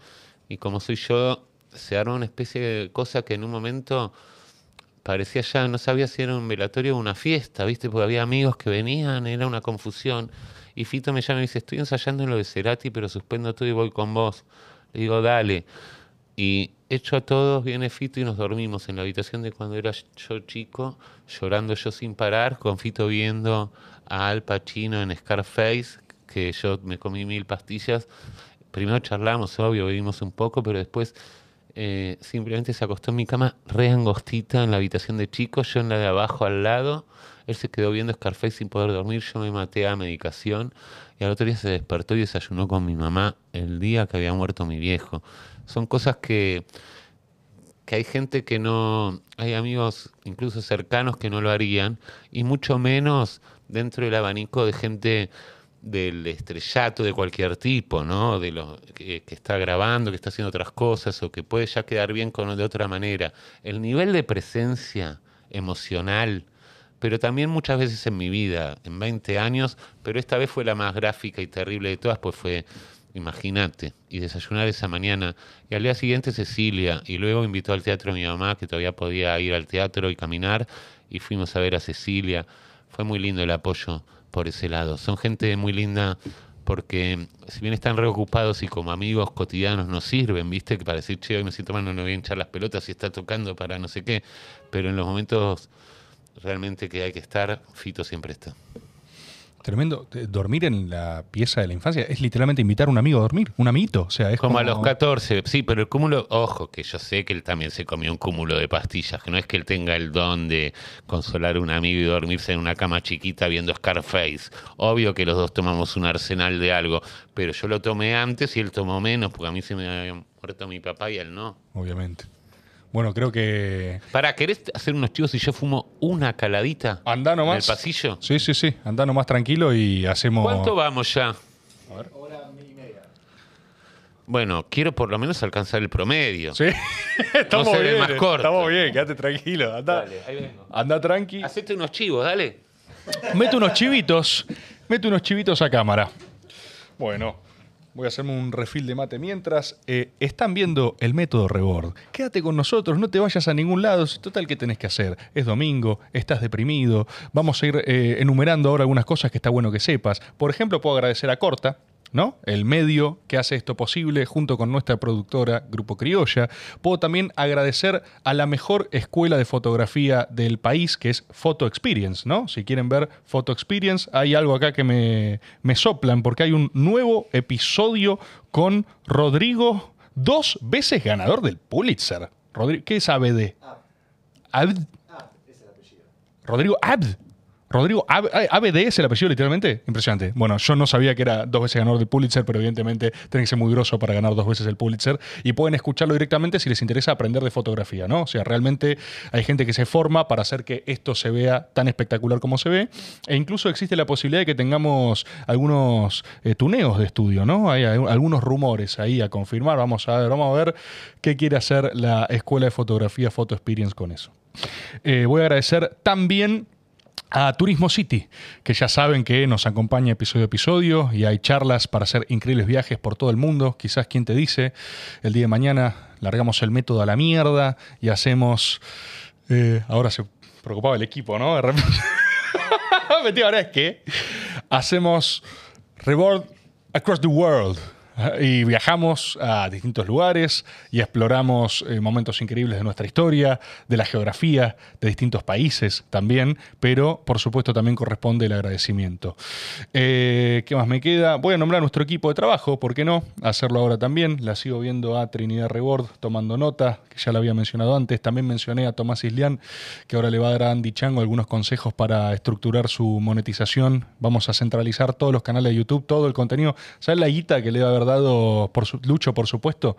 y como soy yo, se arma una especie de cosa que en un momento parecía ya, no sabía si era un velatorio o una fiesta, ¿viste? Porque había amigos que venían, era una confusión. Y Fito me llama y dice, estoy ensayando en lo de Cerati, pero suspendo todo y voy con vos. Le digo, dale. Y hecho a todos, viene Fito y nos dormimos en la habitación de cuando era yo chico, llorando yo sin parar, con Fito viendo a Al Pacino en Scarface, que yo me comí mil pastillas. Primero charlamos, obvio, vivimos un poco, pero después eh, simplemente se acostó en mi cama re angostita en la habitación de chicos, yo en la de abajo al lado. Él se quedó viendo Scarface sin poder dormir, yo me maté a medicación y al otro día se despertó y desayunó con mi mamá el día que había muerto mi viejo. Son cosas que, que hay gente que no, hay amigos incluso cercanos que no lo harían y mucho menos dentro del abanico de gente del estrellato de cualquier tipo, ¿no? De lo que, que está grabando, que está haciendo otras cosas o que puede ya quedar bien con de otra manera. El nivel de presencia emocional, pero también muchas veces en mi vida, en 20 años, pero esta vez fue la más gráfica y terrible de todas, pues fue, imagínate, y desayunar esa mañana, y al día siguiente Cecilia, y luego invitó al teatro a mi mamá, que todavía podía ir al teatro y caminar, y fuimos a ver a Cecilia. Fue muy lindo el apoyo por ese lado. Son gente muy linda porque si bien están reocupados y como amigos cotidianos nos sirven, ¿viste? Que para decir, che, hoy me siento mal, no me voy a hinchar las pelotas y está tocando para no sé qué, pero en los momentos realmente que hay que estar, Fito siempre está. Tremendo. Eh, Dormir en la pieza de la infancia es literalmente invitar a un amigo a dormir, un amiguito. O sea, es Como como, a los 14, sí, pero el cúmulo, ojo, que yo sé que él también se comió un cúmulo de pastillas, que no es que él tenga el don de consolar a un amigo y dormirse en una cama chiquita viendo Scarface. Obvio que los dos tomamos un arsenal de algo, pero yo lo tomé antes y él tomó menos, porque a mí se me había muerto mi papá y él no. Obviamente. Bueno, creo que. Para, ¿querés hacer unos chivos si yo fumo una caladita Andá en nomás. el pasillo? Sí, sí, sí. Andá nomás tranquilo y hacemos. ¿Cuánto vamos ya? Bueno, quiero por lo menos alcanzar el promedio. Sí. estamos No se ve bien. más corto. Estamos bien, quédate tranquilo. Andá, Dale, ahí vengo. andá tranqui. Hacete unos chivos, dale. Mete unos chivitos. Mete unos chivitos a cámara. Bueno, voy a hacerme un refil de mate mientras. Eh, están viendo el método Rebord. Quédate con nosotros, no te vayas a ningún lado. Total, ¿qué tenés que hacer? Es domingo, estás deprimido. Vamos a ir eh, enumerando ahora algunas cosas que está bueno que sepas. Por ejemplo, puedo agradecer a Corta. ¿No? El medio que hace esto posible junto con nuestra productora Grupo Criolla. Puedo también agradecer a la mejor escuela de fotografía del país, que es Photo Experience, ¿no? Si quieren ver Photo Experience, hay algo acá que me, me soplan, porque hay un nuevo episodio con Rodrigo, dos veces ganador del Pulitzer. Rodri- ¿Qué es ABD? Abd. Rodrigo Abd. Rodrigo Ab- A- ABD es el apellido literalmente. Impresionante. Bueno, yo no sabía que era dos veces ganador del Pulitzer, pero evidentemente tiene que ser muy grosso para ganar dos veces el Pulitzer. Y pueden escucharlo directamente si les interesa aprender de fotografía, ¿no? O sea, realmente hay gente que se forma para hacer que esto se vea tan espectacular como se ve. E incluso existe la posibilidad de que tengamos algunos eh, tuneos de estudio, ¿no? Hay, hay algunos rumores ahí a confirmar. Vamos a ver, vamos a ver qué quiere hacer la Escuela de Fotografía Photo Experience con eso. Eh, voy a agradecer también a Turismo City, que ya saben que nos acompaña episodio a episodio y hay charlas para hacer increíbles viajes por todo el mundo. Quizás quien te dice, el día de mañana largamos el método a la mierda y hacemos... eh, ahora se preocupaba el equipo, ¿no? De repente... Ahora es que hacemos Reward Across the World. Y viajamos a distintos lugares y exploramos eh, momentos increíbles de nuestra historia, de la geografía, de distintos países también, pero por supuesto también corresponde el agradecimiento. Eh, ¿Qué más me queda? Voy a nombrar a nuestro equipo de trabajo, ¿por qué no? Hacerlo ahora también. La sigo viendo a Trinidad Rebord tomando nota, que ya la había mencionado antes. También mencioné a Tomás Islián, que ahora le va a dar a Andy Chango algunos consejos para estructurar su monetización. Vamos a centralizar todos los canales de YouTube, todo el contenido. ¿Sabes la guita que le debe haber dado por su, Lucho, por supuesto?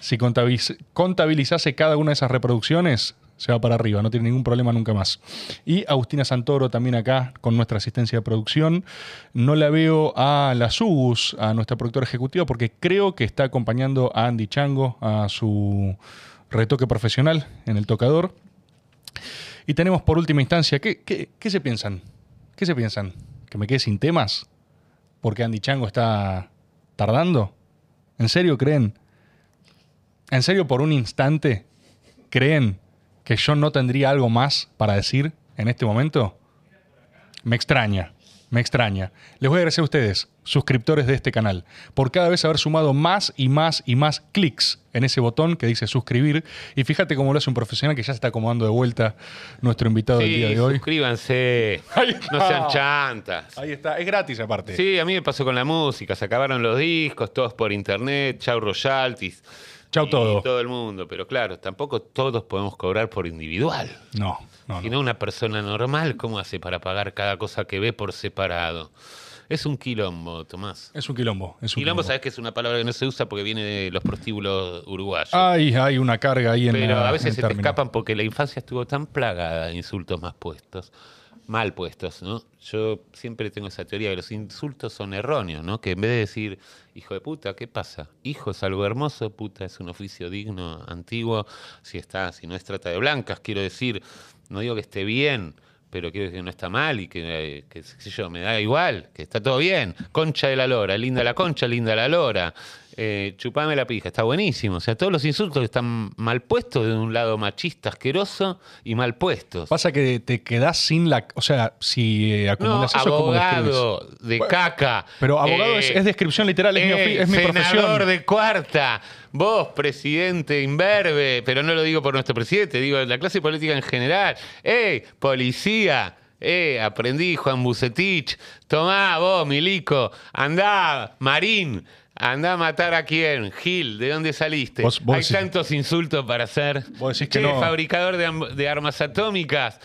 Si contabiliz- contabilizase cada una de esas reproducciones, se va para arriba, no tiene ningún problema nunca más. Y Agustina Santoro también acá con nuestra asistencia de producción. No la veo a la Sugus, a nuestra productora ejecutiva, porque creo que está acompañando a Andy Chango a su retoque profesional en el tocador. Y tenemos por última instancia, ¿qué, qué, qué se piensan? ¿Qué se piensan? ¿Que me quede sin temas? ¿Porque Andy Chango está tardando? ¿En serio creen? ¿En serio por un instante creen que yo no tendría algo más para decir en este momento? Me extraña, me extraña. Les voy a agradecer a ustedes, suscriptores de este canal, por cada vez haber sumado más y más y más clics en ese botón que dice suscribir. Y fíjate cómo lo hace un profesional que ya se está acomodando de vuelta nuestro invitado del día Sí, de hoy. suscríbanse. No sean chantas. Ahí está, es gratis aparte. Sí, a mí me pasó con la música. Se acabaron los discos, todos por internet, chau royalties. Chau y todo. todo el mundo. Pero claro, tampoco todos podemos cobrar por individual. No, no, Si no. una persona normal, ¿cómo hace para pagar cada cosa que ve por separado? Es un quilombo, Tomás. Es un quilombo. Es un Quilombo, sabes que es una palabra que no se usa porque viene de los prostíbulos uruguayos. Hay, hay una carga ahí en Pero la- a veces el se te escapan porque la infancia estuvo tan plagada de insultos más puestos. Mal puestos, ¿no? Yo siempre tengo esa teoría que los insultos son erróneos, ¿no? Que en vez de decir, hijo de puta, ¿qué pasa? Hijo es algo hermoso, puta es un oficio digno, antiguo, si está, si no es trata de blancas, quiero decir, no digo que esté bien, pero quiero decir que no está mal y que, eh, que, yo, me da igual, que está todo bien. Concha de la lora, linda la concha, linda la lora. Eh, chupame la pija, está buenísimo. O sea, todos los insultos están mal puestos de un lado machista, asqueroso y mal puestos. Pasa que te quedás sin la. O sea, si eh, No, acumulas eso, ¿cómo describís? abogado de Bueno, caca. Pero abogado Eh, es, es descripción literal, es, mi, eh, es mi senador profesión. de cuarta, vos, presidente imberbe, pero no lo digo por nuestro presidente, digo la clase política en general. ¡Ey, policía! ¡Eh, aprendí, Juan Bucetich! Tomá, vos, Milico, andá, Marín, andá a matar a quién, Gil, ¿de dónde saliste? Vos- vos Hay decís- tantos insultos para hacer. Vos decís que Che, no. fabricador de, de armas atómicas.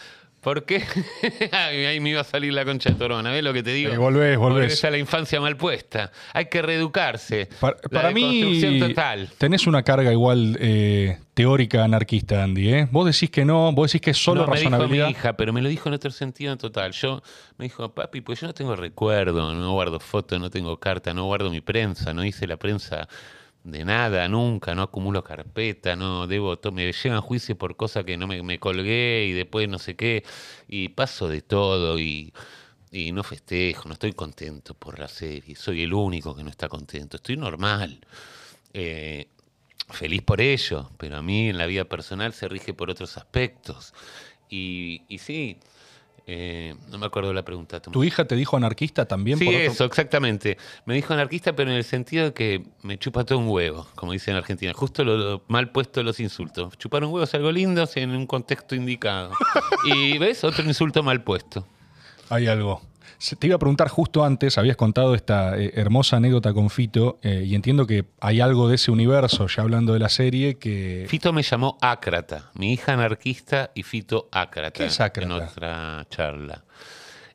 ¿Por qué? Ay, Ahí me iba a salir la concha de hermana, ¿ves lo que te digo? Eh, volvés, volvés. Volvés a la infancia mal puesta. Hay que reeducarse. Para, mí, total. tenés una carga igual eh, teórica anarquista, Andy. ¿eh? Vos decís que no, vos decís que es solo no, me dijo razonabilidad. mi hija, pero me lo dijo en otro sentido en total. Yo me dijo, papi, pues yo no tengo recuerdo, no guardo fotos, no tengo carta, no guardo mi prensa, no hice la prensa de nada, nunca, no acumulo carpeta, no debo, me llegan juicios por cosas que no me, colgué y después no sé qué, y paso de todo y, y no festejo, no estoy contento por la serie, soy el único que no está contento, estoy normal. Eh, feliz por ello, pero a mí en la vida personal se rige por otros aspectos. Y sí, eh, no me acuerdo la pregunta. ¿Tu hija te dijo anarquista también? Sí, por otro- eso, exactamente. Me dijo anarquista, pero en el sentido de que me chupa todo un huevo, como dicen en Argentina. Justo lo, lo mal puesto los insultos. Chupar un huevo es algo lindo si en un contexto indicado. Y ves, otro insulto mal puesto. Hay algo. Te iba a preguntar justo antes, habías contado esta eh, hermosa anécdota con Fito, eh, y entiendo que hay algo de ese universo, ya hablando de la serie, que... Fito me llamó Ácrata, mi hija anarquista y Fito Ácrata. ¿Qué es Ácrata? En otra charla.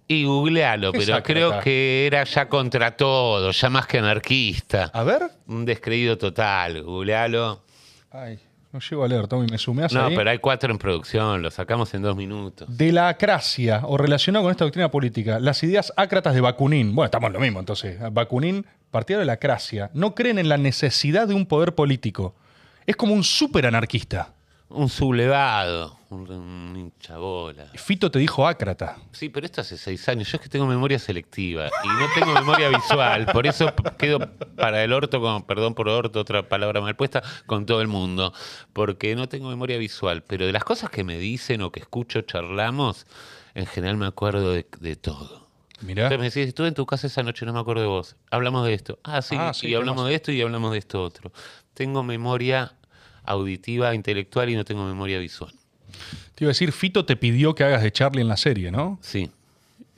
Y googlealo, ¿Qué es pero creo que era ya contra todo, ya más que anarquista. A ver. Un descreído total, googlealo. Ay, no llego a leer, Tommy, me sumeas No, ahí. pero hay cuatro en producción, lo sacamos en dos minutos. De la acracia, o relacionado con esta doctrina política, las ideas ácratas de Bakunin. Bueno, estamos en lo mismo entonces. Bakunin, partidario de la acracia, no creen en la necesidad de un poder político. Es como un súper anarquista. Un sublevado, un, un hinchabola. Fito te dijo ácrata. Sí, pero esto hace seis años. Yo es que tengo memoria selectiva y no tengo memoria visual. Por eso quedo para el orto, con, perdón por orto, otra palabra mal puesta, con todo el mundo. Porque no tengo memoria visual. Pero de las cosas que me dicen o que escucho, charlamos, en general me acuerdo de, de todo. Mirá. Entonces me decís, estuve en tu casa esa noche, no me acuerdo de vos. Hablamos de esto. Ah, sí, Ah, sí, y ¿qué hablamos más? de esto y hablamos de esto otro. Tengo memoria auditiva, intelectual y no tengo memoria visual. Te iba a decir, Fito te pidió que hagas de Charlie en la serie, ¿no? Sí.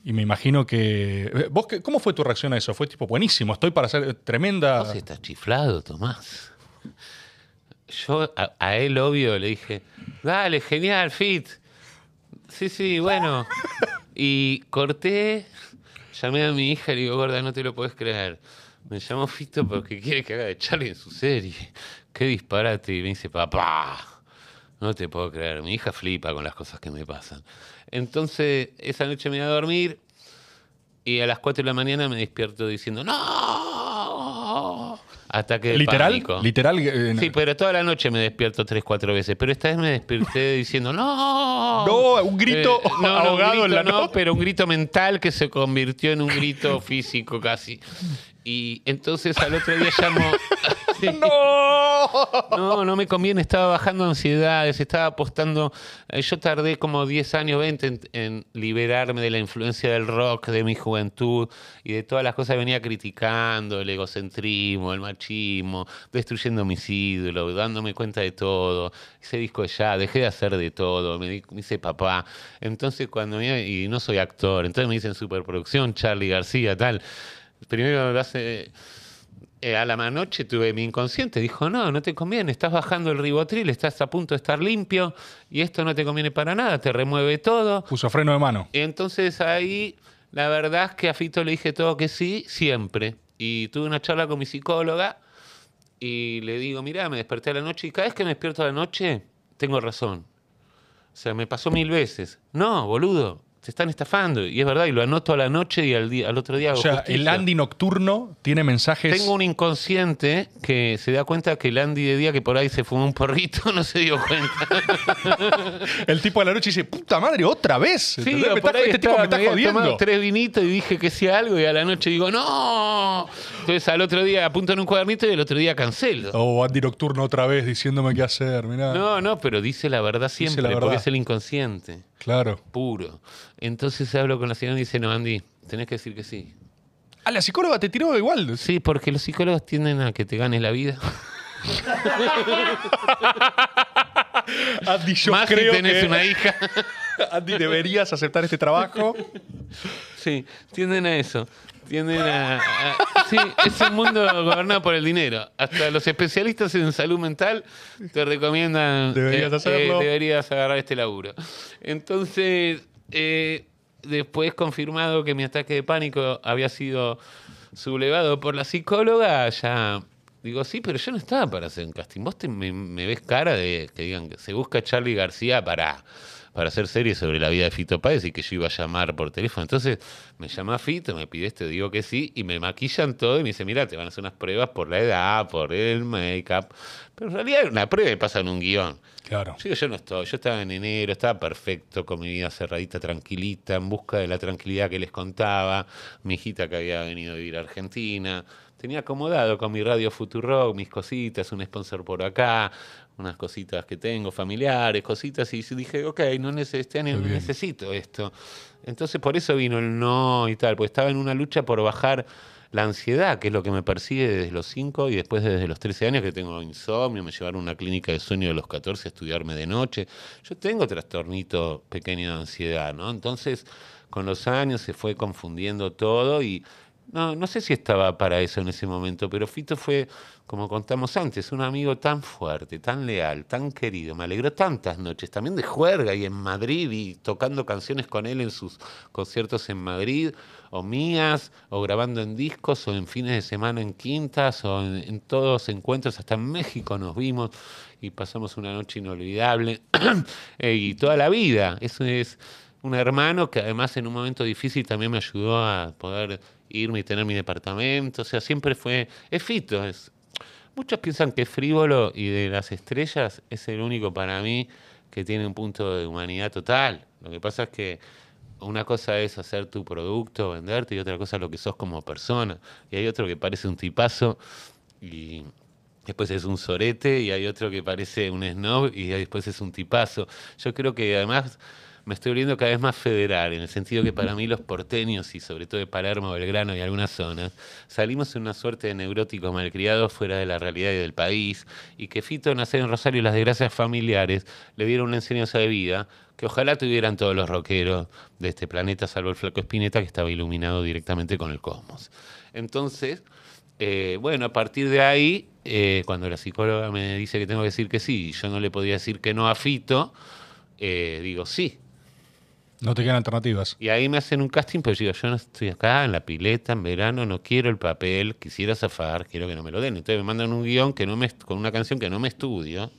Y me imagino que... eh, ¿Vos qué- ¿Cómo fue tu reacción a eso? Fue tipo, buenísimo, estoy para hacer tremenda... Vos estás chiflado, Tomás. Yo a, a él, obvio, le dije, dale, genial, Fit. Sí, sí, bueno. Y corté, llamé a mi hija y le digo, gorda, no te lo podés creer. Me llamó Fito porque quiere que haga de Charlie en su serie. Qué disparate. Y me dice, papá, no te puedo creer. Mi hija flipa con las cosas que me pasan. Entonces, esa noche me iba a dormir y a las 4 de la mañana me despierto diciendo, ¡No! Ataque de ¿Literal? pánico. ¿Literal? eh, Sí, pero toda la noche me despierto tres, cuatro veces. Pero esta vez me desperté diciendo, ¡No! No, un grito Eh, no, no, un ahogado grito en la no, pero un grito mental que se convirtió en un grito físico casi. Y entonces al otro día llamo... Sí. ¡No! No, no me conviene, estaba bajando ansiedades, estaba apostando. eh, Yo tardé como 10 años, 20 en, en liberarme de la influencia del rock de mi juventud y de todas las cosas que venía criticando, el egocentrismo, el machismo, destruyendo mis ídolos, dándome cuenta de todo. Ese disco ya, dejé de hacer de todo, me, di- me hice papá. Entonces, cuando me, y no soy actor, entonces me dicen superproducción, Charlie García, tal. Primero hace. Eh, a la noche tuve mi inconsciente, dijo, no, no te conviene, estás bajando el ribotril, estás a punto de estar limpio y esto no te conviene para nada, te remueve todo. Puso freno de mano. Y entonces ahí, la verdad es que a Fito le dije todo que sí, siempre. Y tuve una charla con mi psicóloga y le digo, mirá, me desperté a la noche y cada vez que me despierto a la noche, tengo razón. O sea, me pasó mil veces. No, boludo, te están estafando. Y es verdad, y lo anoto a la noche y al, día, al otro día O hago sea, justicia. el Andy nocturno tiene mensajes. Tengo un inconsciente que se da cuenta que el Andy de día que por ahí se fumó un porrito no se dio cuenta. El tipo de la noche dice, puta madre, otra vez. Sí, o Me por está- ahí este tipo me está tomado jodiendo. tres vinitos y dije que sí algo y a la noche digo, no. Entonces al otro día apunto en un cuadernito y el otro día cancelo. Oh, Andy nocturno otra vez diciéndome qué hacer, mirá. No, no, pero dice la verdad siempre, la verdad. porque es el inconsciente, Claro. puro. Entonces hablo con la señora y dice, no, Andy, tenés que decir que sí. Ah, la psicóloga te tiró igual. Sí, porque los psicólogos tienden a que te ganes la vida. Andy, yo Más creo si tenés que una hija. Andy deberías aceptar este trabajo. Sí, tienden a eso. Tienden a, a- Sí, es un mundo gobernado por el dinero. Hasta los especialistas en salud mental te recomiendan. Deberías hacerlo. deberías agarrar este laburo. Entonces, eh, después confirmado que mi ataque de pánico había sido sublevado por la psicóloga, ya. Digo, sí, pero yo no estaba para hacer un casting. Vos te- me, me ves cara de que digan que se busca a Charlie García para, para hacer series sobre la vida de Fito Páez y que yo iba a llamar por teléfono. Entonces me llama Fito, me pide esto, digo que sí, y me maquillan todo y me dice, mira, te van a hacer unas pruebas por la edad, por el make-up. Pero en realidad era una prueba y pasan un guion. Claro. Yo digo, yo no estoy, yo estaba en enero, estaba perfecto, con mi vida cerradita, tranquilita, en busca de la tranquilidad que les contaba, mi hijita que había venido a vivir a Argentina, tenía acomodado con mi radio Futurock, mis cositas, un sponsor por acá, unas cositas que tengo, familiares, cositas, y dije, ok, no neces- este año no necesito esto. Entonces por eso vino el no y tal, porque estaba en una lucha por bajar la ansiedad, que es lo que me persigue desde los 5 y después desde los 13 años que tengo insomnio, me llevaron a una clínica de sueño de los 14 a estudiarme de noche. Yo tengo trastornito pequeño de ansiedad, ¿no? Entonces, con los años se fue confundiendo todo y no, no sé si estaba para eso en ese momento, pero Fito fue, como contamos antes, un amigo tan fuerte, tan leal, tan querido. Me alegró tantas noches, también de juerga y en Madrid y tocando canciones con él en sus conciertos en Madrid, o mías, o grabando en discos, o en fines de semana en quintas, o en, en todos encuentros, hasta en México nos vimos y pasamos una noche inolvidable. Eh, y toda la vida, eso es un hermano que además en un momento difícil también me ayudó a poder irme y tener mi departamento. O sea, siempre fue. Es fito. Es, muchos piensan que es frívolo y de las estrellas es el único para mí que tiene un punto de humanidad total. Lo que pasa es que una cosa es hacer tu producto, venderte, y otra cosa es lo que sos como persona. Y hay otro que parece un tipazo y después es un sorete y hay otro que parece un snob y después es un tipazo. Yo creo que además me estoy volviendo cada vez más federal, en el sentido que para mí los porteños y sobre todo de Palermo, Belgrano y algunas zonas, salimos en una suerte de neuróticos malcriados fuera de la realidad y del país y que Fito nacer en Rosario y las desgracias familiares le dieron una enseñanza de vida que ojalá tuvieran todos los rockeros de este planeta, salvo el flaco Espineta que estaba iluminado directamente con el cosmos. Entonces, eh, bueno, a partir de ahí, eh, cuando la psicóloga me dice que tengo que decir que sí, yo no le podía decir que no a Fito, eh, digo sí. No te quedan alternativas. Y ahí me hacen un casting, pero yo digo, yo no estoy acá en la pileta, en verano, no quiero el papel, quisiera zafar, quiero que no me lo den. Entonces me mandan un guion que no me, con una canción que no me estudio.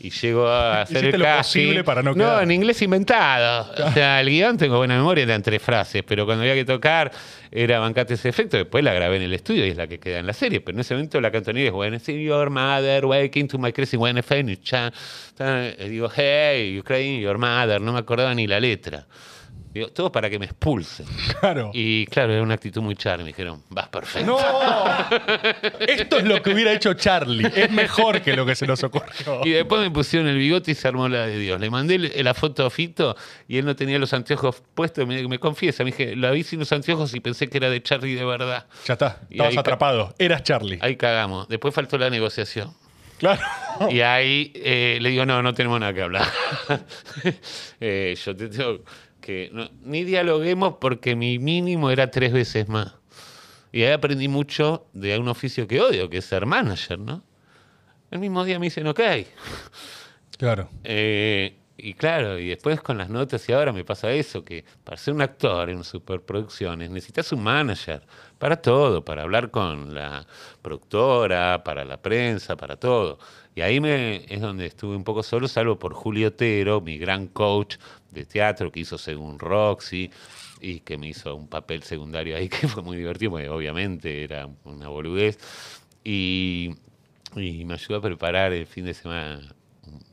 Y llego a hacer el lo casting. posible para no quedar. en inglés inventado. O sea, el guion tengo buena memoria, eran tres frases, pero cuando había que tocar era bancate ese efecto. Después la grabé en el estudio y es la que queda en la serie. Pero en ese momento la cantonía es When I see your mother waking to my crazy when I digo, hey, Ukraine, your mother. No me acordaba ni la letra. Digo, todo para que me expulsen. Claro. Y claro, era una actitud muy charme. Me dijeron, vas perfecto. ¡No! Esto es lo que hubiera hecho Charlie. Es mejor que lo que se nos ocurrió. Y después me pusieron el bigote y se armó la de Dios. Le mandé la foto a Fito y él no tenía los anteojos puestos. Me, me confiesa, me dije, la vi sin los anteojos y pensé que era de Charlie de verdad. Ya está. Y Estabas atrapado. Eras Charlie. Ahí cagamos. Después faltó la negociación. Claro. Y ahí eh, le digo, no, no tenemos nada que hablar. Eh, yo te tengo que... no, ni dialoguemos porque mi mínimo era tres veces más. Y ahí aprendí mucho de un oficio que odio, que es ser manager, ¿no? El mismo día me dicen, ok. Claro. Eh, Y claro, y después con las notas y ahora me pasa eso, que para ser un actor en superproducciones necesitas un manager para todo, para hablar con la productora, para la prensa, para todo. Y ahí me, es donde estuve un poco solo, salvo por Julio Otero, mi gran coach de teatro que hizo según Roxy y que me hizo un papel secundario ahí que fue muy divertido, porque obviamente era una boludez. Y, me ayudó a preparar el fin de semana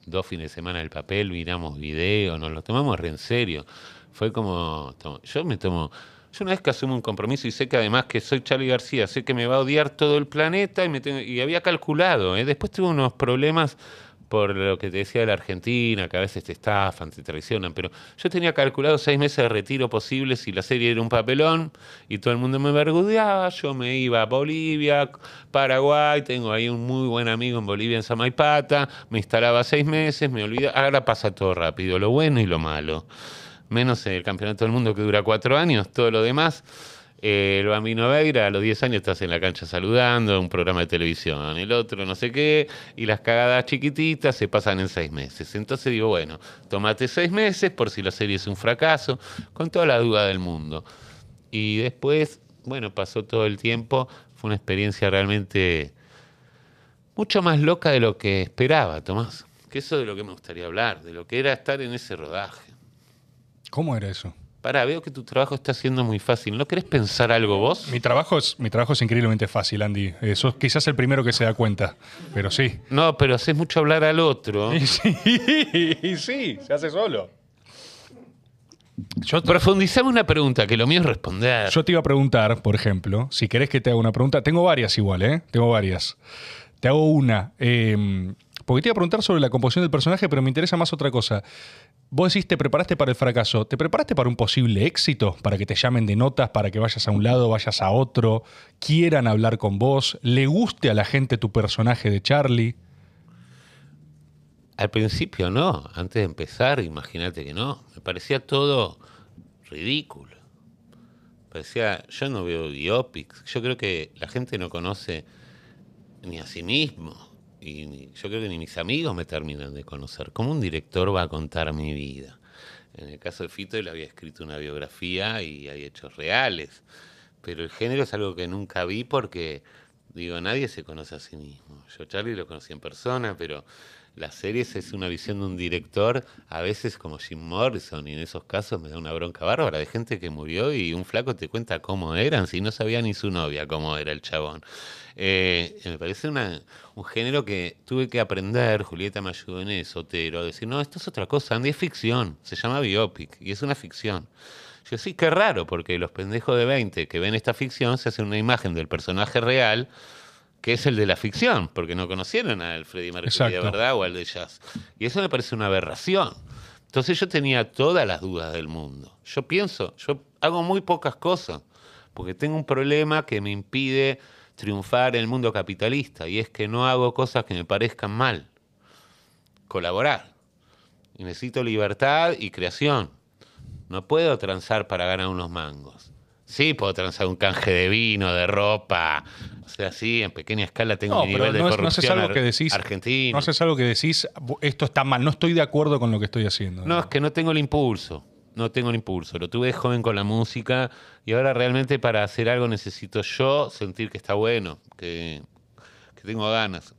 dos fines de semana el papel, miramos video, nos lo tomamos re en serio. Fue como, yo me tomo, yo una vez que asumo un compromiso y sé que además que soy Charlie García, sé que me va a odiar todo el planeta y, me y había calculado, ¿eh? después tuve unos problemas por lo que te decía de la Argentina, que a veces te estafan, te traicionan, pero yo tenía calculado seis meses de retiro posible si la serie era un papelón y todo el mundo me vergudeaba, yo me iba a Bolivia, Paraguay, tengo ahí un muy buen amigo en Bolivia, en Samaipata, me instalaba seis meses, me olvidaba, ahora pasa todo rápido, lo bueno y lo malo, menos el campeonato del mundo que dura cuatro años, todo lo demás eh, el Bambino Veira, a los 10 años estás en la cancha saludando, un programa de televisión, el otro no sé qué, y las cagadas chiquititas se pasan en seis meses. Entonces digo, bueno, tomate seis meses por si la serie es un fracaso, con toda la duda del mundo. Y después, bueno, pasó todo el tiempo, fue una experiencia realmente mucho más loca de lo que esperaba, Tomás. Que eso de lo que me gustaría hablar, de lo que era estar en ese rodaje. ¿Cómo era eso? Para, veo que tu trabajo está siendo muy fácil. ¿No querés pensar algo vos? Mi trabajo es, mi trabajo es increíblemente fácil, Andy. Eso es quizás el primero que se da cuenta, pero sí. No, pero haces mucho hablar al otro. Y sí, y sí, se hace solo. Yo Profundizame una pregunta, que lo mío es responder. Yo te iba a preguntar, por ejemplo, si querés que te haga una pregunta. Tengo varias igual, ¿eh? Tengo varias. Te hago una. Eh, porque te iba a preguntar sobre la composición del personaje, pero me interesa más otra cosa. Vos decís, te preparaste para el fracaso. ¿Te preparaste para un posible éxito? Para que te llamen de notas, para que vayas a un lado, vayas a otro, quieran hablar con vos, le guste a la gente tu personaje de Charlie. Al principio no, antes de empezar, imagínate que no. Me parecía todo ridículo. Parecía, yo no veo biopics. Yo creo que la gente no conoce ni a sí mismo y yo creo que ni mis amigos me terminan de conocer. ¿Cómo un director va a contar mi vida? En el caso de Fito, él había escrito una biografía y hay hechos reales. Pero el género es algo que nunca vi porque, digo, nadie se conoce a sí mismo. Yo Charlie lo conocí en persona, pero las series es una visión de un director, a veces como Jim Morrison, y en esos casos me da una bronca bárbara de gente que murió y un flaco te cuenta cómo eran, si no sabía ni su novia cómo era el chabón. Eh, me parece una, un género que tuve que aprender, Julieta me ayudó en eso, Otero, a decir, no, esto es otra cosa, Andy es ficción, se llama biopic, y es una ficción. Yo sí, qué raro, porque los pendejos de 20 que ven esta ficción se hacen una imagen del personaje real, que es el de la ficción, porque no conocieron al Freddie Mercury de verdad o al de jazz. Y eso me parece una aberración. Entonces yo tenía todas las dudas del mundo. Yo pienso, yo hago muy pocas cosas, porque tengo un problema que me impide triunfar en el mundo capitalista, y es que no hago cosas que me parezcan mal. Colaborar. Y necesito libertad y creación. No puedo transar para ganar unos mangos. Sí, puedo transar un canje de vino, de ropa, o sea, sí, en pequeña escala tengo mi nivel de corrupción no algo que decís, argentino. No haces algo que decís, esto está mal, no estoy de acuerdo con lo que estoy haciendo. No, es que no tengo el impulso. No tengo el impulso. Lo tuve joven con la música y ahora realmente para hacer algo necesito yo sentir que está bueno, que, tengo ganas.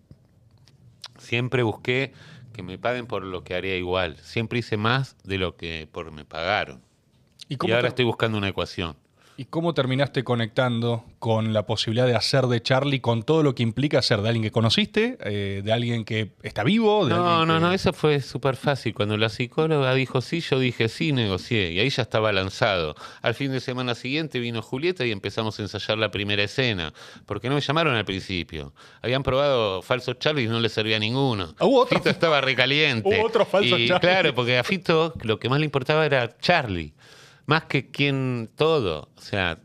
Siempre busqué que me paguen por lo que haría igual. Siempre hice más de lo que por me pagaron. Y, y ahora estoy buscando una ecuación. ¿Y cómo terminaste conectando con la posibilidad de hacer de Charlie, con todo lo que implica ser de alguien que conociste, eh, de alguien que está vivo? no, no, no, eso fue súper fácil. Cuando la psicóloga dijo sí, yo dije sí, negocié. Y ahí ya estaba lanzado. Al fin de semana siguiente vino Julieta y empezamos a ensayar la primera escena. Porque no me llamaron al principio. Habían probado falsos Charlie y no le servía a ninguno. ¿Hubo otro? Fito estaba recaliente. Hubo otro falso y, Claro, porque a Fito lo que más le importaba era Charlie más que quien todo. O sea,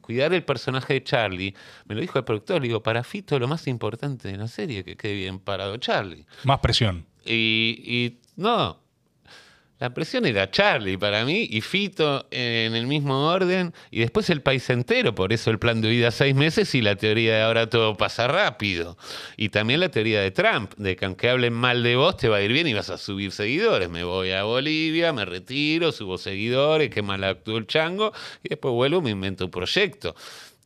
cuidar el personaje de Charlie, me lo dijo el productor, le digo, para Fito lo más importante de la serie que quede bien parado Charlie. Más presión. Y, y no, La presión era Charlie para mí y Fito en el mismo orden y después el país entero, por eso el plan de vida seis meses y la teoría de ahora todo pasa rápido. Y también la teoría de Trump, de que aunque hablen mal de vos te va a ir bien y vas a subir seguidores. Me voy a Bolivia, me retiro, subo seguidores, qué mal actúo el chango y después vuelvo me invento un proyecto.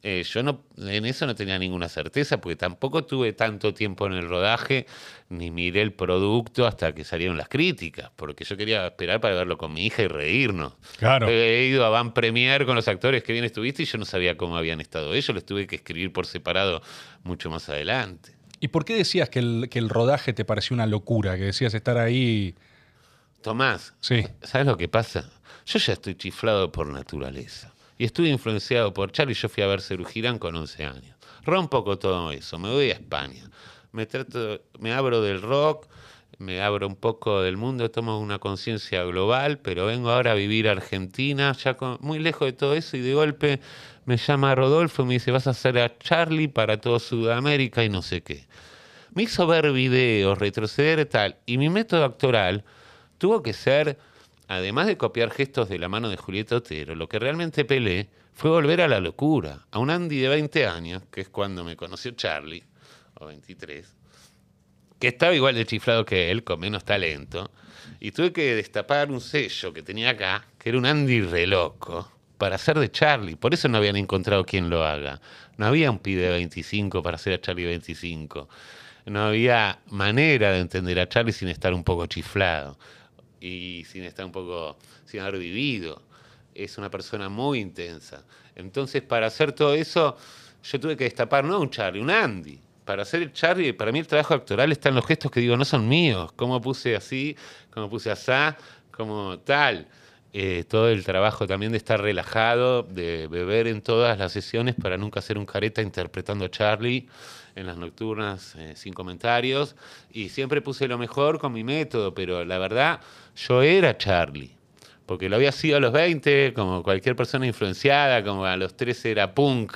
Eh, yo no, en eso no tenía ninguna certeza porque tampoco tuve tanto tiempo en el rodaje ni miré el producto hasta que salieron las críticas, porque yo quería esperar para verlo con mi hija y reírnos. Claro. He ido a Van Premier con los actores que bien estuviste y yo no sabía cómo habían estado ellos, les tuve que escribir por separado mucho más adelante. ¿Y por qué decías que el, que el rodaje te pareció una locura? Que decías estar ahí. Tomás, Sí. ¿sabes lo que pasa? Yo ya estoy chiflado por naturaleza. Y estuve influenciado por Charlie. Yo fui a ver Girán con 11 años. Rompo todo eso. Me voy a España. Me, trato, me abro del rock, me abro un poco del mundo, tomo una conciencia global, pero vengo ahora a vivir a Argentina, ya muy lejos de todo eso, y de golpe me llama Rodolfo y me dice, vas a hacer a Charlie para todo Sudamérica y no sé qué. Me hizo ver videos, retroceder tal, y mi método actoral tuvo que ser, además de copiar gestos de la mano de Julieta Otero, lo que realmente pelé fue volver a la locura, a un Andy de 20 años, que es cuando me conoció Charlie, o 23, que estaba igual de chiflado que él, con menos talento, y tuve que destapar un sello que tenía acá, que era un Andy re loco, para hacer de Charlie. Por eso no habían encontrado quien lo haga. No había un pibe de 25 para hacer a Charlie 25. No había manera de entender a Charlie sin estar un poco chiflado y sin estar un poco, sin haber vivido. Es una persona muy intensa. Entonces, para hacer todo eso, yo tuve que destapar no un Charlie, un Andy. Para hacer el Charlie, para mí el trabajo actoral está en los gestos que digo, no son míos. Cómo puse así, cómo puse asá, como tal. Eh, todo el trabajo también de estar relajado, de beber en todas las sesiones para nunca hacer un careta interpretando a Charlie en las nocturnas eh, sin comentarios. Y siempre puse lo mejor con mi método, pero la verdad, yo era Charlie. Porque lo había sido a los 20, como cualquier persona influenciada, como a los 13 era punk.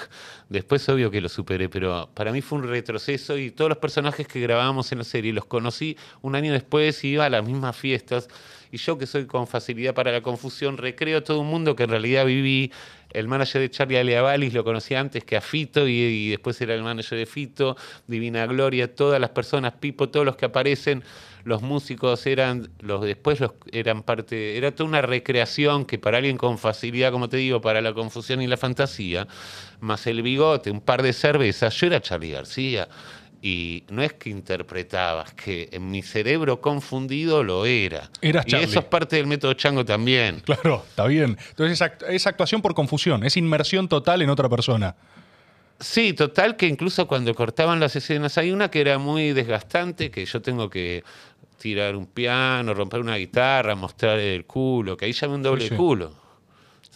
Después, obvio que lo superé, pero para mí fue un retroceso y todos los personajes que grabábamos en la serie los conocí un año después y iba a las mismas fiestas. Y yo, que soy con facilidad para la confusión, recreo todo un mundo que en realidad viví. El manager de Charlie Aleavalis lo conocía antes que a Fito y, y después era el manager de Fito, Divina Gloria, todas las personas, Pipo, todos los que aparecen los músicos eran los después los eran parte era toda una recreación que para alguien con facilidad como te digo para la confusión y la fantasía más el bigote un par de cervezas yo era Charlie García y no es que interpretaba es que en mi cerebro confundido lo era Eras y Charlie. eso es parte del método chango también Claro, está bien. Entonces es, act- es actuación por confusión, es inmersión total en otra persona. Sí, total que incluso cuando cortaban las escenas, hay una que era muy desgastante, que yo tengo que tirar un piano, romper una guitarra, mostrar el culo, que ahí llame un doble Sí, culo.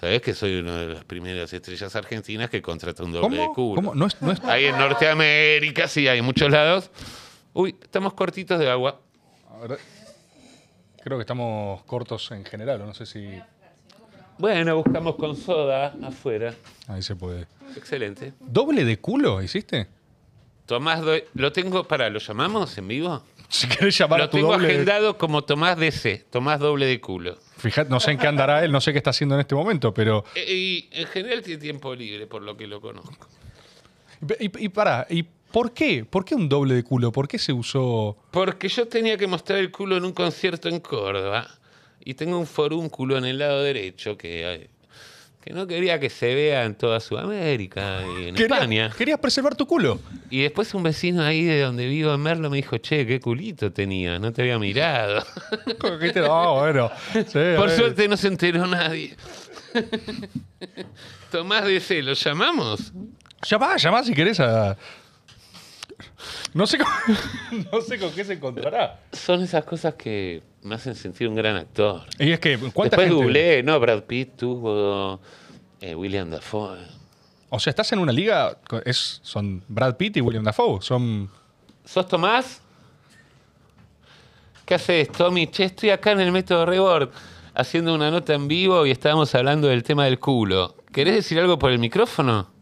Sabés que soy una de las primeras estrellas argentinas que contrata un doble de culo. ¿Cómo? No es, no es- Ahí en Norteamérica, sí, hay muchos lados. Uy, estamos cortitos de agua. A ver, Creo que estamos cortos en general, o no sé si. Bueno, buscamos con soda afuera. Ahí se puede. Excelente. ¿Doble de culo hiciste? Tomás, Do- lo tengo para, ¿lo llamamos en vivo? Si querés llamar Lo a tu tengo doble. agendado como Tomás DC, Tomás doble de culo. Fíjate, no sé en qué andará él, no sé qué está haciendo en este momento, pero. Eh, Y en general tiene tiempo libre, por lo que lo conozco. Y, y pará, ¿y por qué? ¿Por qué un doble de culo? ¿Por qué se usó.? Porque yo tenía que mostrar el culo en un concierto en Córdoba y tengo un forúnculo en el lado derecho que, eh, que no quería que se vea en toda Sudamérica y en Quería- España. Querías preservar tu culo. Y después un vecino ahí de donde vivo en Merlo me dijo, che, qué culito tenía, no te había mirado. ¿Cómo que te- Ah, bueno. Sí, Por suerte no se enteró nadie. Tomás DC, ¿lo llamamos? Llamá, llamá si querés a. No sé, con, no sé con qué se encontrará. Son esas cosas que me hacen sentir un gran actor. Y es que, ¿cuánta Después gente? googleé, no, Brad Pitt tuvo eh, William Dafoe. O sea, estás en una liga. Es, son Brad Pitt y William Dafoe. Son. ¿Sos Tomás? ¿Qué haces, Tommy? Che, estoy acá en el método Rebord haciendo una nota en vivo y estábamos hablando del tema del culo. ¿Querés decir algo por el micrófono?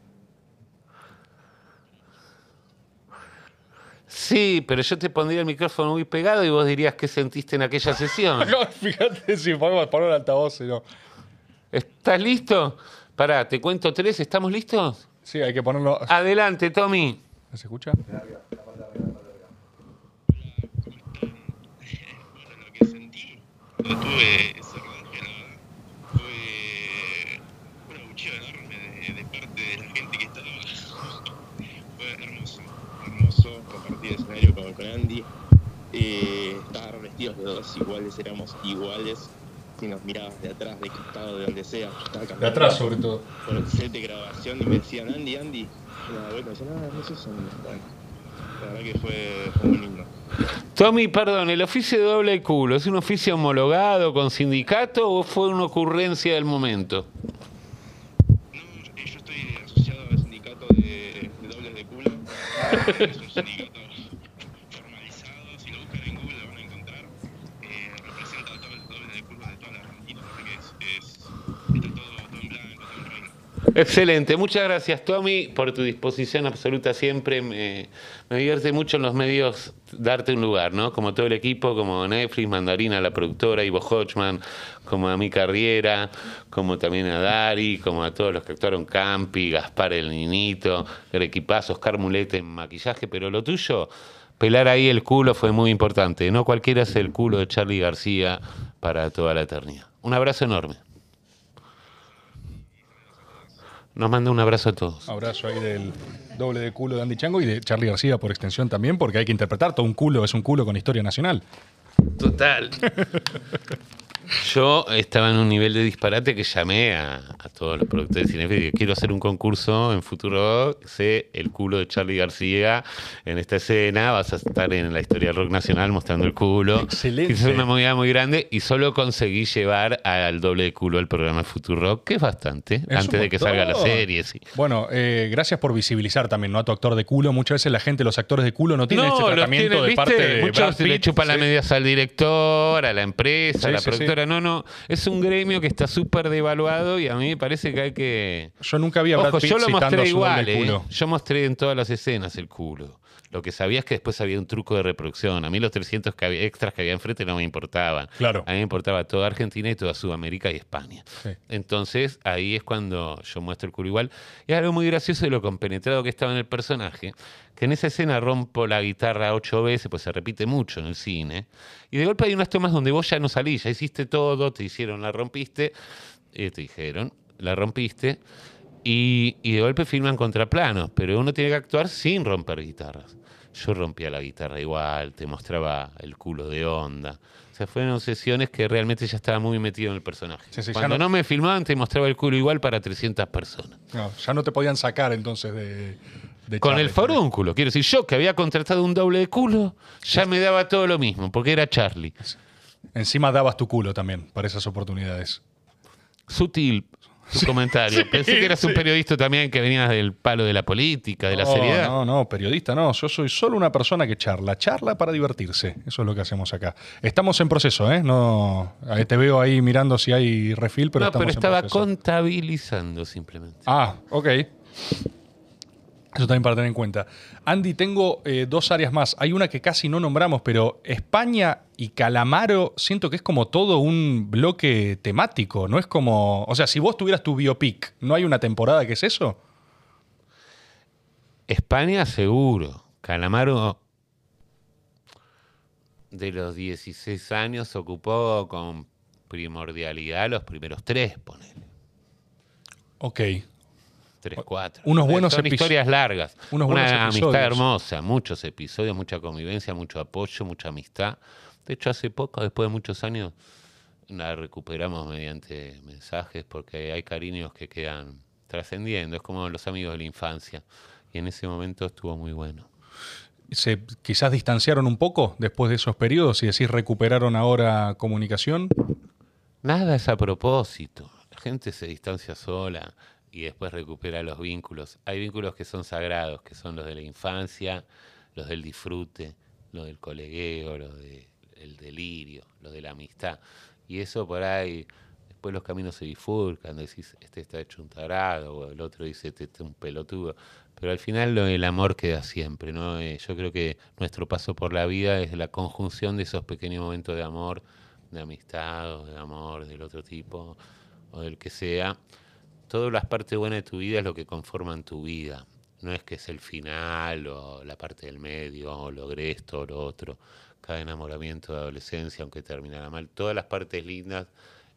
Sí, pero yo te pondría el micrófono muy pegado y vos dirías qué sentiste en aquella sesión. No, fíjate si podemos poner el altavoz y no. ¿Estás listo? Pará, te cuento tres, ¿estamos listos? Sí, hay que ponerlo. Adelante, Tommy. ¿Se escucha? Bueno, lo que sentí cuando tuve ese rodaje, la verdad, fue un abucheo enorme de, de parte de la gente que estaba. fue hermoso, hermoso compartir escenario con, con Andy. Eh, estar vestidos los dos iguales, éramos iguales. Si nos mirabas de atrás, de costado, de donde sea. De atrás, sobre todo. Por el set de grabación y me decían, Andy, Andy. Decían, ah, no sé, son. Bueno, la verdad que fue, fue muy lindo. Tommy, perdón, ¿el oficio de doble culo es un oficio homologado con sindicato o fue una ocurrencia del momento? No, yo estoy asociado al sindicato de, de dobles de culo. Es un sindicato formalizado, si lo buscan en Google lo van a encontrar. Eh, representa a todos los dobles de culo de toda la Argentina, así que es, es- está todo, todo en blanco, todo en reino. Excelente, muchas gracias Tommy por tu disposición absoluta siempre. Me, me divierte mucho en los medios darte un lugar, ¿no? Como todo el equipo, como Netflix, Mandarina, la productora, Ivo Hodgman, como a mi carriera, como también a Dari, como a todos los que actuaron Campi, Gaspar el Ninito, el equipazo, Oscar Mulete en maquillaje, pero lo tuyo, pelar ahí el culo fue muy importante. No cualquiera es el culo de Charlie García para toda la eternidad. Un abrazo enorme. Nos manda un abrazo a todos. Abrazo ahí del doble de culo de Andy Chango y de Charlie García por extensión también, porque hay que interpretar todo un culo, es un culo con historia nacional. Total. Yo estaba en un nivel de disparate que llamé a, a todos los productores de cine y dije, quiero hacer un concurso en futuro, sé el culo de Charlie García en esta escena, vas a estar en la historia del rock nacional mostrando el culo. Excelente. Hice una movida muy grande y solo conseguí llevar al doble de culo al programa Rock, que es bastante, Es antes de que salga la serie. Sí. Bueno, eh, gracias por visibilizar también ¿no? a tu actor de culo. Muchas veces la gente, los actores de culo, no tienen No, los tratamiento de ¿viste? parte de Muchos Brad se le Pitt, chupan las sí. medias al director, a la empresa, Sí, a la sí, No, no. Es un gremio que está súper devaluado y a mí me parece que hay que. Yo nunca vi a Brad Ojo, yo lo mostré igual, ¿eh? Yo mostré en todas las escenas el culo. Lo que sabía es que después había un truco de reproducción. A mí los 300 que había- extras que había enfrente no me importaban. Claro. A mí me importaba toda Argentina y toda Sudamérica y España. Sí. Entonces ahí es cuando yo muestro el culo igual. Y algo muy gracioso de lo compenetrado que estaba en el personaje, que en esa escena rompo la guitarra ocho veces, pues se repite mucho en el cine. Y de golpe hay unas tomas donde vos ya no salís, ya hiciste todo, te hicieron, la rompiste, y te dijeron, la rompiste. Y, y de golpe filman contraplanos, pero uno tiene que actuar sin romper guitarras. Yo rompía la guitarra igual, te mostraba el culo de onda. O sea, fueron sesiones que realmente ya estaba muy metido en el personaje. Sí, sí, ya Cuando no- no... me filmaban, te mostraba el culo igual para 300 personas. No, ya no te podían sacar entonces de. de Con Charlie. el forúnculo, quiero decir, yo que había contratado un doble de culo, ya me daba todo lo mismo, porque era Charlie. Encima dabas tu culo también para esas oportunidades. Sutil su comentario. Pensé que eras un periodista también que venías del palo de la política, de la seriedad. No, no, periodista no. Yo soy solo una persona que charla. Charla para divertirse. Eso es lo que hacemos acá. Estamos en proceso, ¿eh? No, ahí te veo ahí mirando si hay refil, pero no, estamos pero en estaba proceso. contabilizando simplemente. Ah, ok. Eso también para tener en cuenta. Andy, tengo eh, dos áreas más. Hay una que casi no nombramos, pero España y Calamaro siento que es como todo un bloque temático. No es como. O sea, si vos tuvieras tu biopic, ¿no hay una temporada que es eso? España seguro. Calamaro de los 16 años ocupó con primordialidad los primeros tres, ponele. Ok. Tres, cuatro. Unos buenos Son historias largas. unos Una buenos amistad hermosa, muchos episodios, mucha convivencia, mucho apoyo, mucha amistad. De hecho, hace poco, después de muchos años, la recuperamos mediante mensajes porque hay cariños que quedan trascendiendo. Es como los amigos de la infancia. Y en ese momento estuvo muy bueno. ¿Se quizás distanciaron un poco después de esos periodos y decís recuperaron ahora comunicación? Nada es a propósito. La gente se distancia sola y después recupera los vínculos. Hay vínculos que son sagrados, que son los de la infancia, los del disfrute, los del colegueo, los del delirio, los de la amistad. Y eso por ahí, después los caminos se bifurcan, decís, este está hecho un tarado, o el otro dice, este, es un pelotudo. Pero al final lo- el amor queda siempre, ¿no? Eh, yo creo que nuestro paso por la vida es la conjunción de esos pequeños momentos de amor, de amistad o de amor del otro tipo o del que sea. Todas las partes buenas de tu vida es lo que conforman tu vida. No es que es el final o la parte del medio o logré esto o lo otro. Cada enamoramiento de adolescencia, aunque terminara mal, todas las partes lindas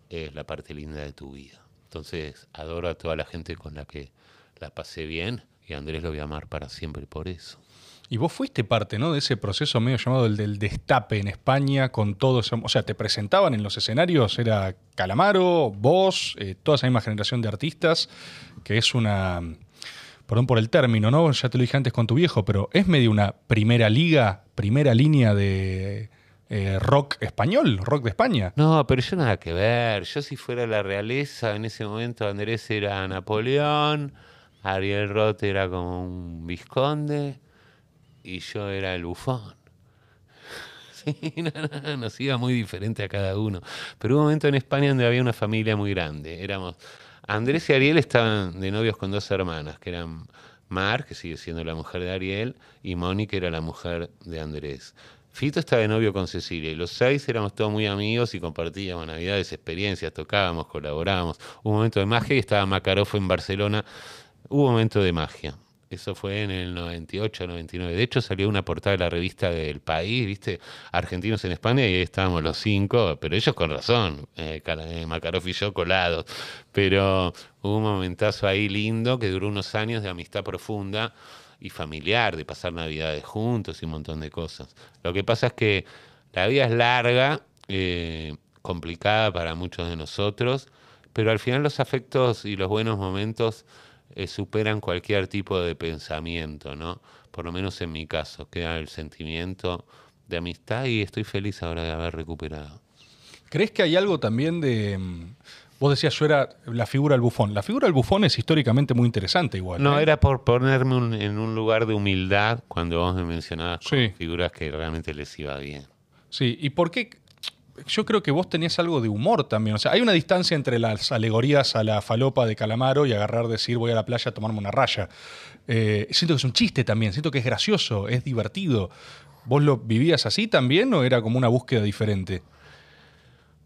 es la parte linda de tu vida. Entonces adoro a toda la gente con la que la pasé bien y Andrés lo voy a amar para siempre por eso. Y vos fuiste parte, ¿no? De ese proceso medio llamado el del destape en España con todo eso. O sea, te presentaban en los escenarios, era Calamaro, vos, eh, toda esa misma generación de artistas, que es una. Perdón por el término, ¿no? Ya te lo dije antes con tu viejo, pero es medio una primera liga, primera línea de eh, rock español, rock de España. No, pero yo nada que ver. Yo si fuera la realeza, en ese momento Andrés era Napoleón, Ariel Roth era como un visconde y yo era el bufón. Sí, no, no, nos iba muy diferente a cada uno. Pero hubo un momento en España donde había una familia muy grande. Éramos Andrés y Ariel estaban de novios con dos hermanas, que eran Mar, que sigue siendo la mujer de Ariel, y Moni, que era la mujer de Andrés. Fito estaba de novio con Cecilia y los seis éramos todos muy amigos y compartíamos navidades, experiencias, tocábamos, colaborábamos. Hubo un momento de magia y estaba Makarov en Barcelona. Hubo un momento de magia. Eso fue en el 98, 99. De hecho, salió una portada de la revista del país, ¿viste? Argentinos en España, y ahí estábamos los cinco, pero ellos con razón, eh, eh, y yo colados. Pero hubo un momentazo ahí lindo que duró unos años de amistad profunda y familiar, de pasar navidades juntos y un montón de cosas. Lo que pasa es que la vida es larga, eh, complicada para muchos de nosotros, pero al final los afectos y los buenos momentos eh, superan cualquier tipo de pensamiento, ¿no? Por lo menos en mi caso, queda el sentimiento de amistad y estoy feliz ahora de haber recuperado. ¿Crees que hay algo también de... mm, Vos decías yo era la figura del bufón. La figura del bufón es históricamente muy interesante igual. No, ¿eh? era por ponerme un- en un lugar de humildad cuando vos me mencionabas Sí. figuras que realmente les iba bien. Sí, ¿y por qué? Yo creo que vos tenías algo de humor también. O sea, hay una distancia entre las alegorías a la falopa de Calamaro y agarrar, decir, voy a la playa a tomarme una raya. Eh, siento que es un chiste también, siento que es gracioso, es divertido. ¿Vos lo vivías así también o era como una búsqueda diferente?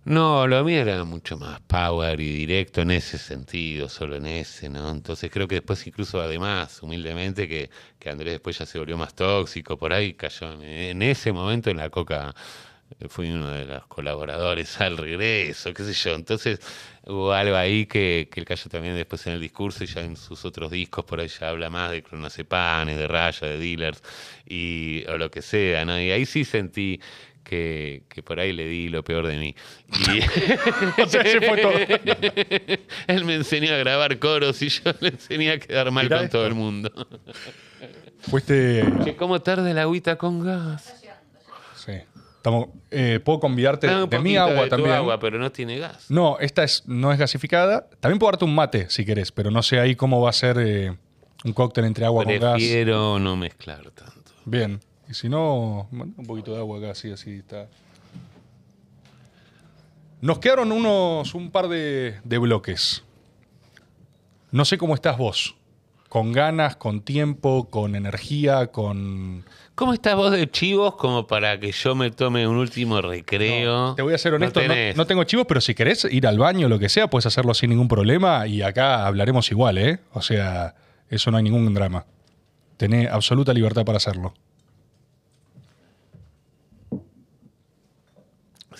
No, lo mío era mucho más power y directo en ese sentido, solo en ese, ¿no? Entonces creo que después incluso además, humildemente, que, que Andrés después ya se volvió más tóxico, por ahí cayó en, en ese momento en la coca, fui uno de los colaboradores al regreso, qué sé yo. Entonces hubo algo ahí que, que él cayó también después en el discurso y ya en sus otros discos por ahí ya habla más de clonacepanes, de raya, de dealers y o lo que sea, ¿no? Y ahí sí sentí que, que por ahí le di lo peor de mí. Y O sea, ese fue todo. él me enseñó a grabar coros y yo le enseñé a quedar mal Mirá con esto. todo el mundo. Fuiste... que cómo tarde la agüita con gas. Estamos, eh, Puedo convidarte un de mi agua de tu también. agua, pero no tiene gas. No, esta es, no es gasificada. También puedo darte un mate si querés, pero no sé ahí cómo va a ser eh, un cóctel entre agua con gas. Prefiero no mezclar tanto. Bien. Y si no, un poquito de agua acá, así, así está. Nos quedaron unos, un par de, de bloques. No sé cómo estás vos. Con ganas, con tiempo, con energía, con... ¿Cómo estás vos de chivos como para que yo me tome un último recreo? Te voy a ser honesto, no, no tengo chivos, pero si querés ir al baño o lo que sea, puedes hacerlo sin ningún problema y acá hablaremos igual, ¿eh? O sea, eso no hay ningún drama. Tenés absoluta libertad para hacerlo.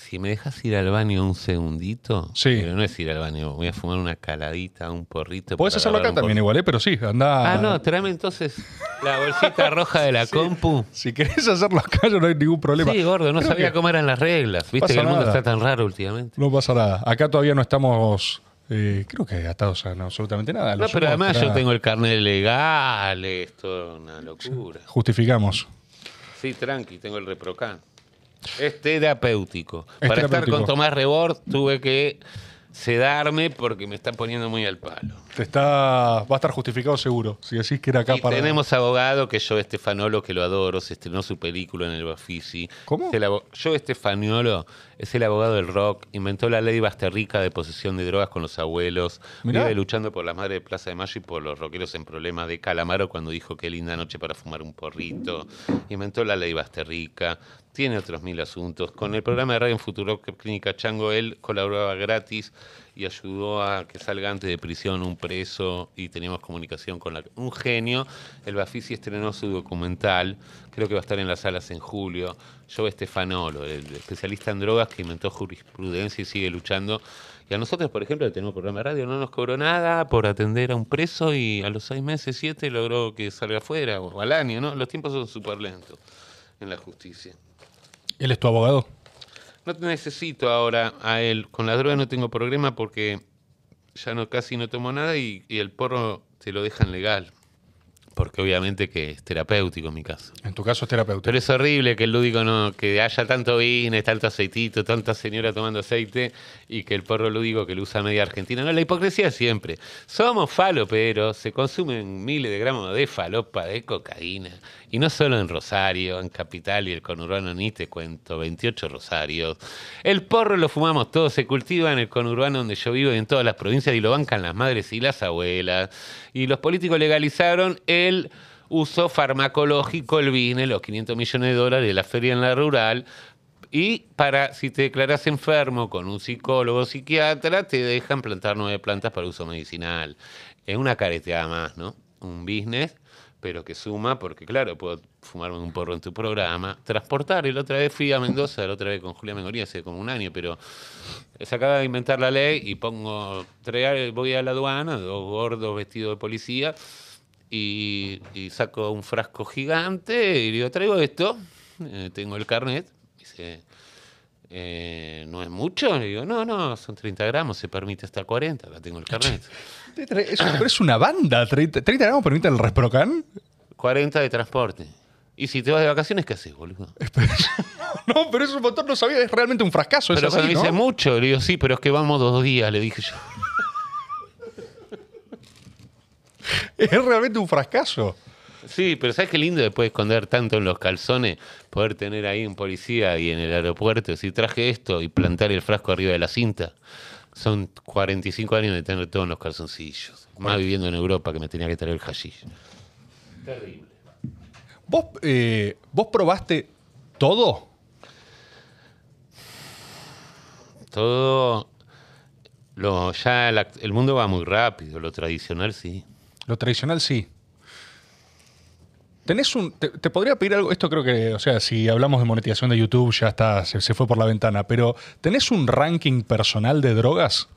Si me dejas ir al baño un segundito, Sí. pero no es ir al baño, voy a fumar una caladita, un porrito. Para hacerlo acá también igual, ¿eh? Pero sí, anda... Ah, no, tráeme entonces la bolsita roja de la compu. Si querés hacerlo acá, no hay ningún problema. Sí, gordo, no Creo sabía que cómo eran las reglas. Viste que el mundo nada. está tan raro últimamente. No pasa nada. Acá todavía no estamos... eh, creo que atados a no, absolutamente nada. Lo No, pero además yo tengo el carnet legal, esto es una locura. Justificamos. Sí, tranqui, tengo el reprocan. Es terapéutico. Es Para terapéutico. estar con Tomás Rebord tuve que sedarme porque me está poniendo muy al palo. Te está, va a estar justificado seguro. Si decís que era acá para. tenemos abogado que yo Estefanolo, que lo adoro, se estrenó su película en el Bafisi. ¿Cómo? Es Joe Estefanolo es el abogado del rock, inventó la ley Basterrica de posesión de drogas con los abuelos, Mirá. vive luchando por las madres de Plaza de Mayo y por los rockeros en problemas de Calamaro cuando dijo qué linda noche para fumar un porrito, inventó la ley Basterrica, tiene otros mil asuntos. Con el programa de radio en Futuro Clínica Chango, él colaboraba gratis y ayudó a que salga antes de prisión un preso y teníamos comunicación con la... un genio. El Bafisi estrenó su documental, creo que va a estar en las salas en julio. Joe Estefanolo, el especialista en drogas que inventó jurisprudencia y sigue luchando. Y a nosotros, por ejemplo, tenemos programa de radio, no nos cobró nada por atender a un preso y a los seis meses, siete, logró que salga afuera o al año, ¿no? Los tiempos son súper lentos en la justicia. ¿Él es tu abogado? No te necesito ahora a él. Con la droga no tengo problema porque ya no casi no tomo nada y, y el porro te lo dejan legal. Porque obviamente que es terapéutico en mi caso. En tu caso es terapeuta. Pero es horrible que el lúdico no, que haya tanto vino, tanto aceitito, tanta señora tomando aceite y que el porro lúdico que lo usa media Argentina. No, la hipocresía siempre. Somos faloperos, se consumen miles de gramos de falopa, de cocaína. Y no solo en Rosario, en Capital y el conurbano, ni te cuento, 28 Rosarios. El porro lo fumamos todos, se cultiva en el conurbano donde yo vivo y en todas las provincias y lo bancan las madres y las abuelas. Y los políticos legalizaron el uso farmacológico, el business, los 500 millones de dólares de la feria en la rural. Y para, si te declaras enfermo con un psicólogo o psiquiatra, te dejan plantar nueve plantas para uso medicinal. Es una careteada más, ¿no? Un business, pero que suma, porque claro, puedo fumarme un porro en tu programa, transportar. El otra vez fui a Mendoza, la otra vez con Julia Mengoría, hace como un año, pero se acaba de inventar la ley y pongo, voy a la aduana, dos gordos vestidos de policía, y, y saco un frasco gigante y digo, traigo esto, eh, tengo el carnet, dice, eh, ¿no es mucho? Le digo, no, no, son 30 gramos, se permite hasta 40, acá tengo el carnet. Es, pero es una banda. 30, 30 gramos permite el Resprocan. 40 de transporte. Y si te vas de vacaciones, ¿qué haces, boludo? No, pero es un montón, no sabía. Es realmente un fracaso. Pero cuando dice ¿no? mucho, le digo, sí, pero es que vamos dos días, le dije yo. Es realmente un fracaso. Sí, pero ¿sabes qué lindo después de esconder tanto en los calzones? Poder tener ahí un policía y en el aeropuerto decir, traje esto y plantar el frasco arriba de la cinta. Son 45 años de tener todo en los calzoncillos. Más viviendo en Europa que me tenía que traer el hashish. Terrible. ¿Vos, eh, ¿Vos probaste todo? Todo... Lo, ya la- el mundo va muy rápido, lo tradicional sí. Lo tradicional sí. Tenés un. Te, te podría pedir algo. Esto creo que. O sea, si hablamos de monetización de YouTube, ya está. Se, se fue por la ventana. Pero, ¿tenés un ranking personal de drogas?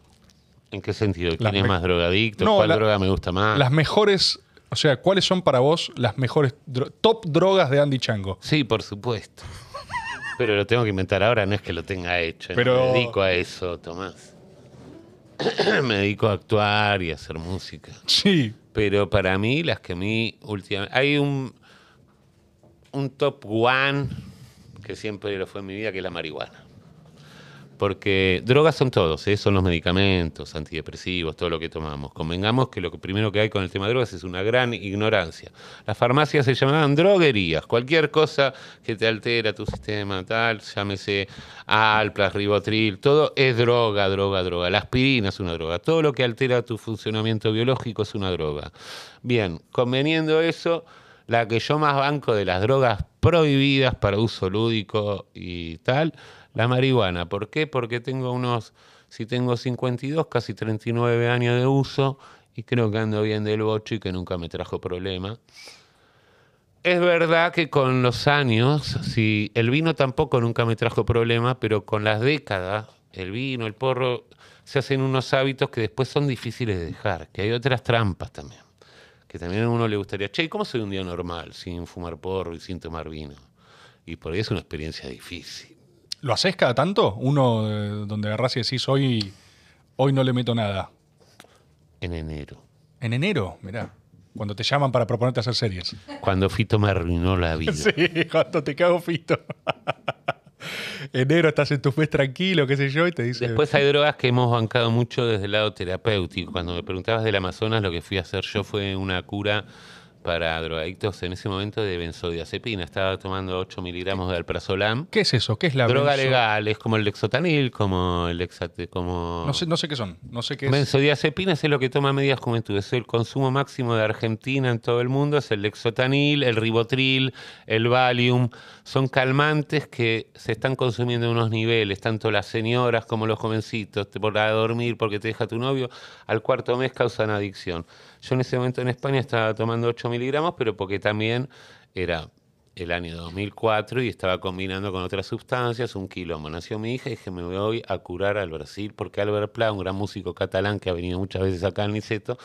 ¿En qué sentido? Las ¿Quién es más drogadicto? No, ¿Cuál la- droga me gusta más? Las mejores. O sea, ¿cuáles son para vos las mejores. dro- top drogas de Andy Chango? Sí, por supuesto. Pero lo tengo que inventar ahora, no es que lo tenga hecho. no Pero- me dedico a eso, Tomás. me dedico a actuar y a hacer música. Sí. Pero para mí, las que a mí últimamente... Hay un, un top one que siempre lo fue en mi vida, que es la marihuana. Porque drogas son todos, ¿eh? son los medicamentos, antidepresivos, todo lo que tomamos. Convengamos que lo que primero que hay con el tema de drogas es una gran ignorancia. Las farmacias se llamaban droguerías. Cualquier cosa que te altera tu sistema, tal, llámese Alplas, Ribotril, todo es droga, droga, droga. La aspirina es una droga. Todo lo que altera tu funcionamiento biológico es una droga. Bien, conveniendo eso, la que yo más banco de las drogas prohibidas para uso lúdico y tal, la marihuana. ¿Por qué? Porque tengo unos, si tengo 52, casi 39 años de uso y creo que ando bien del bocho y que nunca me trajo problema. Es verdad que con los años, si el vino tampoco nunca me trajo problema, pero con las décadas, el vino, el porro, se hacen unos hábitos que después son difíciles de dejar, que hay otras trampas también. Que también a uno le gustaría, che, ¿y ¿cómo soy un día normal sin fumar porro y sin tomar vino? Y por ahí es una experiencia difícil. ¿Lo haces cada tanto? Uno eh, donde agarrás y decís, hoy, hoy no le meto nada. En enero, En enero, mirá. Cuando te llaman para proponerte hacer series. cuando Fito me arruinó la vida. Sí, cuando te cago fito. Enero estás en tu mes tranquilo, qué sé yo, y te dice. Después hay drogas que hemos bancado mucho desde el lado terapéutico. Cuando me preguntabas del Amazonas, lo que fui a hacer yo fue una cura para drogadictos en ese momento de benzodiazepina. Estaba tomando 8 miligramos de alprazolam. ¿Qué es eso? ¿Qué es la Droga benzo- legal, es como el lexotanil, como el exate, como... No sé, no sé qué son. No sé qué es. Benzodiazepina es lo que toma medias juventud. Es el consumo máximo de Argentina en todo el mundo. Es el lexotanil, el ribotril, el Valium. Son calmantes que se están consumiendo en unos niveles, tanto las señoras como los jovencitos, te- para dormir, porque te deja tu novio. Al cuarto mes causan adicción. Yo en ese momento en España estaba tomando 8 miligramos, pero porque también era el año 2004 y estaba combinando con otras sustancias, un quilombo. Nació mi hija y dije, me voy a curar al Brasil, porque Albert Pla, un gran músico catalán que ha venido muchas veces acá en Niceto,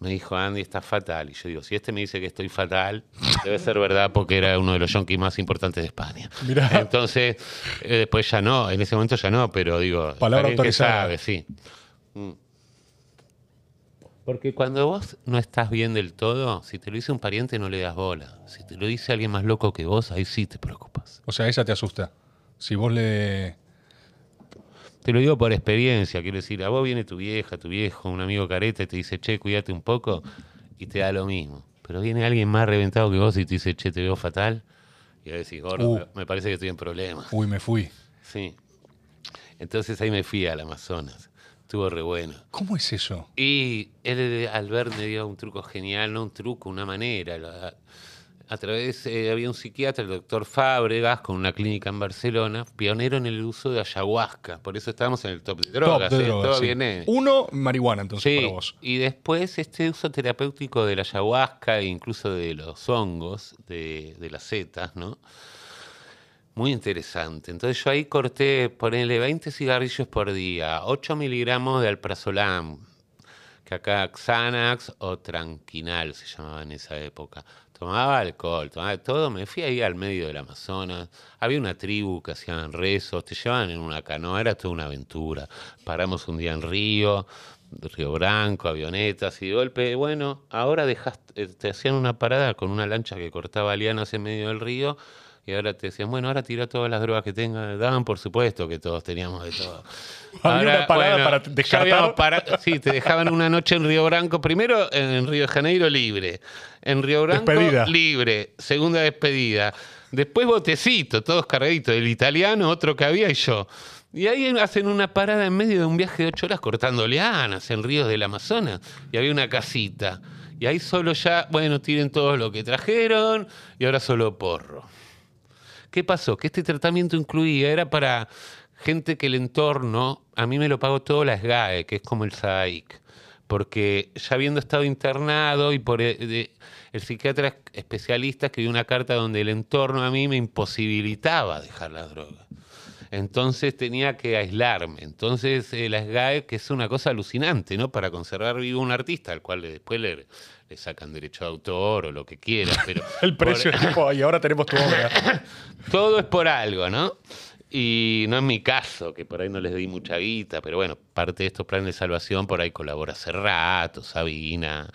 me dijo, Andy, estás fatal. Y yo digo, si este me dice que estoy fatal, debe ser verdad porque era uno de los yonkis más importantes de España. Mirá. Entonces, eh, después ya no, en ese momento ya no, pero digo, Palabra alguien que autorizada. sabe, sí. Mm. Porque cuando vos no estás bien del todo, si te lo dice un pariente no le das bola. Si te lo dice alguien más loco que vos, ahí sí te preocupas. O sea, esa te asusta. Si vos le. Te lo digo por experiencia, quiero decir, a vos viene tu vieja, tu viejo, un amigo careta y te dice, che, cuídate un poco, y te da lo mismo. Pero viene alguien más reventado que vos y te dice, che, te veo fatal, y ahí decís, gordo, Uh. me- me parece que estoy en problemas. Uy, me fui. Sí. Entonces ahí me fui al Amazonas. Estuvo re bueno. ¿Cómo es eso? Y él, Albert, me dio un truco genial, no un truco, una manera. A través, eh, había un psiquiatra, el doctor Fábregas, con una clínica en Barcelona, pionero en el uso de ayahuasca. Por eso estábamos en el top de drogas. Top de ¿eh? drogas, Todo sí. viene. Uno, marihuana, entonces, Sí, para vos. y después este uso terapéutico de la ayahuasca e incluso de los hongos, de, de las setas, ¿no? Muy interesante. Entonces yo ahí corté, ponele 20 cigarrillos por día, 8 miligramos de alprazolam, que acá Xanax o Tranquinal se llamaba en esa época. Tomaba alcohol, tomaba todo, me fui ahí al medio del Amazonas. Había una tribu que hacían rezos, te llevaban en una canoa, era toda una aventura. Paramos un día en Río, Río Branco, avionetas, y de golpe, bueno, ahora dejaste, te hacían una parada con una lancha que cortaba lianas en medio del río. Y ahora te decían, bueno, ahora tira todas las drogas que tengan. Daban por supuesto que todos teníamos de todo. Había una parada para descartar. sí, te dejaban una noche en Río Branco. Primero en Río de Janeiro libre. En Río Branco Despedida. libre. Segunda despedida. Después botecito, todos cargaditos. El italiano, otro que había y yo. Y ahí hacen una parada en medio de un viaje de ocho horas cortando lianas en ríos del Amazonas. Y había una casita. Y ahí solo ya, bueno, tiren todo lo que trajeron y ahora solo porro. ¿Qué pasó? Que este tratamiento incluía, era para gente que el entorno, a mí me lo pagó todo la SGAE, que es como el SAIC. Porque ya habiendo estado internado y por el, de- el psiquiatra especialista escribió una carta donde el entorno a mí me imposibilitaba dejar la droga. Entonces tenía que aislarme. Entonces eh, la SGAE, que es una cosa alucinante, ¿no? Para conservar vivo un artista, al cual después le, le sacan derecho de autor o lo que quiera. Pero El precio por- es tipo, y ahora tenemos tu obra. todo es por algo, ¿no? Y no es mi caso, que por ahí no les di mucha guita, pero bueno, parte de estos planes de salvación, por ahí colabora Cerrato, Sabina,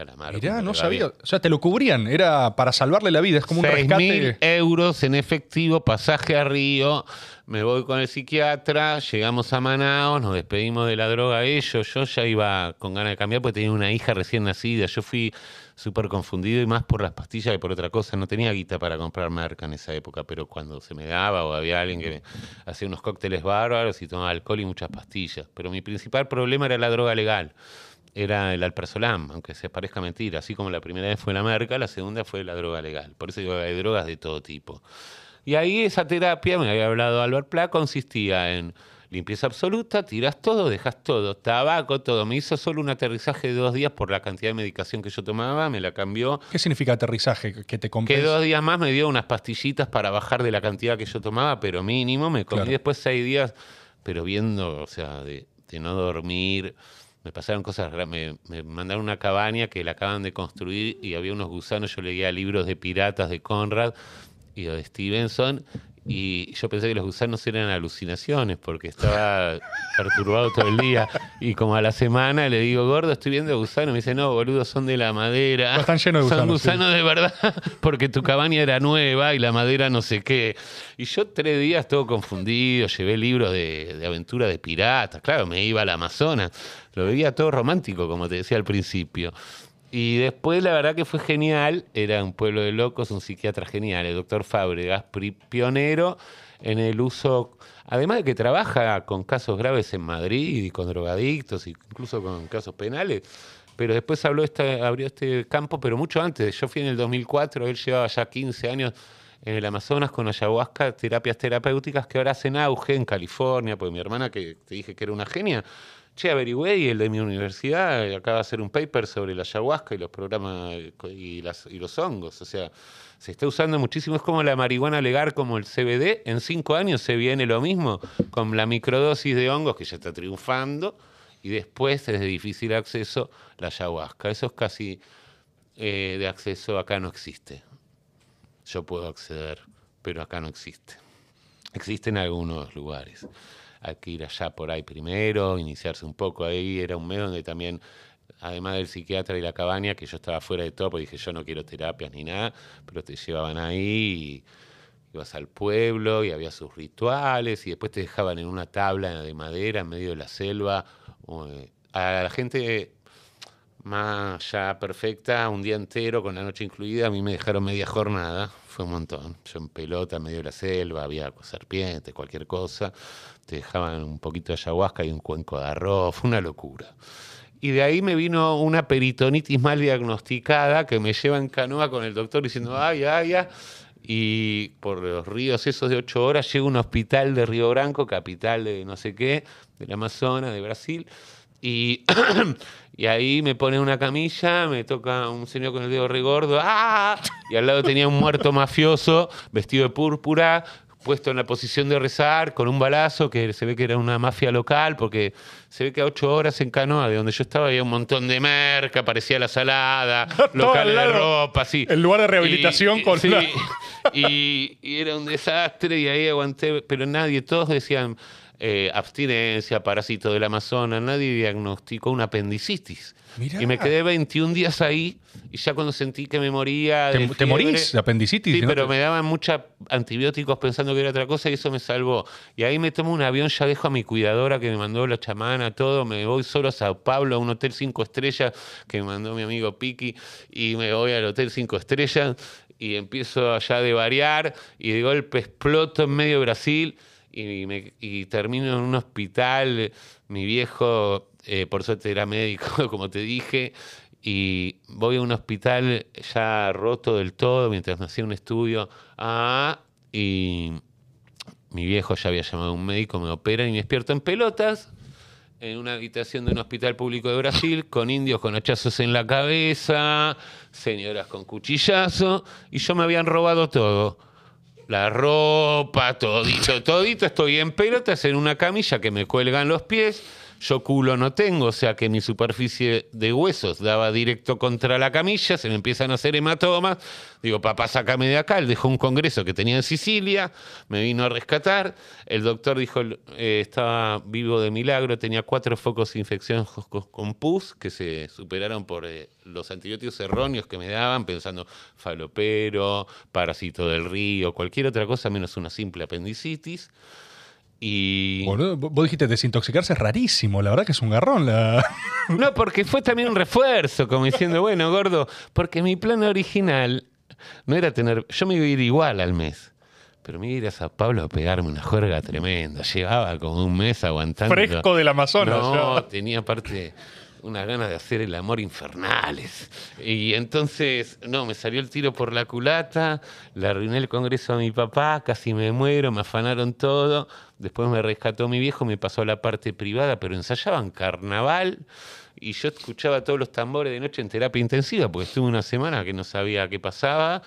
Calamaro. Mirá, no sabía. bien. O sea, te lo cubrían. Era para salvarle la vida. Es como un 6.000 rescate. euros en efectivo, pasaje a Río, me voy con el psiquiatra, llegamos a Manaos, nos despedimos de la droga ellos, yo ya iba con ganas de cambiar porque tenía una hija recién nacida, yo fui súper confundido y más por las pastillas que por otra cosa, no tenía guita para comprar marca en esa época, pero cuando se me daba o había alguien que me hacía unos cócteles bárbaros y tomaba alcohol y muchas pastillas, pero mi principal problema era la droga legal era el alprazolam, aunque se parezca mentira. Así como la primera vez fue la merca, la segunda fue la droga legal. Por eso digo que hay drogas de todo tipo. Y ahí esa terapia, me había hablado Albert Pla, consistía en limpieza absoluta, tiras todo, dejas todo, tabaco, todo. Me hizo solo un aterrizaje de dos días por la cantidad de medicación que yo tomaba, me la cambió. ¿Qué significa aterrizaje? Que te Que compres. dos días más me dio unas pastillitas para bajar de la cantidad que yo tomaba, pero mínimo. Me comí Claro. después seis días, pero viendo, o sea, de, de no dormir. Me pasaron cosas. Me, me mandaron una cabaña que la acaban de construir y había unos gusanos. Yo leía libros de piratas de Conrad y de Stevenson Y yo pensé que los gusanos eran alucinaciones porque estaba perturbado todo el día. Y como a la semana le digo, gordo, estoy viendo gusanos. Me dice, no, boludo, son de la madera. Están llenos de Son gusanos, sí. gusanos de verdad porque tu cabaña era nueva y la madera no sé qué. Y yo tres días todo confundido, llevé libros de, de aventura de piratas. Claro, me iba al Amazonas. Lo veía todo romántico, como te decía al principio. Y después la verdad que fue genial, era un pueblo de locos, un psiquiatra genial, el doctor Fábregas, pionero en el uso, además de que trabaja con casos graves en Madrid y con drogadictos, incluso con casos penales, pero después habló esta, abrió este campo, pero mucho antes, yo fui en el 2004, él llevaba ya 15 años en el Amazonas con ayahuasca, terapias terapéuticas que ahora hacen auge en California, porque mi hermana, que te dije que era una genia, che, averigüé y el de mi universidad eh, acaba de hacer un paper sobre la ayahuasca y los programas eh, y, los hongos. O sea, se está usando muchísimo. Es como la marihuana legal, como el CBD. En cinco años se viene lo mismo con la microdosis de hongos que ya está triunfando. Y después es de difícil acceso la ayahuasca. Eso es casi eh, de acceso acá no existe. Yo puedo acceder, pero acá no existe. Existe en algunos lugares. Hay que ir allá por ahí primero, iniciarse un poco ahí. Era un mes donde también, además del psiquiatra y la cabaña, que yo estaba fuera de todo, porque dije yo no quiero terapias ni nada, pero te llevaban ahí y ibas al pueblo y había sus rituales y después te dejaban en una tabla de madera en medio de la selva. eh, A la gente más ya perfecta, un día entero con la noche incluida, a mí me dejaron media jornada, fue un montón. Yo en pelota, en medio de la selva, había serpientes, cualquier cosa, te dejaban un poquito de ayahuasca y un cuenco de arroz, fue una locura. Y de ahí me vino una peritonitis mal diagnosticada que me lleva en canoa con el doctor diciendo, ay, ay, ay. Y por los ríos esos de ocho horas llego a un hospital de Río Branco, capital de no sé qué, del Amazonas, de Brasil. Y, y ahí me pone una camilla, me toca un señor con el dedo regordo, ¡ah! Y al lado tenía un muerto mafioso, vestido de púrpura, puesto en la posición de rezar, con un balazo, que se ve que era una mafia local, porque se ve que a ocho horas en Canoa, de donde yo estaba, había un montón de merca, parecía la salada, locales de ropa, sí. El lugar de rehabilitación Y- con sí, la- y, y era un desastre y ahí aguanté, pero nadie, todos decían eh, abstinencia, parásito del Amazonas, nadie diagnosticó una apendicitis. Mirá. Y me quedé 21 días ahí y ya cuando sentí que me moría... ¿Te, morís de apendicitis? Sí, ¿no? pero me daban muchos antibióticos pensando que era otra cosa y eso me salvó. Y ahí me tomo un avión, ya dejo a mi cuidadora que me mandó la chamana, todo, me voy solo a Sao Paulo, a un hotel cinco estrellas que me mandó mi amigo Piki, y me voy al hotel cinco estrellas y empiezo allá de variar y de golpe exploto en medio de Brasil y, me- y termino en un hospital. Mi viejo, eh, por suerte era médico, como te dije, y voy a un hospital ya roto del todo mientras me hacía un estudio. Ah, y mi viejo ya había llamado a un médico, me opera y me despierto en pelotas en una habitación de un hospital público de Brasil con indios con hachazos en la cabeza, señoras con cuchillazo, y yo me habían robado todo. La ropa, todito, todito, estoy en pelotas en una camilla que me cuelgan los pies. Yo culo no tengo, o sea que mi superficie de huesos daba directo contra la camilla, se me empiezan a hacer hematomas. Digo, papá, sácame de acá. Él dejó un congreso que tenía en Sicilia, me vino a rescatar. El doctor dijo, eh, estaba vivo de milagro, tenía cuatro focos con- con pus que se superaron por eh, los antibióticos erróneos que me daban, pensando falopero, parásito del río, cualquier otra cosa menos una simple apendicitis. Y. Boludo, vos dijiste desintoxicarse es rarísimo, la verdad que es un garrón. La... No, porque fue también un refuerzo, como diciendo, bueno, gordo, porque mi plan original no era tener. Yo me iba a ir igual al mes. Pero me iba a ir a Sao Pablo a pegarme una juerga tremenda. Llevaba como un mes aguantando. Fresco del Amazonas. No, tenía aparte unas ganas de hacer el amor infernales. Y entonces, no, me salió el tiro por la culata, le arruiné el congreso a mi papá, casi me muero, me afanaron todo. Después me rescató mi viejo, me pasó a la parte privada, pero ensayaban carnaval. Y yo escuchaba todos los tambores de noche en terapia intensiva, porque estuve una semana que no sabía qué pasaba.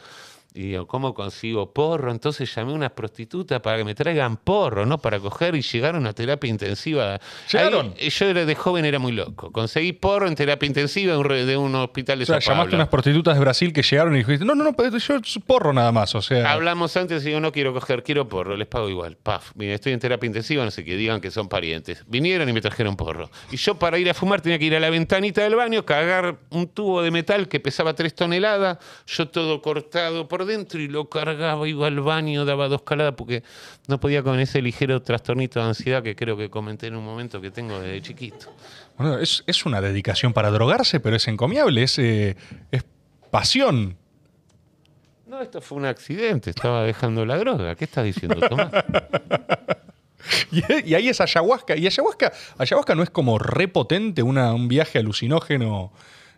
Y digo, ¿cómo consigo porro? Entonces llamé a unas prostitutas para que me traigan porro, ¿no? Para coger y llegaron a terapia intensiva. ¿Llegaron? Ahí, yo era de joven era muy loco. Conseguí porro en terapia intensiva de un, hospital de O sea, llamaste a unas prostitutas de Brasil que llegaron y dijiste, no, no, no, yo porro nada más. O sea, Hablamos antes y digo, no quiero coger, quiero porro, les pago igual. Paf, mira, estoy en terapia intensiva, no sé qué, digan que son parientes. Vinieron y me trajeron porro. Y yo para ir a fumar tenía que ir a la ventanita del baño, cagar un tubo de metal que pesaba 3 toneladas, yo todo cortado por dentro y lo cargaba, iba al baño, daba dos caladas porque no podía con ese ligero trastornito de ansiedad que creo que comenté en un momento que tengo desde chiquito. bueno, es, es una dedicación para drogarse, pero es encomiable, es, eh, es pasión. No, esto fue un accidente, estaba dejando la droga. ¿Qué estás diciendo, Tomás? Y, ahí es ayahuasca. Y ayahuasca, ayahuasca no es como repotente, una, un viaje alucinógeno.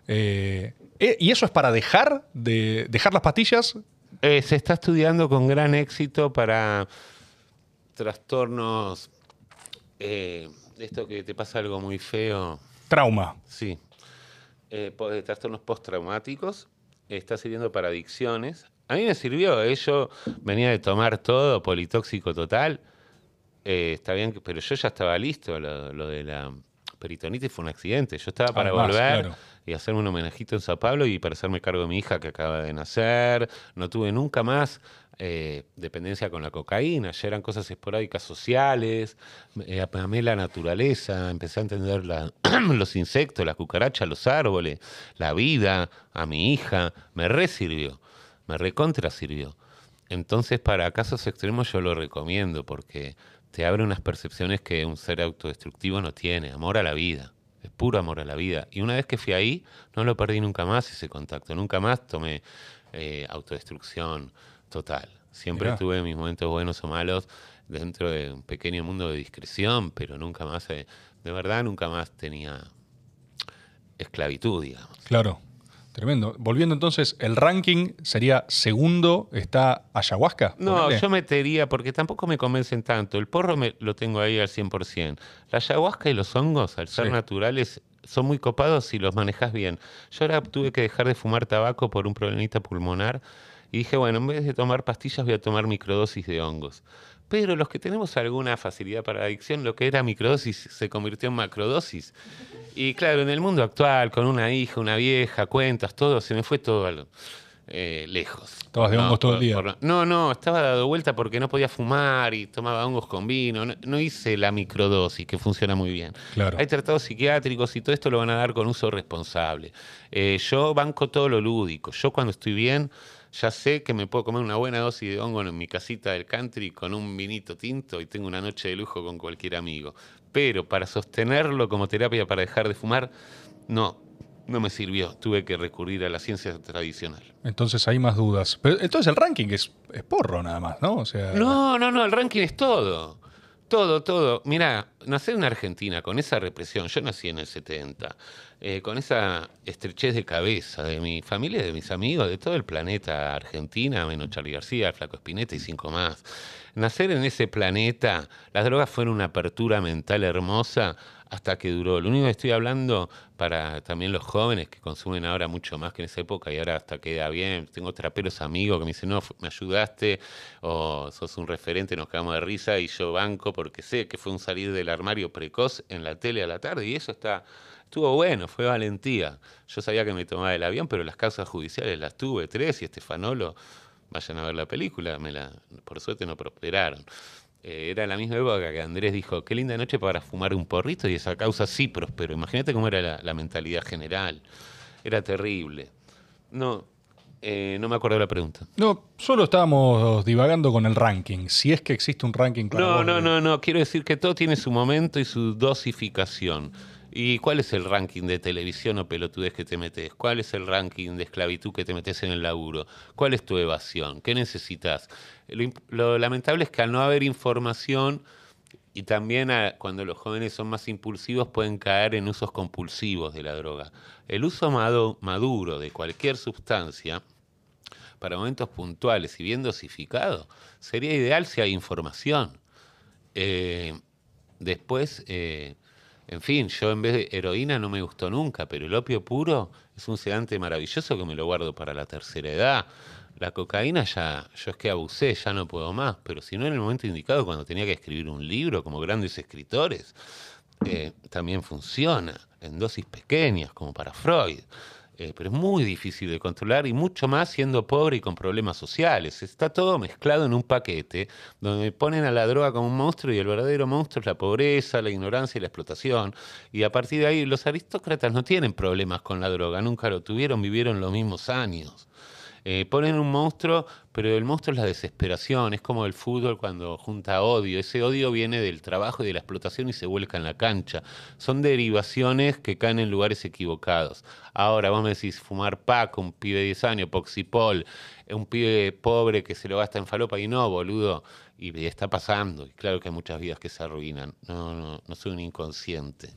eh, eh, y eso es para dejar de dejar las pastillas. Eh, se está estudiando con gran éxito para trastornos. eh, esto que te pasa algo muy feo. Trauma. Sí. Eh, eh, trastornos postraumáticos. Está sirviendo para adicciones. A mí me sirvió. eh, Yo venía de tomar todo, politóxico total. Eh, está bien, que- pero yo ya estaba listo. Lo, lo de la peritonitis fue un accidente. Yo estaba para Además, volver claro. Y hacerme un homenajito en Sao Paulo y para hacerme cargo de mi hija que acaba de nacer. No tuve nunca más eh, dependencia con la cocaína. Ya eran cosas esporádicas sociales. Eh, amé la naturaleza. Empecé a entender los insectos, las cucarachas, los árboles, la vida, a mi hija. Me resirvió. Me recontra sirvió. Entonces, para casos extremos yo lo recomiendo porque te abre unas percepciones que un ser autodestructivo no tiene. Amor a la vida. Puro amor a la vida. Y una vez que fui ahí, no lo perdí nunca más ese contacto. Nunca más tomé eh, autodestrucción total. Siempre Mirá. tuve mis momentos buenos o malos dentro de un pequeño mundo de discreción, pero nunca más, eh, de verdad, nunca más tenía esclavitud, digamos. Claro. Tremendo. Volviendo entonces, el ranking sería segundo, está ayahuasca. No, ponele. yo metería, porque tampoco me convencen tanto. El porro me, lo tengo ahí al 100%. La ayahuasca y los hongos, al ser Sí. naturales, son muy copados si los manejas bien. Yo ahora tuve que dejar de fumar tabaco por un problemita pulmonar y dije, bueno, en vez de tomar pastillas voy a tomar microdosis de hongos. Pero los que tenemos alguna facilidad para la adicción, lo que era microdosis se convirtió en macrodosis. Y claro, en el mundo actual, con una hija, una vieja, cuentas, todo, se me fue todo al- eh, lejos. Estabas de hongos todo el día. por- no, no, estaba dado vuelta porque no podía fumar y tomaba hongos con vino. No, no hice la microdosis, que funciona muy bien. Claro. Hay tratados psiquiátricos y todo esto lo van a dar con uso responsable. Eh, yo banco todo lo lúdico. Yo cuando estoy bien, ya sé que me puedo comer una buena dosis de hongo en mi casita del country con un vinito tinto y tengo una noche de lujo con cualquier amigo. Pero para sostenerlo como terapia para dejar de fumar, no, no me sirvió. Tuve que recurrir a la ciencia tradicional. Entonces hay más dudas. Pero entonces el ranking es, es porro nada más, ¿no? O sea, No, no, no, el ranking es todo. Todo, todo. Mirá, nacer en Argentina con esa represión, yo nací en el 70, eh, con esa estrechez de cabeza de mi familia, de mis amigos, de todo el planeta Argentina, menos Charlie García, Flaco Espineta y cinco más. Nacer en ese planeta, las drogas fueron una apertura mental hermosa hasta que duró. Lo único que estoy hablando para también los jóvenes que consumen ahora mucho más que en esa época y ahora hasta queda bien. Tengo traperos amigos que me dicen, no, me ayudaste o sos un referente, nos quedamos de risa y yo banco porque sé que fue un salir del armario precoz en la tele a la tarde y eso está... Estuvo bueno, fue valentía. Yo sabía que me tomaba el avión, pero las causas judiciales las tuve, tres, y Estefanolo, vayan a ver la película, me la, por suerte no prosperaron. Eh, era la misma época que Andrés dijo, qué linda noche para fumar un porrito y esa causa sí prosperó. Imagínate cómo era la, la mentalidad general. Era terrible. No, eh, no me acuerdo la pregunta. No, solo estábamos divagando con el ranking. Si es que existe un ranking para No, no, no, no. Quiero decir que todo tiene su momento y su dosificación. ¿Y cuál es el ranking de televisión o pelotudez que te metes? ¿Cuál es el ranking de esclavitud que te metes en el laburo? ¿Cuál es tu evasión? ¿Qué necesitas? Lo, lamentable es que al no haber información y también a- cuando los jóvenes son más impulsivos pueden caer en usos compulsivos de la droga. El uso maduro de cualquier sustancia para momentos puntuales y bien dosificado sería ideal si hay información. Eh, después, eh, en fin, yo en vez de heroína no me gustó nunca, pero el opio puro es un sedante maravilloso que me lo guardo para la tercera edad. La cocaína ya, yo es que abusé, ya no puedo más, pero si no en el momento indicado, cuando tenía que escribir un libro, como grandes escritores, eh, también funciona en dosis pequeñas, como para Freud. Eh, pero es muy difícil de controlar y mucho más siendo pobre y con problemas sociales. Está todo mezclado en un paquete donde ponen a la droga como un monstruo y el verdadero monstruo es la pobreza, la ignorancia y la explotación. Y a partir de ahí los aristócratas no tienen problemas con la droga, nunca lo tuvieron, vivieron los mismos años. Eh, ponen un monstruo, pero el monstruo es la desesperación, es como el fútbol cuando junta odio. Ese odio viene del trabajo y de la explotación y se vuelca en la cancha. Son derivaciones que caen en lugares equivocados. Ahora, vos me decís, fumar paco, un pibe de 10 años, poxipol, un pibe pobre que se lo gasta en falopa y no, boludo. Y está pasando. Y claro que hay muchas vidas que se arruinan. No, no, no soy un inconsciente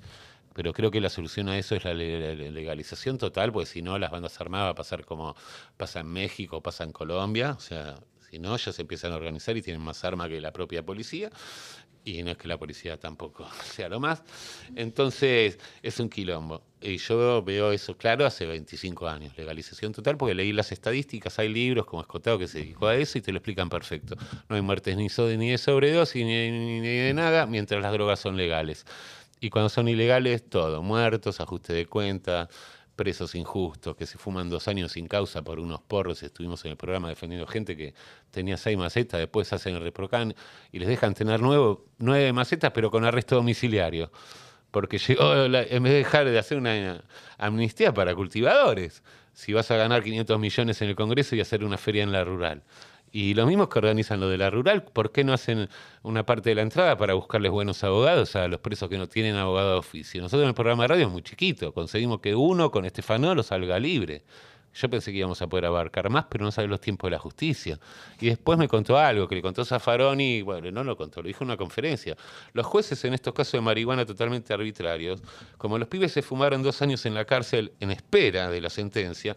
pero creo que la solución a eso es la legalización total, porque si no las bandas armadas va a pasar como pasa en México, pasa en Colombia, o sea, si no, ellos se empiezan a organizar y tienen más armas que la propia policía, y no es que la policía tampoco sea lo más. Entonces, es un quilombo. Y yo veo eso claro hace 25 años, legalización total, porque leí las estadísticas, hay libros como Escotado que se dedicó a eso y te lo explican perfecto. No hay muertes ni, ni de sobredosis ni de nada, mientras las drogas son legales. Y cuando son ilegales, todo, muertos, ajuste de cuenta, presos injustos, que se fuman dos años sin causa por unos porros. Estuvimos en el programa defendiendo gente que tenía seis macetas, después hacen el reprocan y les dejan tener nuevo, nueve macetas, pero con arresto domiciliario. Porque llegó, en vez de dejar de hacer una amnistía para cultivadores, si vas a ganar 500 millones en el Congreso y hacer una feria en la rural. Y los mismos que organizan lo de la rural, ¿por qué no hacen una parte de la entrada para buscarles buenos abogados a los presos que no tienen abogado de oficio? Nosotros en el programa de radio es muy chiquito, conseguimos que uno con lo salga libre. Yo pensé que íbamos a poder abarcar más, pero no saben los tiempos de la justicia. Y después me contó algo, que le contó Zaffaroni, bueno, no lo contó, lo dijo en una conferencia. Los jueces en estos casos de marihuana totalmente arbitrarios, como los pibes se fumaron dos años en la cárcel en espera de la sentencia,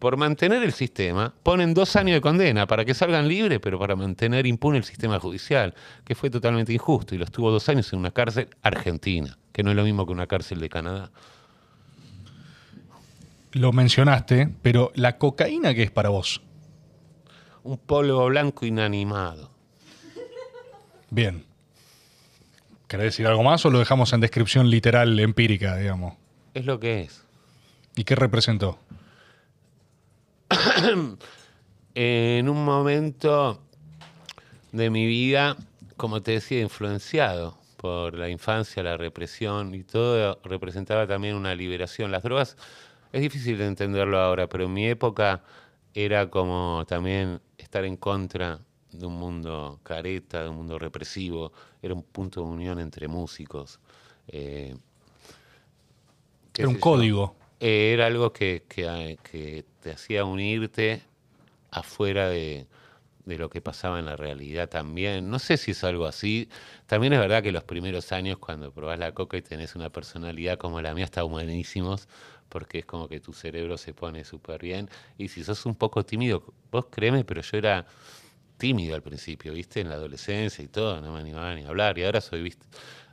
por mantener el sistema, ponen dos años de condena para que salgan libres, pero para mantener impune el sistema judicial, que fue totalmente injusto y los tuvo dos años en una cárcel argentina, que no es lo mismo que una cárcel de Canadá. Lo mencionaste, pero ¿la cocaína qué es para vos? Un polvo blanco inanimado. Bien. ¿Querés decir algo más o lo dejamos en descripción literal, empírica, digamos? Es lo que es. ¿Y qué representó? en un momento de mi vida, como te decía, influenciado por la infancia, la represión y todo, representaba también una liberación. Las drogas, es difícil de entenderlo ahora, pero en mi época era como también estar en contra de un mundo careta, de un mundo represivo, era un punto de unión entre músicos. Eh, era un código. Eh, era algo que, que, te hacía unirte afuera de, lo que pasaba en la realidad también. No sé si es algo así. También es verdad que los primeros años, cuando probás la coca y tenés una personalidad como la mía, está humanísimos, porque es como que tu cerebro se pone súper bien. Y si sos un poco tímido, vos créeme, pero yo era tímido al principio, ¿viste? En la adolescencia y todo, no me animaba ni a hablar. Y ahora soy, ¿viste?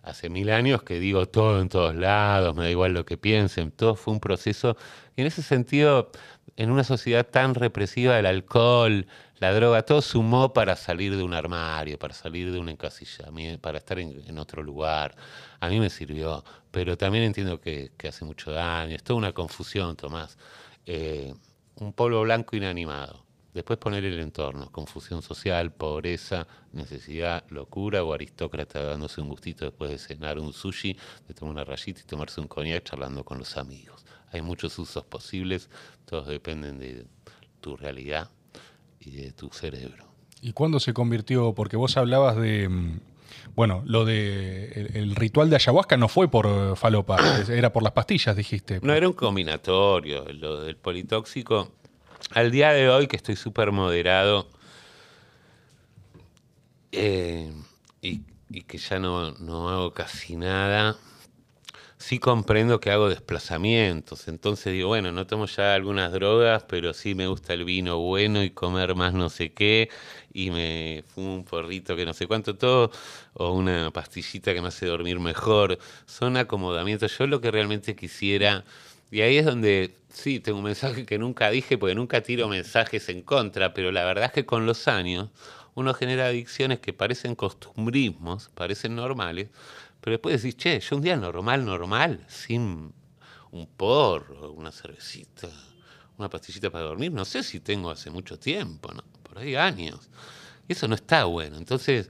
Hace mil años que digo todo en todos lados, me da igual lo que piensen, todo fue un proceso. Y en ese sentido, en una sociedad tan represiva, el alcohol, la droga, todo sumó para salir de un armario, para salir de un encasillamiento, para estar en, otro lugar. A mí me sirvió, pero también entiendo que, hace mucho daño. Es toda una confusión, Tomás. Eh, un polvo blanco inanimado. Después poner el entorno, confusión social, pobreza, necesidad, locura o aristócrata dándose un gustito después de cenar un sushi, de tomar una rayita y tomarse un coñac charlando con los amigos. Hay muchos usos posibles, todos dependen de tu realidad y de tu cerebro. ¿Y cuándo se convirtió? Porque vos hablabas de, mm, bueno, lo de el, ritual de ayahuasca no fue por eh, falopa, era por las pastillas, dijiste. No, era un combinatorio. Lo del politóxico al día de hoy, que estoy súper moderado eh, y, que ya no, no, hago casi nada, sí comprendo que hago desplazamientos. Entonces digo, bueno, no tomo ya algunas drogas, pero sí me gusta el vino bueno y comer más no sé qué, y me fumo un porrito que no sé cuánto todo, o una pastillita que me hace dormir mejor. Son acomodamientos. Yo lo que realmente quisiera Y ahí es donde, sí, tengo un mensaje que nunca dije, porque nunca tiro mensajes en contra, pero la verdad es que con los años uno genera adicciones que parecen costumbrismos, parecen normales, pero después decís, che, yo un día normal, normal, sin un porro, una cervecita, una pastillita para dormir, no sé si tengo hace mucho tiempo, ¿no? Por ahí años. Y eso no está bueno. Entonces,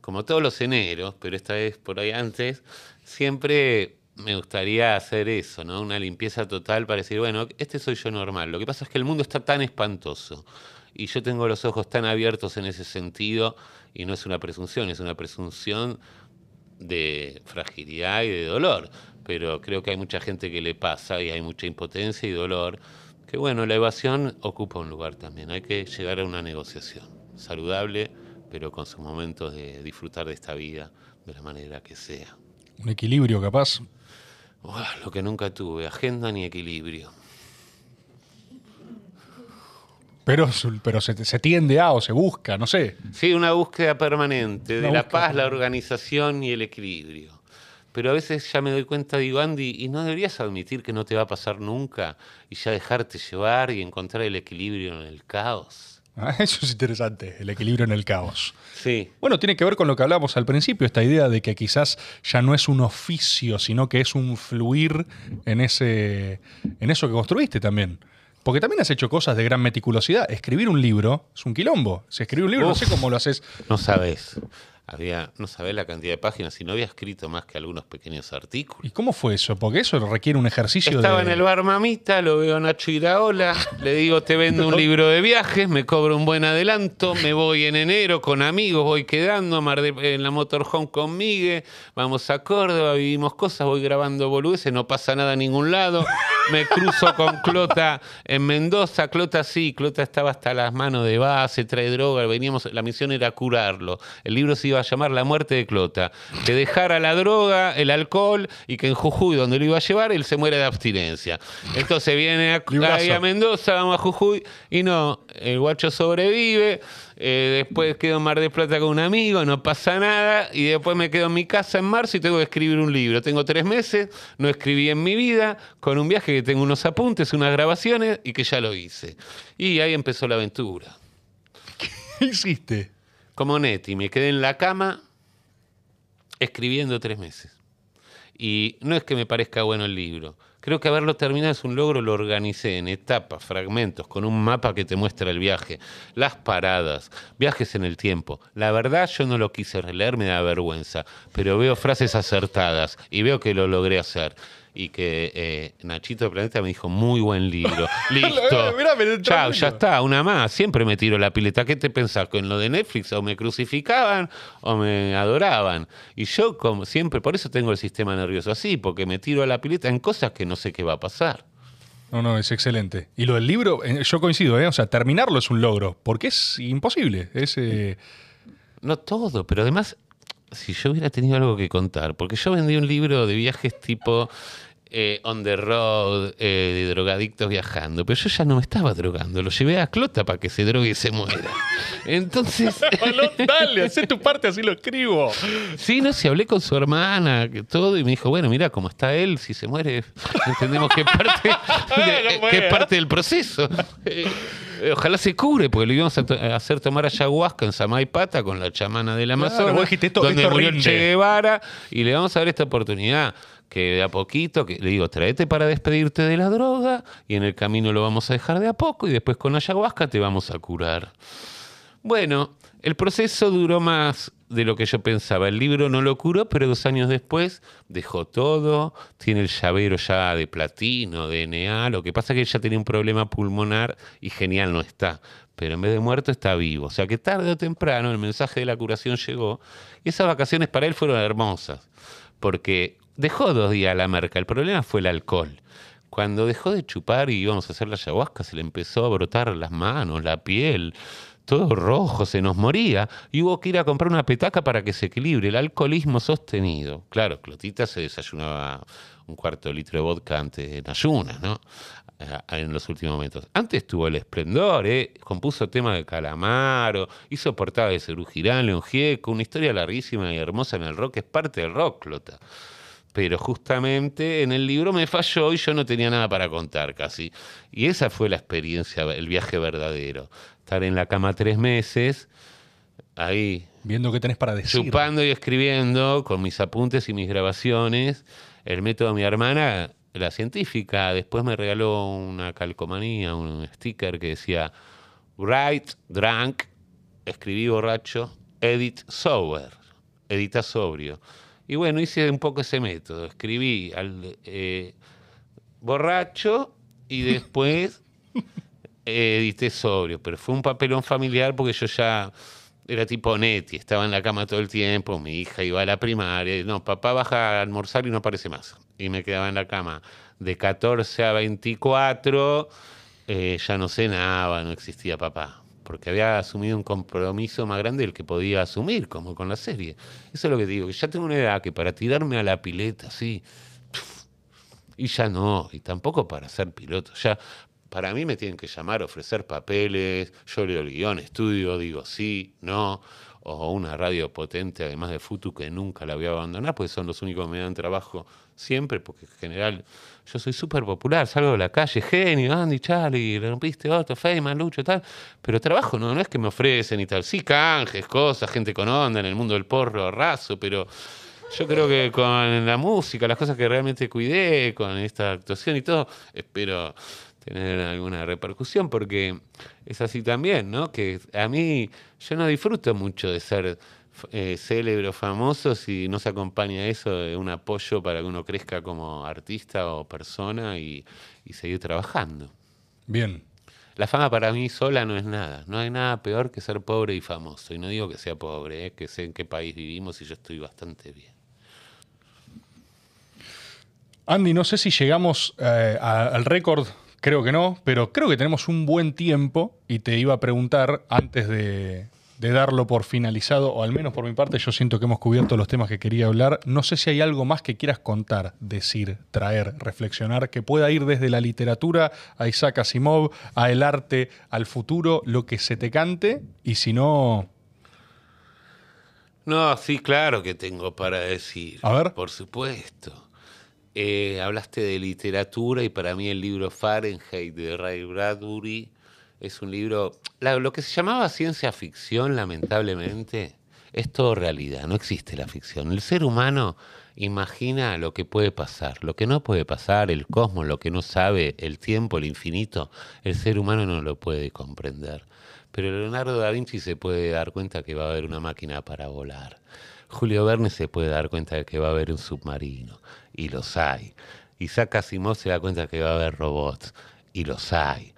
como todos los eneros, pero esta vez por ahí antes, siempre me gustaría hacer eso, ¿no? Una limpieza total para decir, bueno, este soy yo normal. Lo que pasa es que el mundo está tan espantoso y yo tengo los ojos tan abiertos en ese sentido y no es una presunción, es una presunción de fragilidad y de dolor. Pero creo que hay mucha gente que le pasa y hay mucha impotencia y dolor. Que bueno, la evasión ocupa un lugar también. Hay que llegar a una negociación saludable, pero con sus momentos de disfrutar de esta vida de la manera que sea. Un equilibrio capaz. Uah, lo que nunca tuve, agenda ni equilibrio. Pero, pero se, se tiende a o se busca, no sé. Sí, una búsqueda permanente de la paz, la organización y el equilibrio. Pero a veces ya me doy cuenta, digo, Andy, ¿y no deberías admitir que no te va a pasar nunca y ya dejarte llevar y encontrar el equilibrio en el caos? Ah, Eso es interesante, el equilibrio en el caos. Sí, Bueno, tiene que ver con lo que hablábamos al principio, esta idea de que quizás ya no es un oficio, sino que es un fluir en, ese, en eso que construiste también. Porque también has hecho cosas de gran meticulosidad. Escribir un libro es un quilombo. Si escribir un libro, no sé cómo lo haces. no sabes. Había, no sabés la cantidad de páginas y no había escrito más que algunos pequeños artículos. ¿Y cómo fue eso? Porque eso requiere un ejercicio Estaba de... en el bar Mamita, lo veo a Nacho Iraola, le digo, te vendo un libro de viajes, me cobro un buen adelanto, me voy en enero con amigos, voy quedando a Mar de- en la motorhome con Migue, vamos a Córdoba, vivimos cosas, voy grabando boludeces, no pasa nada a ningún lado, me cruzo con Clota en Mendoza, Clota sí, Clota estaba hasta las manos de base, trae droga, veníamos, la misión era curarlo, el libro se iba a llamar La muerte de Clota, que dejara la droga, el alcohol y que en Jujuy, donde lo iba a llevar, él se muere de abstinencia. Entonces viene a, ahí a Mendoza, vamos a Jujuy, y no, el guacho sobrevive, eh, después quedo en Mar de Plata con un amigo, no pasa nada, y después me quedo en mi casa en marzo y tengo que escribir un libro. Tengo tres meses, no escribí en mi vida, con un viaje que tengo unos apuntes, unas grabaciones, y que ya lo hice. Y ahí empezó la aventura. ¿Qué hiciste? Como Neti, me quedé en la cama escribiendo tres meses. Y no es que me parezca bueno el libro. Creo que haberlo terminado es un logro, lo organicé en etapas, fragmentos, con un mapa que te muestra el viaje, las paradas, viajes en el tiempo. La verdad yo no lo quise releer, me da vergüenza, pero veo frases acertadas y veo que lo logré hacer. Y que eh, Nachito Planeta me dijo, muy buen libro. Listo. Mirá, Chao, ya está, una más. Siempre me tiro la pileta. ¿Qué te pensás? ¿Con lo de Netflix? O me crucificaban o me adoraban. Y yo, como siempre, por eso tengo el sistema nervioso así, porque me tiro a la pileta en cosas que no sé qué va a pasar. No, no, es excelente. Y lo del libro, eh, yo coincido, ¿eh? O sea, terminarlo es un logro, porque es imposible. Es, eh, No todo, pero además, si yo hubiera tenido algo que contar, porque yo vendí un libro de viajes tipo eh, on the road, eh, de drogadictos viajando, pero yo ya no me estaba drogando, lo llevé a Clota para que se drogue y se muera. Entonces, Dale, hacé tu parte, así lo escribo. sí, no sé, hablé con su hermana, que todo, y me dijo, bueno, mira cómo está él, si se muere, entendemos que es parte, de- No puede. parte del proceso. Eh, eh, Ojalá se cure, porque lo íbamos a, to- a hacer tomar ayahuasca en Samaipata con la chamana del Amazonas, dijiste, esto- donde esto murió. Che Guevara, y le vamos a dar esta oportunidad que de a poquito, que le digo, tráete para despedirte de la droga, y en el camino lo vamos a dejar de a poco, y después con ayahuasca te vamos a curar. Bueno, el proceso duró más de lo que yo pensaba. El libro no lo curó, pero dos años después dejó todo, tiene el llavero ya de platino, DNA. Lo que pasa es que él ya tenía un problema pulmonar y genial no está. Pero en vez de muerto está vivo. O sea que tarde o temprano el mensaje de la curación llegó y esas vacaciones para él fueron hermosas. Porque dejó dos días la merca. El problema fue el alcohol. Cuando dejó de chupar y íbamos a hacer la ayahuasca, se le empezó a brotar las manos, la piel, todo rojo, se nos moría. Y hubo que ir a comprar una petaca para que se equilibre. El alcoholismo sostenido. Claro, Clotita se desayunaba un cuarto de litro de vodka antes en ayunas, ¿no? En los últimos momentos. Antes tuvo el esplendor, ¿eh? compuso temas de Calamaro, hizo portada de Cerú Girán, León Gieco, una historia larguísima y hermosa en el rock, es parte del rock, Clota. Pero justamente en el libro me falló y yo no tenía nada para contar casi. Y esa fue la experiencia, el viaje verdadero. Estar en la cama tres meses, ahí Viendo qué tenés para decir. chupando y escribiendo con mis apuntes y mis grabaciones. El método de mi hermana, la científica, después me regaló una calcomanía, un sticker que decía Write drunk, escribí borracho, edit sober, edita sobrio. Y bueno, hice un poco ese método. Escribí al eh, borracho y después eh, edité sobrio. Pero fue un papelón familiar porque yo ya era tipo Neti, estaba en la cama todo el tiempo, mi hija iba a la primaria, no, papá baja a almorzar y no aparece más. Y me quedaba en la cama de 14 a 24, eh, ya no cenaba, no existía papá, porque había asumido un compromiso más grande del que podía asumir, como con la serie. Eso es lo que digo, que ya tengo una edad que para tirarme a la pileta, sí, y ya no, y tampoco para ser piloto. Ya, para mí me tienen que llamar, ofrecer papeles, yo leo el guion, estudio, digo sí, no, o una radio potente, además de Futu, que nunca la voy a abandonar, porque son los únicos que me dan trabajo siempre, porque en general yo soy súper popular, salgo de la calle, genio, Andy, Charlie, rompiste otro, Feynman, Lucho, tal, pero trabajo no, no es que me ofrecen y tal, sí canjes, cosas, gente con onda en el mundo del porro, raso, pero yo creo que con la música, las cosas que realmente cuidé, con esta actuación y todo, espero tener alguna repercusión, porque es así también, ¿no? Que a mí, yo no disfruto mucho de ser eh, célebre o famoso si no se acompaña eso de un apoyo para que uno crezca como artista o persona y, y seguir trabajando. Bien. La fama para mí sola no es nada. No hay nada peor que ser pobre y famoso. Y no digo que sea pobre, ¿eh? que sé en qué país vivimos y yo estoy bastante bien. Andy, no sé si llegamos eh, a- al récord, creo que no, pero creo que tenemos un buen tiempo y te iba a preguntar antes de, de darlo por finalizado, o al menos por mi parte, yo siento que hemos cubierto los temas que quería hablar. No sé si hay algo más que quieras contar, decir, traer, reflexionar, que pueda ir desde la literatura a Isaac Asimov, a el arte, al futuro, lo que se te cante, y si no, No, sí, claro que tengo para decir. A ver. Por supuesto. Eh, hablaste de literatura y para mí el libro Fahrenheit de Ray Bradbury es un libro... lo que se llamaba ciencia ficción, lamentablemente, es todo realidad, no existe la ficción. El ser humano imagina lo que puede pasar, lo que no puede pasar, el cosmos, lo que no sabe, el tiempo, el infinito, el ser humano no lo puede comprender. Pero Leonardo da Vinci se puede dar cuenta que va a haber una máquina para volar. Julio Verne se puede dar cuenta de que va a haber un submarino, y los hay. Isaac Asimov se da cuenta que va a haber robots, y los hay.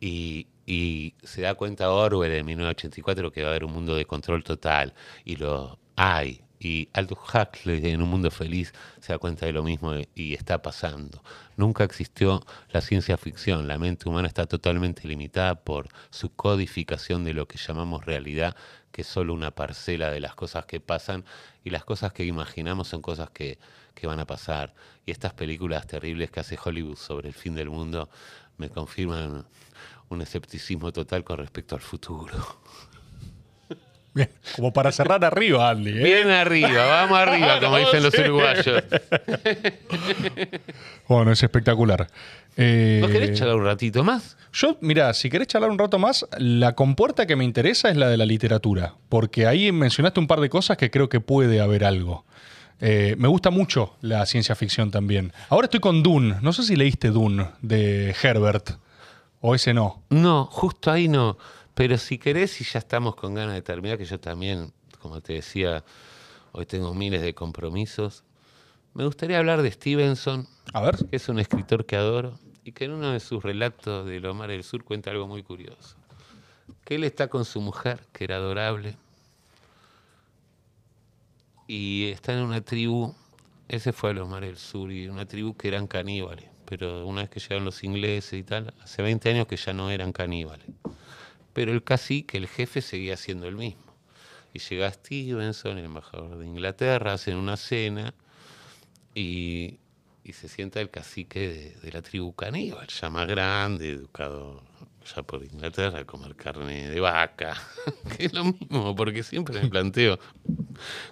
Y, y se da cuenta Orwell en 1984 que va a haber un mundo de control total, y lo hay. Y Aldous Huxley en Un Mundo Feliz se da cuenta de lo mismo y está pasando. Nunca existió la ciencia ficción. La mente humana está totalmente limitada por su codificación de lo que llamamos realidad, que es solo una parcela de las cosas que pasan y las cosas que imaginamos son cosas que, que van a pasar. Y estas películas terribles que hace Hollywood sobre el fin del mundo me confirman un escepticismo total con respecto al futuro. bien, como para cerrar arriba, Andy. ¿eh? Bien arriba, vamos arriba, como dicen los uruguayos. Bueno, es espectacular. Eh, ¿No querés charlar un ratito más? Yo, mira, si querés charlar un rato más, la compuerta que me interesa es la de la literatura, porque ahí mencionaste un par de cosas que creo que puede haber algo. Eh, me gusta mucho la ciencia ficción también. Ahora estoy con Dune, no sé si leíste Dune de Herbert, o ese no. No, justo ahí no. Pero si querés y ya estamos con ganas de terminar, que yo también, como te decía, hoy tengo miles de compromisos, me gustaría hablar de Stevenson, A ver. que es un escritor que adoro y que en uno de sus relatos de Los Mares del Sur cuenta algo muy curioso. Que él está con su mujer, que era adorable, y está en una tribu, ese fue a Los Mares del Sur, y una tribu que eran caníbales, pero una vez que llegaron los ingleses y tal, hace 20 años que ya no eran caníbales. Pero el cacique, el jefe, seguía siendo el mismo. Y llega Stevenson, el embajador de Inglaterra, hacen una cena y, y se sienta el cacique de, de la tribu caníbal, ya más grande, educado ya por Inglaterra, a comer carne de vaca, que es lo mismo, porque siempre me planteo,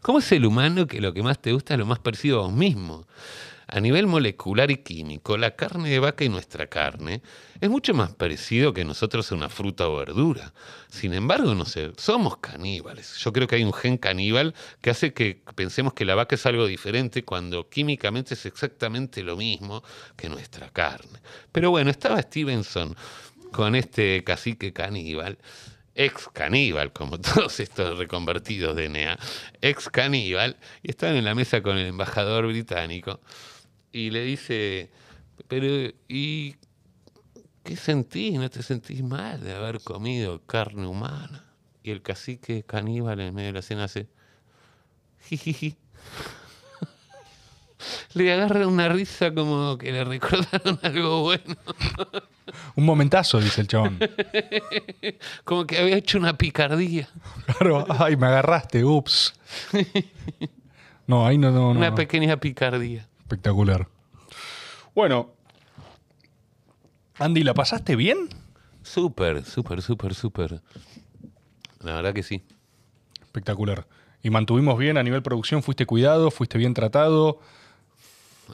¿Cómo es el humano que lo que más te gusta es lo más parecido a vos mismo? A nivel molecular y químico, la carne de vaca y nuestra carne es mucho más parecido que nosotros a una fruta o verdura. Sin embargo, no sé, somos caníbales. Yo creo que hay un gen caníbal que hace que pensemos que la vaca es algo diferente cuando químicamente es exactamente lo mismo que nuestra carne. Pero bueno, estaba Stevenson con este cacique caníbal ex caníbal, como todos estos reconvertidos de NEA, ex caníbal, y estaban en la mesa con el embajador británico y le dice, pero ¿y qué sentís? ¿No te sentís mal de haber comido carne humana? Y el cacique caníbal en medio de la cena hace, jijiji. Le agarra una risa como que le recordaron algo bueno. Un momentazo, dice el chabón. Como que había hecho una picardía. Claro, ay, me agarraste, ups. No, ahí no, no, no. Una pequeña picardía. Espectacular. Bueno, Andy, ¿la pasaste bien? Súper, súper, súper, súper. La verdad que sí. Espectacular. Y mantuvimos bien a nivel producción, fuiste cuidado, fuiste bien tratado.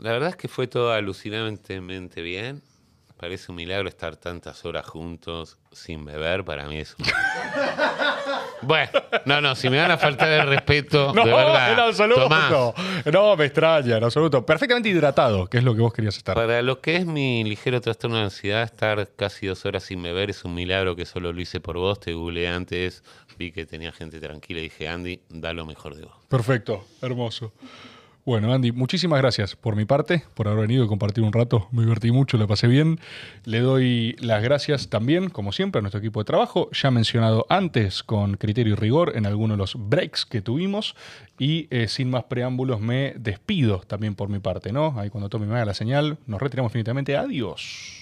La verdad es que fue todo alucinantemente bien. Parece un milagro estar tantas horas juntos sin beber. Para mí es un... Bueno, no, no, si me van a faltar el respeto, No, de verdad. en absoluto. Tomás, No, me extraña, en absoluto. Perfectamente hidratado, que es lo que vos querías estar. para lo que es mi ligero trastorno de ansiedad, estar casi dos horas sin beber es un milagro que solo lo hice por vos. Te googleé antes, vi que tenía gente tranquila y dije, Andy, da lo mejor de vos. Perfecto, hermoso. Bueno, Andy, muchísimas gracias por mi parte, por haber venido y compartir un rato. Me divertí mucho, la pasé bien. Le doy las gracias también, como siempre, a nuestro equipo de trabajo, ya mencionado antes con criterio y rigor en algunos de los breaks que tuvimos. Y eh, sin más preámbulos, me despido también por mi parte, ¿no? Ahí cuando tome me haga la señal, nos retiramos definitivamente. Adiós.